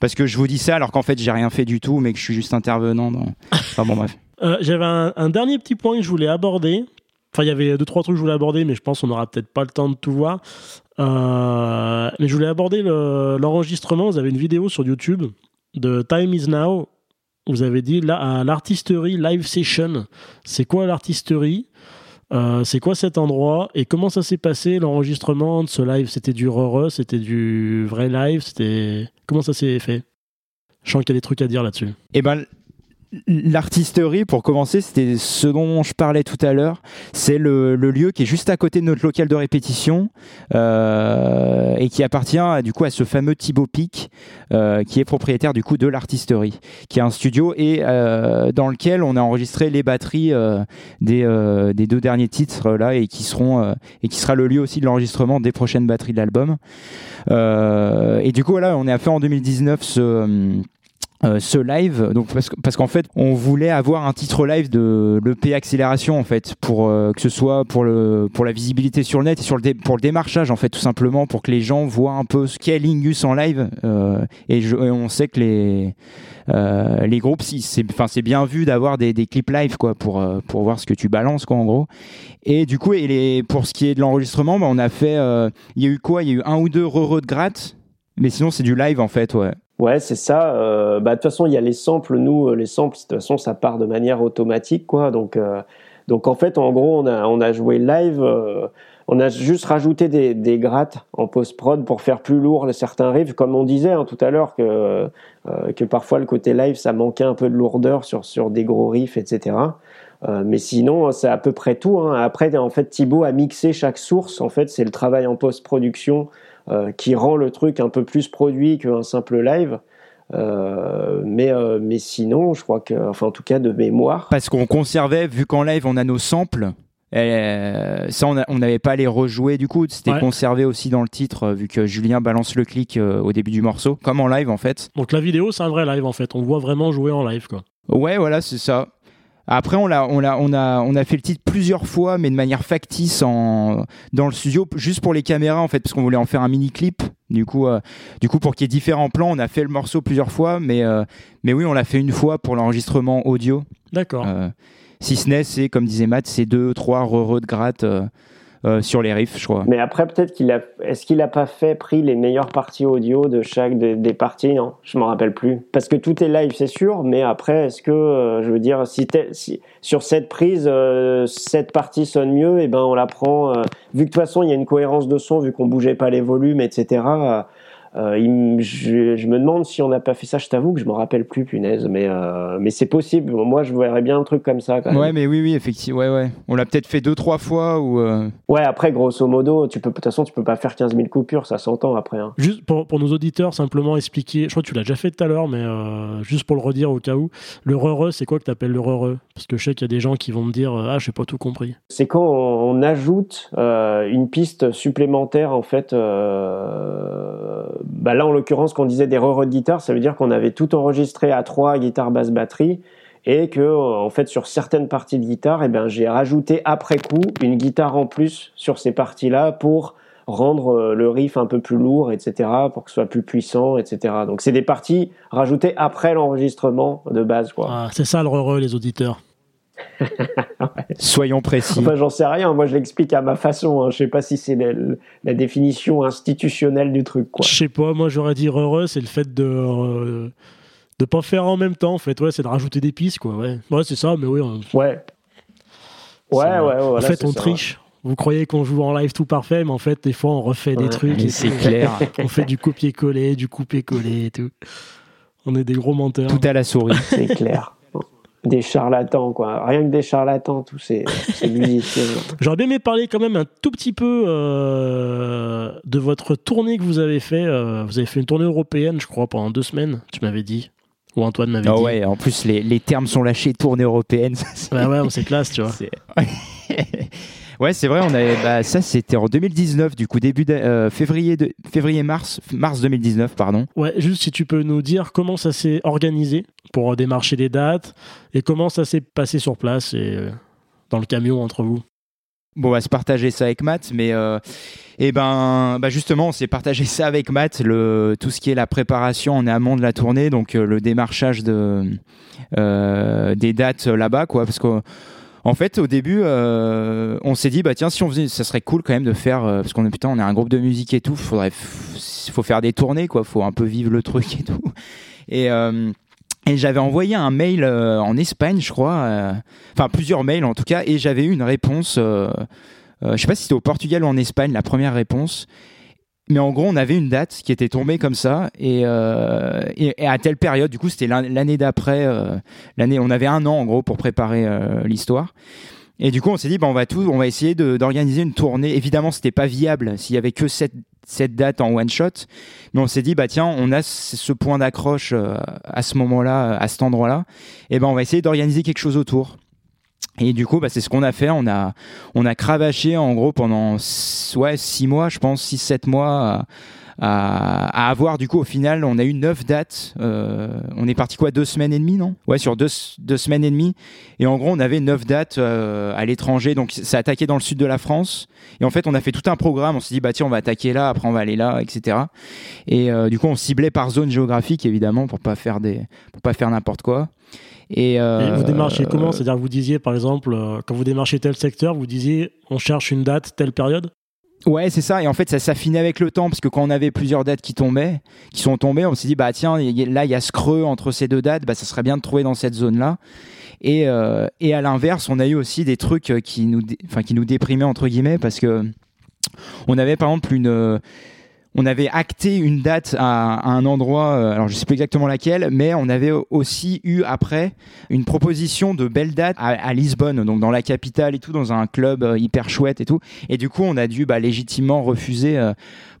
parce que je vous dis ça alors qu'en fait j'ai rien fait du tout, mais que je suis juste intervenant. Enfin bon bref. Euh, J'avais un, dernier petit point que je voulais aborder. Enfin, il y avait deux, trois trucs que je voulais aborder, mais je pense qu'on n'aura peut-être pas le temps de tout voir. Euh, mais je voulais aborder le- l'enregistrement. Vous avez une vidéo sur YouTube de Time Is Now. Vous avez dit là, l'artisterie live session. C'est quoi l'artisterie? Euh, C'est quoi cet endroit? Et comment ça s'est passé l'enregistrement de ce live? C'était du re C'était du vrai live C'était comment ça s'est fait? Je sens qu'il y a des trucs à dire là-dessus? Eh ben, l'artisterie, pour commencer, c'était ce dont je parlais tout à l'heure. C'est le, le lieu qui est juste à côté de notre local de répétition euh, et qui appartient du coup à ce fameux Thibaut Pic, euh, qui est propriétaire du coup de l'artisterie, qui est un studio et euh, dans lequel on a enregistré les batteries euh, des, euh, des deux derniers titres là et qui seront euh, et qui sera le lieu aussi de l'enregistrement des prochaines batteries de l'album. Et du coup voilà, on a fait en 2019 ce euh, ce live, donc parce, que- parce qu'en fait, on voulait avoir un titre live de l'EP Accélération en fait, pour euh, que ce soit pour le pour la visibilité sur le net et sur le dé- pour le démarchage en fait, tout simplement pour que les gens voient un peu ce qu'est Lingus en live. euh, et, je- et on sait que les euh, les groupes, si, c'est enfin c'est bien vu d'avoir des, des clips live quoi pour euh, pour voir ce que tu balances quoi en gros. Et du coup, et les, pour ce qui est de l'enregistrement, bah, on a fait, euh, il y a eu quoi? Il y a eu un ou deux re de gratte, mais sinon c'est du live en fait, ouais. Ouais, c'est ça. Euh, bah, de toute façon, il y a les samples. Nous, euh, les samples, de toute façon, ça part de manière automatique, quoi. Donc, euh, donc en fait, en gros, on a, on a joué live. on a juste rajouté des, des grattes en post-prod pour faire plus lourd certains riffs. Comme on disait hein, tout à l'heure, que, que parfois le côté live, ça manquait un peu de lourdeur sur, sur des gros riffs, etc. Mais sinon, c'est à peu près tout. Hein. Après, en fait, Thibaut a mixé chaque source. En fait, c'est le travail en post-production qui rend le truc un peu plus produit qu'un simple live. Euh, mais, euh, mais sinon, je crois que, enfin, en tout cas, de mémoire. Parce qu'on conservait, vu qu'en live on a nos samples, euh, ça on n'avait pas à les rejouer du coup, c'était Ouais. conservé aussi dans le titre, euh, vu que Julien balance le clic euh, au début du morceau, comme en live en fait. Donc la vidéo, c'est un vrai live en fait. On voit vraiment jouer en live quoi. Ouais, voilà, c'est ça. Après, on, l'a, on, l'a, on, a, on a fait le titre plusieurs fois, mais de manière factice en, dans le studio, juste pour les caméras, en fait, parce qu'on voulait en faire un mini-clip. Du coup, euh, du coup, pour qu'il y ait différents plans, on a fait le morceau plusieurs fois, mais, euh, mais oui, on l'a fait une fois pour l'enregistrement audio. D'accord. Euh, si ce n'est, c'est, comme disait Matt, c'est deux, trois re de gratte sur les riffs, je crois. Mais après, peut-être qu'il a. Est-ce qu'il a pas fait pris les meilleures parties audio de chaque des, parties Non, je m'en rappelle plus. Parce que tout est live, c'est sûr. Mais après, est-ce que, euh, je veux dire, si, si sur cette prise, euh, cette partie sonne mieux, et ben on la prend. euh, vu que de toute façon, il y a une cohérence de son, vu qu'on bougeait pas les volumes, etc. euh, il je, je me demande si on n'a pas fait ça. Je t'avoue que je me rappelle plus, punaise. Mais, euh, mais c'est possible. Moi, je verrais bien un truc comme ça. Quand même. Ouais, mais oui, oui, effectivement, ouais, ouais. On l'a peut-être fait deux, trois fois ou. euh, Ouais, après, grosso modo, tu peux, de toute façon, tu peux pas faire 15 000 coupures, ça s'entend après. Hein. Juste pour, pour nos auditeurs, simplement expliquer. Je crois que tu l'as déjà fait tout à l'heure, mais euh, juste pour le redire au cas où. Le c'est quoi que tu appelles le Parce que je sais qu'il y a des gens qui vont me dire Ah, j'ai pas tout compris. C'est quand on, on ajoute euh, une piste supplémentaire, en fait. Bah là, en l'occurrence, qu'on disait des re de guitare, ça veut dire qu'on avait tout enregistré à trois guitare, basse, batterie. Et que, en fait, sur certaines parties de guitare, eh ben, j'ai rajouté après coup une guitare en plus sur ces parties-là pour rendre euh, le riff un peu plus lourd, etc., pour que ce soit plus puissant, etc. Donc, c'est des parties rajoutées après l'enregistrement de base, quoi. Ah, c'est ça le re les auditeurs. Soyons précis. Enfin, j'en sais rien. Moi, je l'explique à ma façon. Hein. Je sais pas si c'est la, la définition institutionnelle du truc, quoi. Je sais pas, moi j'aurais dit re c'est le fait de. euh, de pas faire en même temps, en fait. Ouais, c'est de rajouter des pistes, quoi. Ouais, ouais c'est ça, mais oui. on- Ouais. Ouais, ouais, ouais. en fait, on ça, triche. Vous croyez qu'on joue en live tout parfait, mais en fait, des fois, on refait des trucs. C'est clair. On fait du copier-coller, du couper-coller et tout. On est des gros menteurs. Tout à la souris. C'est clair. Des charlatans, quoi. Rien que des charlatans, tous ces, ces musiciens. J'aurais bien aimé parler quand même un tout petit peu euh, de votre tournée que vous avez fait. euh, vous avez fait une tournée européenne, je crois, pendant deux semaines, tu m'avais dit. Ou Antoine m'avait Ah dit. ouais, en plus, les, les termes sont lâchés, tournée européenne. ça, c'est- Ouais, ouais, c'est classe, tu vois. ouais, c'est vrai, on avait, bah, ça c'était en 2019, du coup, début de- euh, février, de, février-mars, mars 2019, pardon. Ouais, juste si tu peux nous dire comment ça s'est organisé pour démarcher les dates et comment ça s'est passé sur place et euh, dans le camion entre vous? Bon, on va se partager ça avec Matt, mais euh, eh ben, bah justement, on s'est partagé ça avec Matt, le, tout ce qui est la préparation en amont de la tournée, donc euh, le démarchage de, euh, des dates là-bas, quoi, parce que en fait, au début, euh, on s'est dit, bah tiens, si on faisait, ça serait cool quand même de faire, euh, parce qu'on est putain, on est un groupe de musique et tout, faudrait, faut faire des tournées, quoi, faut un peu vivre le truc et tout. Et euh, j'avais envoyé un mail en Espagne, je crois, enfin plusieurs mails en tout cas, et j'avais eu une réponse. Je sais pas si c'était au Portugal ou en Espagne, la première réponse. Mais en gros, on avait une date qui était tombée comme ça, et, euh, et, à telle période, du coup, c'était l'an- l'année d'après, euh, l'année, on avait un an en gros pour préparer euh, l'histoire. Et du coup, on s'est dit, bah, on va tout, on va essayer d'organiser une tournée. Évidemment, c'était pas viable s'il y avait que cette, cette date en one shot, mais on s'est dit, bah tiens, on a ce ce point d'accroche euh, à ce moment-là, à cet endroit-là, et ben on va essayer d'organiser quelque chose autour. Et du coup, bah, c'est ce qu'on a fait. On a, on a cravaché en gros pendant ouais, six mois, je pense, six, sept mois. À, à- avoir du coup au final on a eu neuf dates euh, on est parti quoi deux semaines et demie non? Ouais sur deux, deux semaines et demie. Et en gros on avait neuf dates euh, à l'étranger. Donc ça attaquait dans le sud de la France. Et en fait on a fait tout un programme. On s'est dit bah tiens on va attaquer là. Après on va aller là etc et euh, du coup on ciblait par zone géographique évidemment pour pas faire des pour pas faire n'importe quoi et, euh, Et vous démarchiez comment? C'est-à-dire que vous disiez, par exemple, euh, quand vous démarchez tel secteur, vous disiez, on cherche une date, telle période? Ouais, c'est ça. Et en fait, ça s'affinait avec le temps parce que quand on avait plusieurs dates qui tombaient, qui sont tombées, on s'est dit bah tiens, y- y- là il y a ce creux entre ces deux dates, bah ça serait bien de trouver dans cette zone-là. Et euh, et à l'inverse, on a eu aussi des trucs euh, qui nous, dé- enfin qui nous déprimaient entre guillemets parce que on avait par exemple une euh, on avait acté une date à, à un endroit, euh, alors je sais plus exactement laquelle, mais on avait aussi eu après une proposition de belle date à, à Lisbonne, donc dans la capitale et tout, dans un club euh, hyper chouette et tout. Et du coup, on a dû bah, légitimement refuser euh,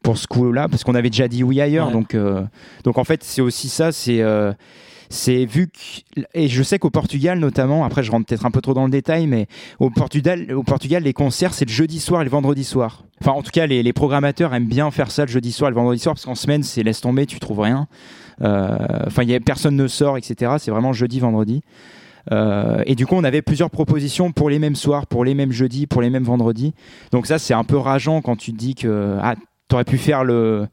pour ce coup-là, parce qu'on avait déjà dit oui ailleurs. Ouais. Donc, euh, donc en fait, c'est aussi ça, c'est euh, c'est vu que et je sais qu'au Portugal notamment, après je rentre peut-être un peu trop dans le détail, mais au Portugal, les concerts c'est le jeudi soir et le vendredi soir. Enfin, en tout cas, les, programmateurs aiment bien faire ça le jeudi soir et le vendredi soir parce qu'en semaine c'est laisse tomber, tu trouves rien. Euh, Enfin, personne ne sort, etc. C'est vraiment jeudi, vendredi. Euh, et du coup, on avait plusieurs propositions pour les mêmes soirs, pour les mêmes jeudis, pour les mêmes vendredis. Donc ça, c'est un peu rageant quand tu te dis que ah, t'aurais pu faire le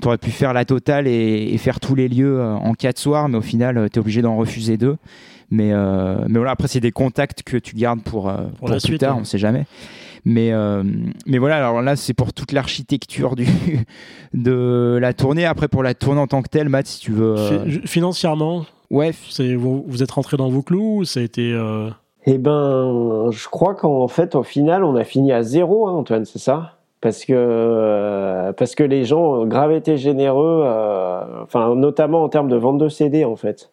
T'aurais pu faire la totale et, et faire tous les lieux euh, en quatre soirs, mais au final, euh, t'es obligé d'en refuser deux. Mais, euh, mais voilà, après, c'est des contacts que tu gardes pour, pour, la plus suite, tard, on sait jamais. Mais, euh, mais voilà, alors là, c'est pour toute l'architecture du, de la tournée. Après, pour la tournée en tant que telle, Matt, si tu veux. euh, Fi- Financièrement, Ouais, c'est, vous, vous êtes rentré dans vos clous ou ça a été. euh, Eh ben, je crois qu'en fait, au final, on a fini à zéro, hein, Antoine, c'est ça? Parce que, euh, parce que les gens ont grave été généreux, euh, enfin, notamment en termes de vente de CD, en fait.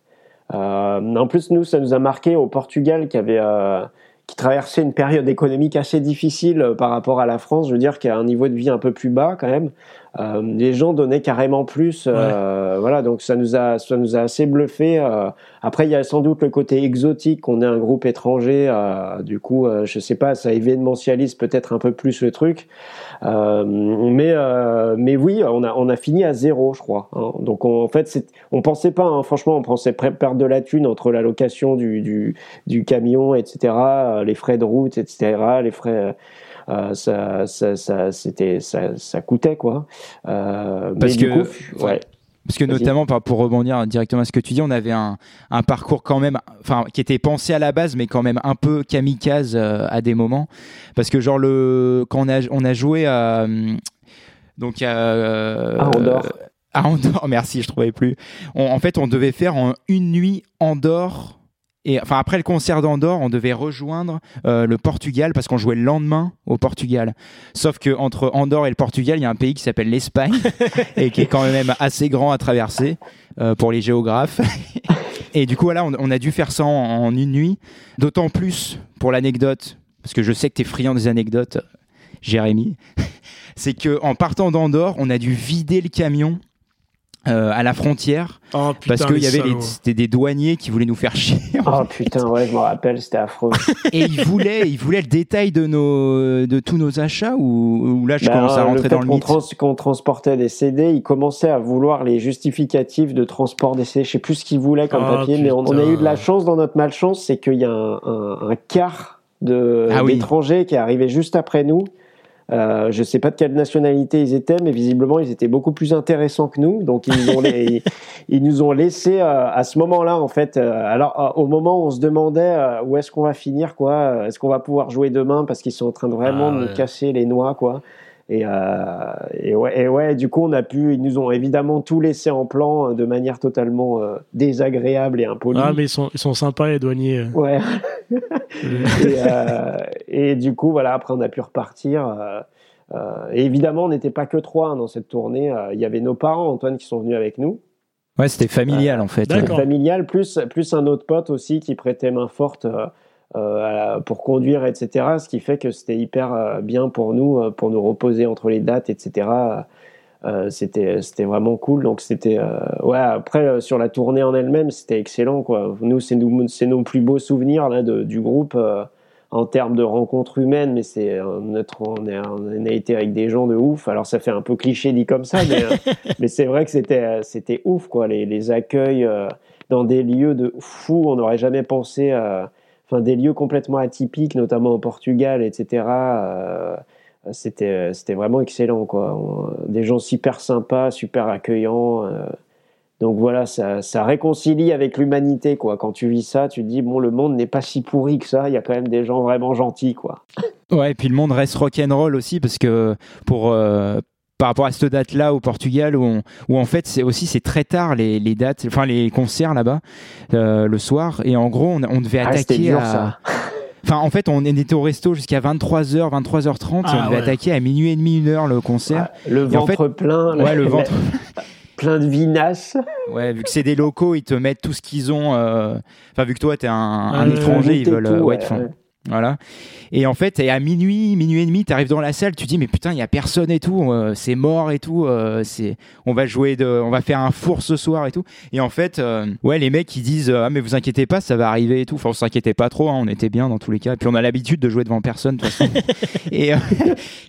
Euh, en plus, nous, ça nous a marqué au Portugal qui avait, euh, qui traversait une période économique assez difficile euh, par rapport à la France, je veux dire, qui a un niveau de vie un peu plus bas quand même. Euh, les gens donnaient carrément plus, euh, voilà, donc ça nous a, ça nous a assez bluffé. euh. Après, il y a sans doute le côté exotique, qu'on est un groupe étranger, euh, du coup, euh, je sais pas, ça événementialise peut-être un peu plus le truc. Euh, mais, euh, mais oui, on a, on a fini à zéro, je crois. hein. Donc on- en fait, on pensait pas, hein, franchement, on pensait perdre de la thune entre la location du, du, du camion, etc., les frais de route, etc., les frais. Euh, ça, ça, ça, c'était, ça, ça coûtait quoi. Euh, Parce mais du que- coup, ouais. Parce que notamment, pour rebondir directement à ce que tu dis, on avait un, un parcours quand même, enfin, qui était pensé à la base, mais quand même un peu kamikaze euh, à des moments. Parce que genre le, quand on a, on a joué à, donc à, À Andorre. à Andorre, merci, je trouvais plus. On- en fait, on devait faire en une nuit Andorre. Et enfin après le concert d'Andorre, on devait rejoindre euh, le Portugal parce qu'on jouait le lendemain au Portugal. Sauf que entre Andorre et le Portugal, il y a un pays qui s'appelle l'Espagne et qui est quand même assez grand à traverser euh, pour les géographes. et du coup, voilà, on, on a dû faire ça en, en une nuit. D'autant plus pour l'anecdote, parce que je sais que tu es friand des anecdotes, Jérémy, c'est que en partant d'Andorre, on a dû vider le camion. Euh, à la frontière Oh, putain, parce qu'il y avait c'était des douaniers qui voulaient nous faire chier Oh putain, ouais, je me rappelle, c'était affreux. et ils voulaient ils voulaient le détail de nos de tous nos achats ou, ou là je Ben, commence à rentrer dans le qu'on mythe trans- qu'on transportait des CD, ils commençaient à vouloir les justificatifs de transport des CD. Je sais plus ce qu'ils voulaient comme Ah, papier, mais on, on a eu de la chance dans notre malchance, c'est qu'il y a un, un- un quart de Ah oui. d'étrangers qui arrivaient juste après nous. Euh, je sais pas de quelle nationalité ils étaient, mais visiblement ils étaient beaucoup plus intéressants que nous. Donc ils, nous ont les- ils, ils nous ont laissé euh, à ce moment-là en fait. euh, alors euh, au moment où on se demandait euh, où est-ce qu'on va finir quoi, euh, est-ce qu'on va pouvoir jouer demain parce qu'ils sont en train de vraiment Ah ouais. nous casser les noix quoi. Et, euh, et, ouais, et ouais, du coup on a pu, ils nous ont évidemment tout laissé en plan euh, de manière totalement euh, désagréable et impolie. Ah, mais ils sont, ils sont sympas, les douaniers. Ouais. et, euh, et du coup, voilà, après, on a pu repartir. euh, euh, et évidemment, on n'était pas que trois hein, dans cette tournée. Euh, Il y avait nos parents, Antoine, qui sont venus avec nous. Ouais, c'était familial en fait. D'accord. Familial, plus, plus un autre pote aussi qui prêtait main forte euh, à pour conduire, etc. Ce qui fait que c'était hyper euh, bien pour nous, euh, pour nous reposer entre les dates, etc. Euh, c'était c'était vraiment cool donc c'était ouais après sur la tournée en elle-même c'était excellent quoi nous c'est nous c'est nos plus beaux souvenirs là de- du groupe en termes de rencontres humaines mais c'est notre on, est- on a été avec des gens de ouf alors ça fait un peu cliché dit comme ça mais mais c'est vrai que c'était c'était ouf quoi les, les accueils dans des lieux de fou on n'aurait jamais pensé euh, enfin des lieux complètement atypiques notamment au Portugal etc euh, c'était c'était vraiment excellent quoi. Des gens super sympas super accueillants euh, donc voilà ça, ça réconcilie avec l'humanité quoi. Quand tu vis ça tu te dis bon le monde n'est pas si pourri que ça il y a quand même des gens vraiment gentils quoi. Ouais, et puis le monde reste rock'n'roll aussi parce que pour euh, par rapport à cette date-là au Portugal où, on- où en fait c'est aussi c'est très tard les, les dates, enfin les concerts là-bas euh, le soir et en gros on, on devait Ah, attaquer dur, à ça. Enfin, en fait, on était au resto jusqu'à 23h, 23h30 et Ah, on devait ouais. attaquer à minuit et demi, une heure le concert. Ah, le Et en ventre plein Ouais, le ventre. plein de vinasse Ouais, vu que c'est des locaux, ils te mettent tout ce qu'ils ont. euh, Enfin, vu que toi, t'es un, un étranger, ils veulent. tout, euh, ouais, ouais, ouais. Voilà. Et en fait, et à minuit, minuit et demi, t'arrives dans la salle, tu dis mais putain, il y a personne et tout, euh, c'est mort et tout, euh, c'est, on va jouer de, on va faire un four ce soir et tout. Et en fait, euh, ouais, les mecs ils disent ah mais vous inquiétez pas, ça va arriver et tout. Enfin, on s'inquiétait pas trop, hein, on était bien dans tous les cas. Puis on a l'habitude de jouer devant personne de toute façon. et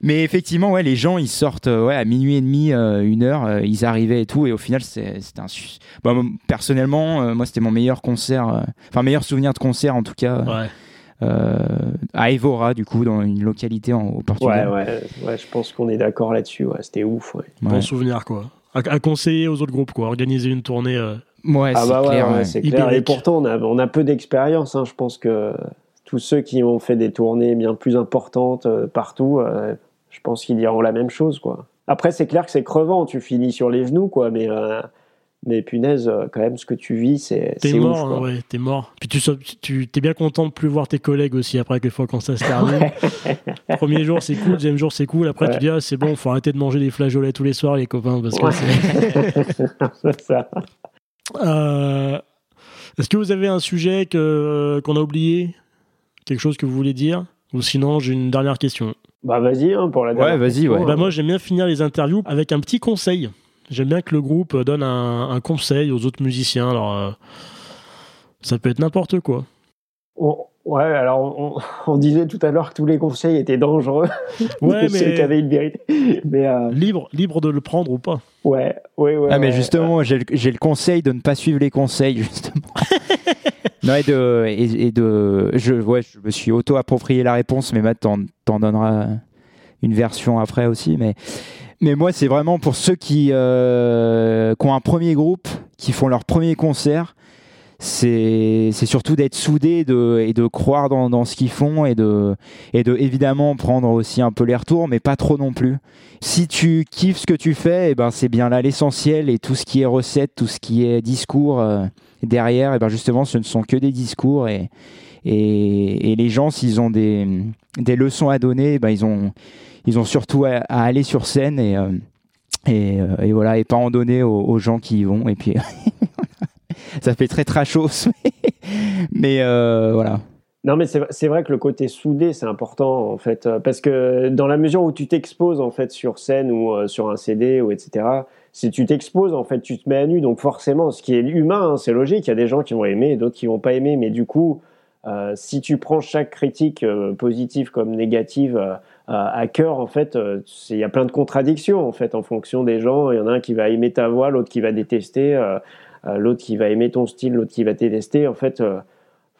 mais effectivement, ouais, les gens ils sortent ouais à minuit et demi, une heure, ils arrivaient et tout. Et au final, c'est- c'était un. su- Bah, personnellement, moi c'était mon meilleur concert, enfin meilleur souvenir de concert en tout cas. Ouais. Euh, à Evora, du coup, dans une localité en- au ouais Portugal. ouais ouais je pense qu'on est d'accord là-dessus ouais c'était ouf ouais. Ouais. Bon souvenir, quoi. À, à conseiller aux autres groupes, quoi. Organiser une tournée. euh, Ouais, Ah c'est bah clair. ouais, ouais. c'est clair. Et pourtant, on a, on a peu d'expérience. hein. Je pense que tous ceux qui ont fait des tournées bien plus importantes euh, partout, euh, je pense qu'ils diront la même chose. Quoi. Après, c'est clair que c'est crevant. Tu finis sur les genoux, quoi. Mais, euh, mais punaise, euh, quand même, ce que tu vis, c'est T'es c'est mort, ouf. quoi. ouais, t'es mort. Puis tu, t'es bien content de plus voir tes collègues aussi après que fois quand ça se termine. Premier jour c'est cool, deuxième jour c'est cool. Après Ouais. tu dis ah c'est bon, faut arrêter de manger des flageolets tous les soirs les copains parce que Ouais. c'est- C'est ça. Euh, Est-ce que vous avez un sujet que qu'on a oublié, quelque chose que vous voulez dire, ou sinon j'ai une dernière question. Bah vas-y hein, pour la Ouais, dernière vas-y, question, ouais. Bah moi j'aime bien finir les interviews avec un petit conseil. J'aime bien que le groupe donne un, un conseil aux autres musiciens. Alors euh, ça peut être n'importe quoi. On- ouais, alors on, on disait tout à l'heure que tous les conseils étaient dangereux. Ouais mais avaient une vérité. Mais euh, libre libre de le prendre ou pas. ouais, ouais, ouais. Ah, mais ouais. justement, j'ai le, conseil de ne pas suivre les conseils, justement. non, et de. Et, et de je, ouais, je me suis auto-approprié la réponse, mais Matt t'en, t'en donnera une version après aussi. Mais, mais moi, c'est vraiment pour ceux qui, euh, qui ont un premier groupe, qui font leur premier concert. C'est, surtout d'être soudés et de, croire dans, ce qu'ils font et de, et de évidemment prendre aussi un peu les retours, mais pas trop non plus si tu kiffes ce que tu fais, eh ben c'est bien là l'essentiel et tout ce qui est recette, tout ce qui est discours euh, derrière, et ben justement ce ne sont que des discours et, et, et les gens s'ils ont des, des leçons à donner, eh ben ils ont ils ont surtout à, aller sur scène et euh, euh, et voilà et pas en donner aux, gens qui y vont. Et puis ça fait très trashos mais, euh, voilà. Non, mais c'est vrai que le côté soudé, c'est important, en fait, parce que dans la mesure où tu t'exposes, en fait, sur scène ou sur un CD, ou etc., si tu t'exposes, en fait, tu te mets à nu, donc forcément, ce qui est humain, hein, c'est logique, il y a des gens qui vont aimer et d'autres qui vont pas aimer, mais du coup, si tu prends chaque critique, positive comme négative, à à cœur, en fait, euh, il y a plein de contradictions, en fait, en fonction des gens. Il y en a un qui va aimer ta voix, l'autre qui va détester, euh, euh, l'autre qui va aimer ton style, l'autre qui va détester. En fait, euh,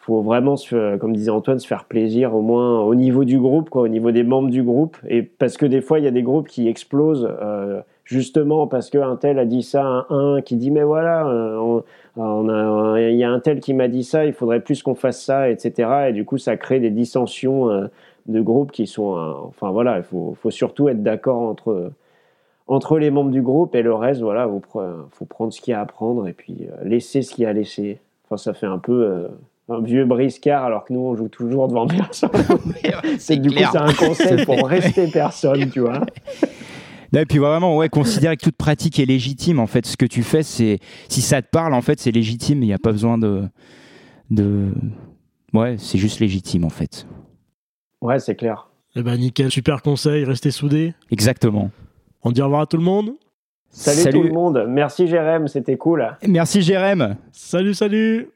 faut vraiment, comme disait Antoine, se faire plaisir au moins au niveau du groupe, quoi, au niveau des membres du groupe. Et parce que des fois, il y a des groupes qui explosent euh, justement parce qu'un tel a dit ça un, qui dit mais voilà, euh, il y a un tel qui m'a dit ça, il faudrait plus qu'on fasse ça, etc. Et du coup, ça crée des dissensions euh, de groupes qui sont, enfin voilà, il faut, faut surtout être d'accord entre entre les membres du groupe et le reste, voilà, il faut prendre ce qu'il y a à prendre et puis laisser ce qu'il y a à laisser. Enfin, ça fait un peu un vieux briscard alors que nous on joue toujours devant personne. c'est du coup c'est un conseil pour rester personne, tu vois. et puis vraiment, ouais, considérer que toute pratique est légitime. En fait, ce que tu fais, c'est si ça te parle, en fait, c'est légitime. Il n'y a pas besoin de, de, ouais, c'est juste légitime en fait. Ouais, c'est clair. Eh ben nickel, super conseil, restez soudés. Exactement. On dit au revoir à tout le monde. Salut, salut. tout le monde. Merci Jérém, c'était cool. Merci Jérém. Salut, salut.